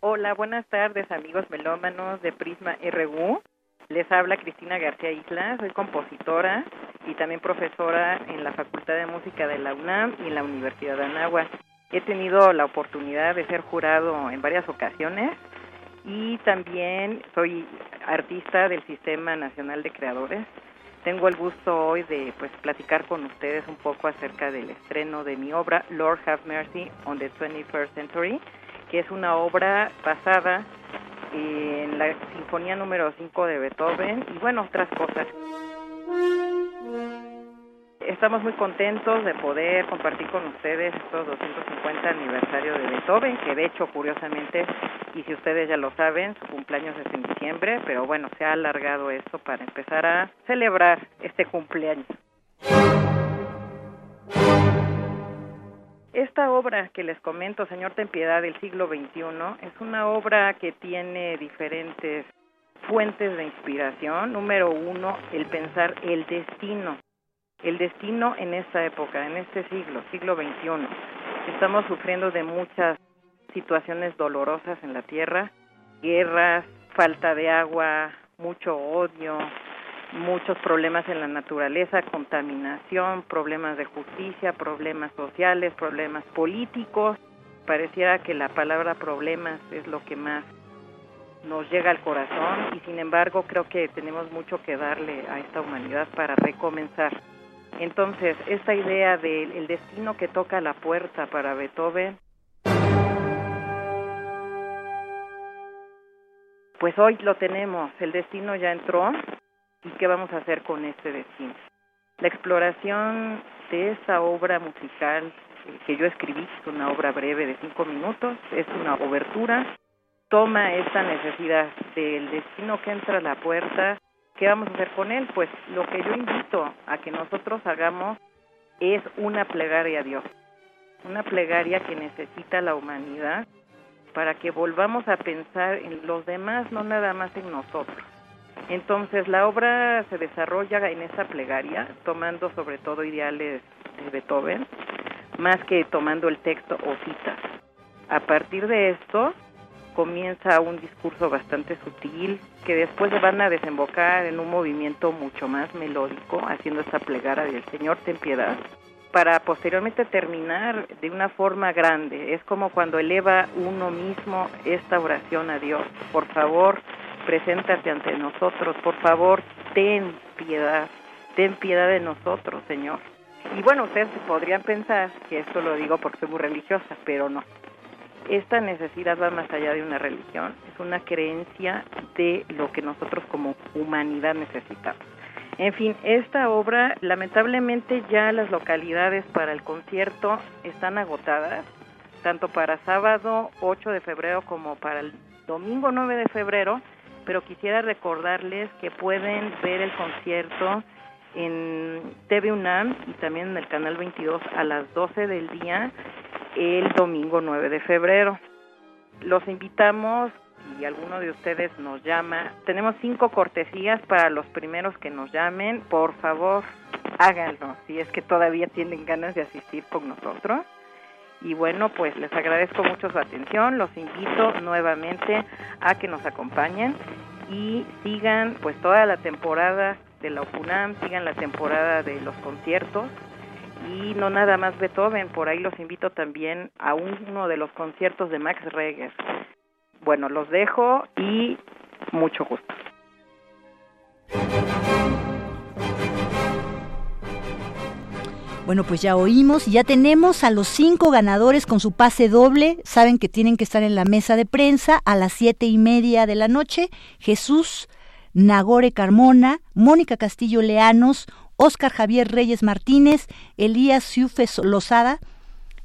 S27: Hola, buenas tardes amigos melómanos de Prisma RU. Les habla Cristina García Isla, soy compositora y también profesora en la Facultad de Música de la UNAM y en la Universidad de Anáhuac. He tenido la oportunidad de ser jurado en varias ocasiones y también soy artista del Sistema Nacional de Creadores. Tengo el gusto hoy de pues platicar con ustedes un poco acerca del estreno de mi obra Lord Have Mercy on the 21st Century, que es una obra basada en la Sinfonía número 5 de Beethoven y bueno, otras cosas. Estamos muy contentos de poder compartir con ustedes estos 250 aniversario de Beethoven, que de hecho, curiosamente, y si ustedes ya lo saben, su cumpleaños es en diciembre, pero bueno, se ha alargado esto para empezar a celebrar este cumpleaños. Esta obra que les comento, Señor Ten Piedad, del siglo XXI, es una obra que tiene diferentes fuentes de inspiración. Número uno, el pensar el destino. El destino en esta época, en este siglo, siglo XXI. Estamos sufriendo de muchas situaciones dolorosas en la tierra, guerras, falta de agua, mucho odio, muchos problemas en la naturaleza, contaminación, problemas de justicia, problemas sociales, problemas políticos. Pareciera que la palabra problemas es lo que más nos llega al corazón y sin embargo creo que tenemos mucho que darle a esta humanidad para recomenzar. Entonces, esta idea del destino que toca la puerta para Beethoven, pues hoy lo tenemos, el destino ya entró, y qué vamos a hacer con este destino. La exploración de esta obra musical que yo escribí, es una obra breve de cinco minutos, es una obertura toma esta necesidad del destino que entra a la puerta, ¿qué vamos a hacer con él? Pues lo que yo invito a que nosotros hagamos es una plegaria a Dios, una plegaria que necesita la humanidad para que volvamos a pensar en los demás, no nada más en nosotros. Entonces la obra se desarrolla en esa plegaria, tomando sobre todo ideales de Beethoven, más que tomando el texto o citas. A partir de esto comienza un discurso bastante sutil que después van a desembocar en un movimiento mucho más melódico, haciendo esta plegaria del Señor ten piedad, para posteriormente terminar de una forma grande. Es como cuando eleva uno mismo esta oración a Dios. Por favor, preséntate ante nosotros. Por favor, ten piedad. Ten piedad de nosotros, Señor. Y bueno, ustedes podrían pensar que esto lo digo porque soy muy religiosa, pero no. Esta necesidad va más allá de una religión, es una creencia de lo que nosotros como humanidad necesitamos. En fin, esta obra, lamentablemente ya las localidades para el concierto están agotadas, tanto para sábado 8 de febrero como para el domingo 9 de febrero, pero quisiera recordarles que pueden ver el concierto en TV UNAM y también en el canal 22 a las 12 del día el domingo 9 de febrero. Los invitamos y alguno de ustedes nos llama. Tenemos cinco cortesías para los primeros que nos llamen. Por favor, háganlo si es que todavía tienen ganas de asistir con nosotros. Y bueno, pues les agradezco mucho su atención. Los invito nuevamente a que nos acompañen y sigan pues toda la temporada de la UPUNAM, sigan la temporada de los conciertos y no nada más Beethoven, por ahí los invito también a uno de los conciertos de Max Reger. Bueno, los dejo y mucho gusto.
S26: Bueno, pues ya oímos ya tenemos a los cinco ganadores con su pase doble. Saben que tienen que estar en la mesa de prensa a las siete y media de la noche. Jesús Nagore Carmona, Mónica Castillo Leanos, Óscar Javier Reyes Martínez, Elías Ciufe Lozada,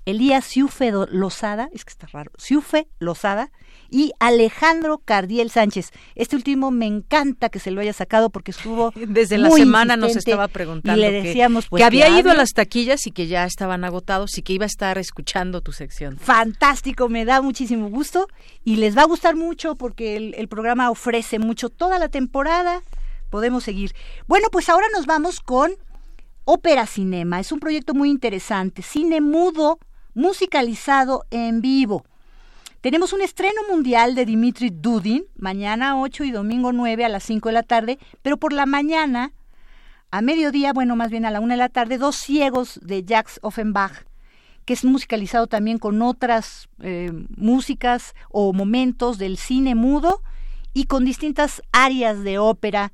S26: Elías Ciufe Lozada, es que está raro, Ciufe Lozada, y Alejandro Cardiel Sánchez. Este último me encanta que se lo haya sacado porque estuvo
S1: desde la semana nos estaba preguntando
S26: y le decíamos
S1: que,
S26: pues,
S1: había ido a las taquillas y que ya estaban agotados y que iba a estar escuchando tu sección.
S26: Fantástico, me da muchísimo gusto y les va a gustar mucho porque el, el programa ofrece mucho toda la temporada. Podemos seguir. Bueno, pues ahora nos vamos con Ópera Cinema. Es un proyecto muy interesante, cine mudo musicalizado en vivo. Tenemos un estreno mundial de Dimitri Dudin, mañana 8 y domingo 9 a las 5 de la tarde, pero por la mañana, a mediodía, bueno, más bien a la 1 de la tarde, Dos Ciegos de Jacques Offenbach, que es musicalizado también con otras eh, músicas o momentos del cine mudo y con distintas áreas de ópera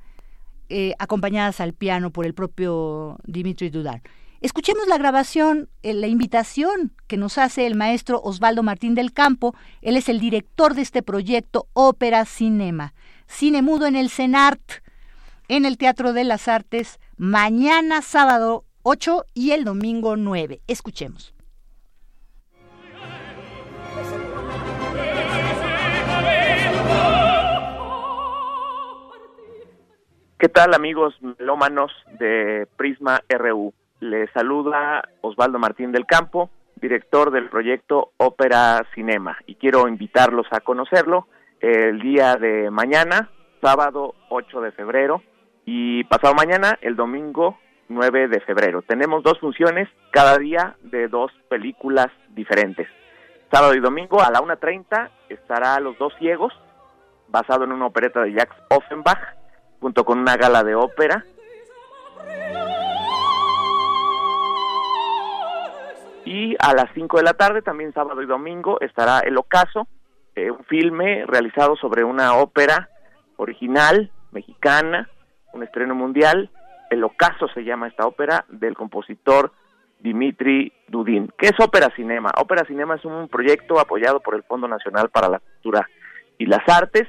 S26: eh, acompañadas al piano por el propio Dimitri Dudin. Escuchemos la grabación, eh, la invitación que nos hace el maestro Osvaldo Martín del Campo. Él es el director de este proyecto Ópera Cinema. Cine mudo en el CENART, en el Teatro de las Artes, mañana sábado 8 y el domingo 9. Escuchemos.
S28: ¿Qué tal amigos melómanos de Prisma RU? Les saluda Osvaldo Martín del Campo, director del proyecto Ópera Cinema, y quiero invitarlos a conocerlo el día de mañana, sábado 8 de febrero, y pasado mañana, el domingo 9 de febrero. Tenemos dos funciones cada día de dos películas diferentes. Sábado y domingo a la 1.30 estará Los Dos Ciegos, basado en una opereta de Jacques Offenbach, junto con una gala de ópera Y a las 5 de la tarde, también sábado y domingo, estará El Ocaso, eh, un filme realizado sobre una ópera original, mexicana, un estreno mundial. El Ocaso se llama esta ópera del compositor Dimitri Dudin. ¿Qué es Ópera Cinema? Ópera Cinema es un proyecto apoyado por el Fondo Nacional para la Cultura y las Artes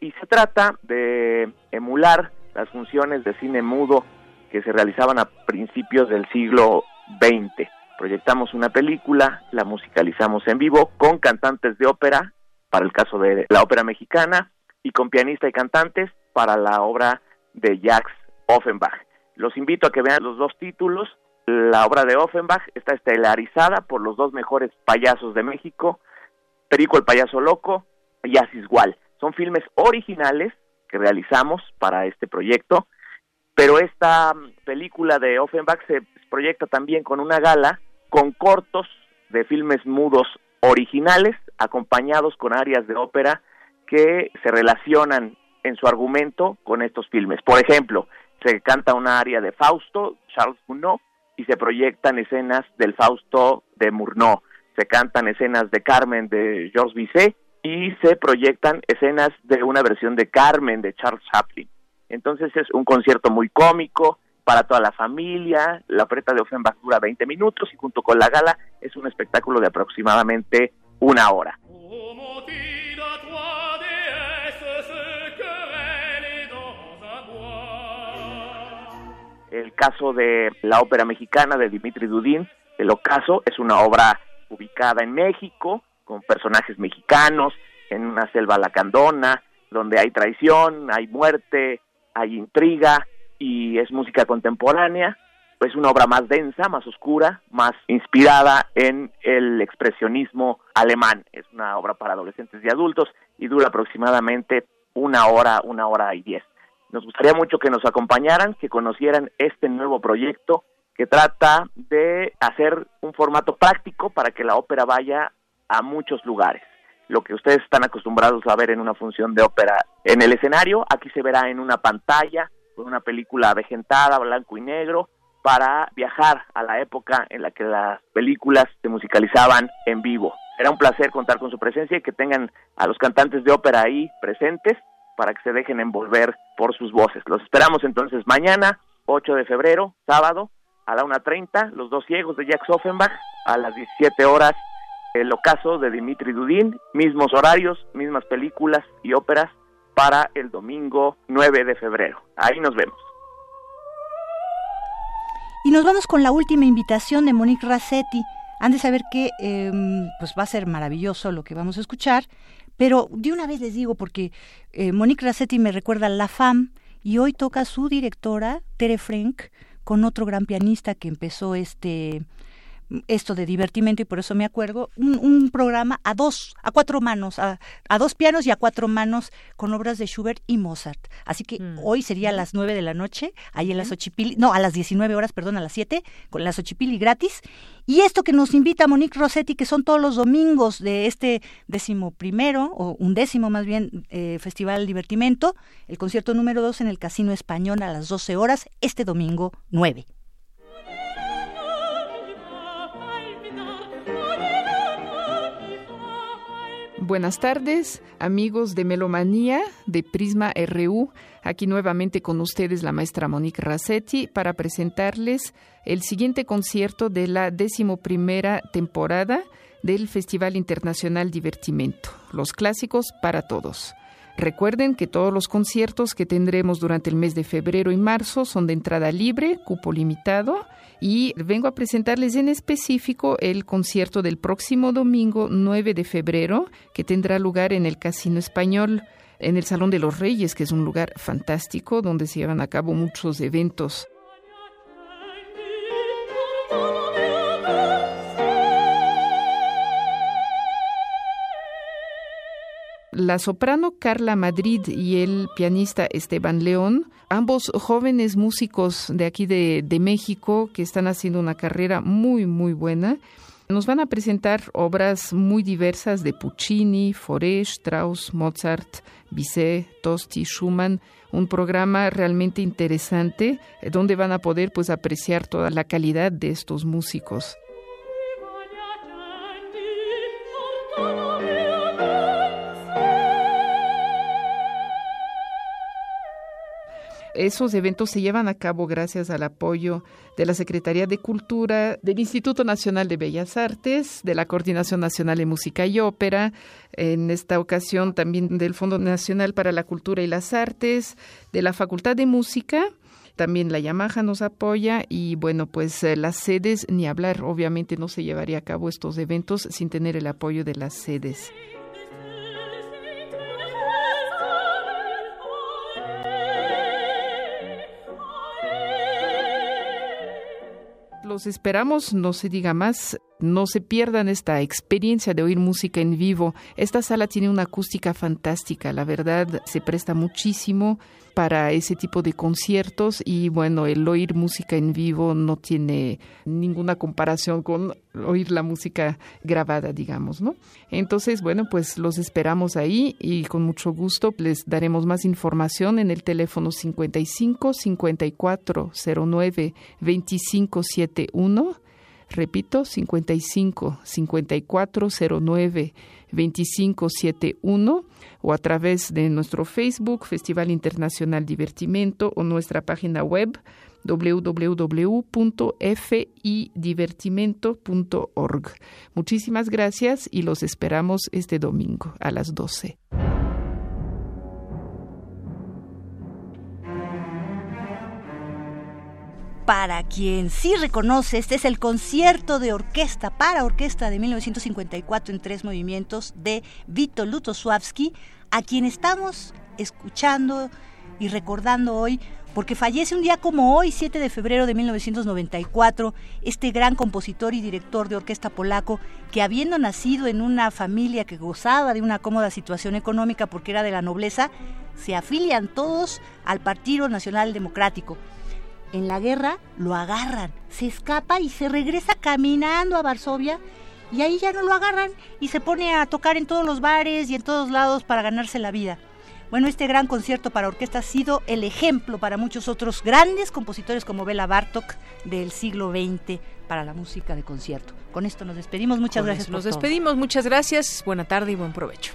S28: y se trata de emular las funciones de cine mudo que se realizaban a principios del siglo XX proyectamos una película, la musicalizamos en vivo con cantantes de ópera para el caso de la ópera mexicana, y con pianista y cantantes para la obra de Jacques Offenbach. Los invito a que vean los dos títulos. La obra de Offenbach está estelarizada por los dos mejores payasos de México, Perico el payaso loco y Asisgual. Son filmes originales que realizamos para este proyecto, pero esta película de Offenbach se proyecta también con una gala con cortos de filmes mudos originales acompañados con áreas de ópera que se relacionan en su argumento con estos filmes. Por ejemplo, se canta una área de Fausto, Charles Gounod, y se proyectan escenas del Fausto de Murnau. Se cantan escenas de Carmen de Georges Bizet y se proyectan escenas de una versión de Carmen de Charles Chaplin. Entonces es un concierto muy cómico para toda la familia. La opereta de Offenbach dura 20 minutos y junto con la gala es un espectáculo de aproximadamente una hora. el caso de la ópera mexicana de Dimitri Dudín, El Ocaso, es una obra ubicada en México, con personajes mexicanos, en una selva lacandona, donde hay traición, hay muerte, hay intriga y es música contemporánea. Es una obra más densa, más oscura, más inspirada en el expresionismo alemán. Es una obra para adolescentes y adultos y dura aproximadamente una hora, una hora y diez. Nos gustaría mucho que nos acompañaran, que conocieran este nuevo proyecto que trata de hacer un formato práctico para que la ópera vaya a muchos lugares. Lo que ustedes están acostumbrados a ver en una función de ópera en el escenario, aquí se verá en una pantalla, una película avejentada, blanco y negro, para viajar a la época en la que las películas se musicalizaban en vivo. Será un placer contar con su presencia y que tengan a los cantantes de ópera ahí presentes para que se dejen envolver por sus voces. Los esperamos entonces mañana, 8 de febrero, sábado, a la 1.30, Los dos ciegos de Jacques Offenbach, a las 17 horas, El ocaso de Dimitri Dudin, mismos horarios, mismas películas y óperas para el domingo 9 de febrero. Ahí nos vemos.
S26: Y nos vamos con la última invitación de Monique Rassetti. Han de saber que em, pues va a ser maravilloso lo que vamos a escuchar. Pero de una vez les digo, porque eh, Monique Rassetti me recuerda La Fam y hoy toca su directora, Tere Frank, con otro gran pianista que empezó este esto de divertimento y por eso me acuerdo, un, programa a dos, a cuatro manos, a, dos pianos y a cuatro manos con obras de Schubert y Mozart. Así que mm. hoy sería a las nueve de la noche, ahí en las Xochipilli, no, a las diecinueve horas, perdón, a las siete, con las Xochipilli gratis. Y esto que nos invita Monique Rossetti, que son todos los domingos de este décimo primero, o un décimo más bien, eh, Festival Divertimento, el concierto número dos en el Casino Español a las doce horas, este domingo nueve.
S29: Buenas tardes, amigos de Melomanía, de Prisma RU. Aquí nuevamente con ustedes la maestra Monique Rassetti para presentarles el siguiente concierto de la decimoprimera temporada del Festival Internacional Divertimento, los clásicos para todos. Recuerden que todos los conciertos que tendremos durante el mes de febrero y marzo son de entrada libre, cupo limitado, y vengo a presentarles en específico el concierto del próximo domingo 9 de febrero, que tendrá lugar en el Casino Español, en el Salón de los Reyes, que es un lugar fantástico donde se llevan a cabo muchos eventos La soprano Carla Madrid y el pianista Esteban León, ambos jóvenes músicos de aquí de, México que están haciendo una carrera muy, muy buena, nos van a presentar obras muy diversas de Puccini, Fauré, Strauss, Mozart, Bizet, Tosti, Schumann, un programa realmente interesante eh, donde van a poder pues apreciar toda la calidad de estos músicos. Esos eventos se llevan a cabo gracias al apoyo de la Secretaría de Cultura, del Instituto Nacional de Bellas Artes, de la Coordinación Nacional de Música y Ópera, en esta ocasión también del Fondo Nacional para la Cultura y las Artes, de la Facultad de Música. También la Yamaha nos apoya y bueno, pues eh, las sedes, ni hablar, obviamente no se llevaría a cabo estos eventos sin tener el apoyo de las sedes. Los esperamos, no se diga más. No se pierdan esta experiencia de oír música en vivo. Esta sala tiene una acústica fantástica, la verdad se presta muchísimo para ese tipo de conciertos y bueno, el oír música en vivo no tiene ninguna comparación con oír la música grabada, digamos, ¿no? Entonces, bueno, pues los esperamos ahí y con mucho gusto les daremos más información en el teléfono 55 54 09 2571 Repito, 55 5409 2571 o a través de nuestro Facebook, Festival Internacional Divertimento, o nuestra página web www.fidivertimento.org. Muchísimas gracias y los esperamos este domingo a las 12.
S26: Para quien sí reconoce, este es el concierto de orquesta para orquesta de 1954 en tres movimientos de Vito Lutosławski, a quien estamos escuchando y recordando hoy porque fallece un día como hoy, 7 de febrero de 1994, este gran compositor y director de orquesta polaco que habiendo nacido en una familia que gozaba de una cómoda situación económica porque era de la nobleza, se afilian todos al Partido Nacional Democrático en la guerra lo agarran, se escapa y se regresa caminando a Varsovia y ahí ya no lo agarran y se pone a tocar en todos los bares y en todos lados para ganarse la vida. Bueno, este gran concierto para orquesta ha sido el ejemplo para muchos otros grandes compositores como Bela Bartok del siglo XX para la música de concierto. Con esto nos despedimos. Muchas gracias.
S1: nos despedimos. Muchas gracias. Buena tarde y buen provecho.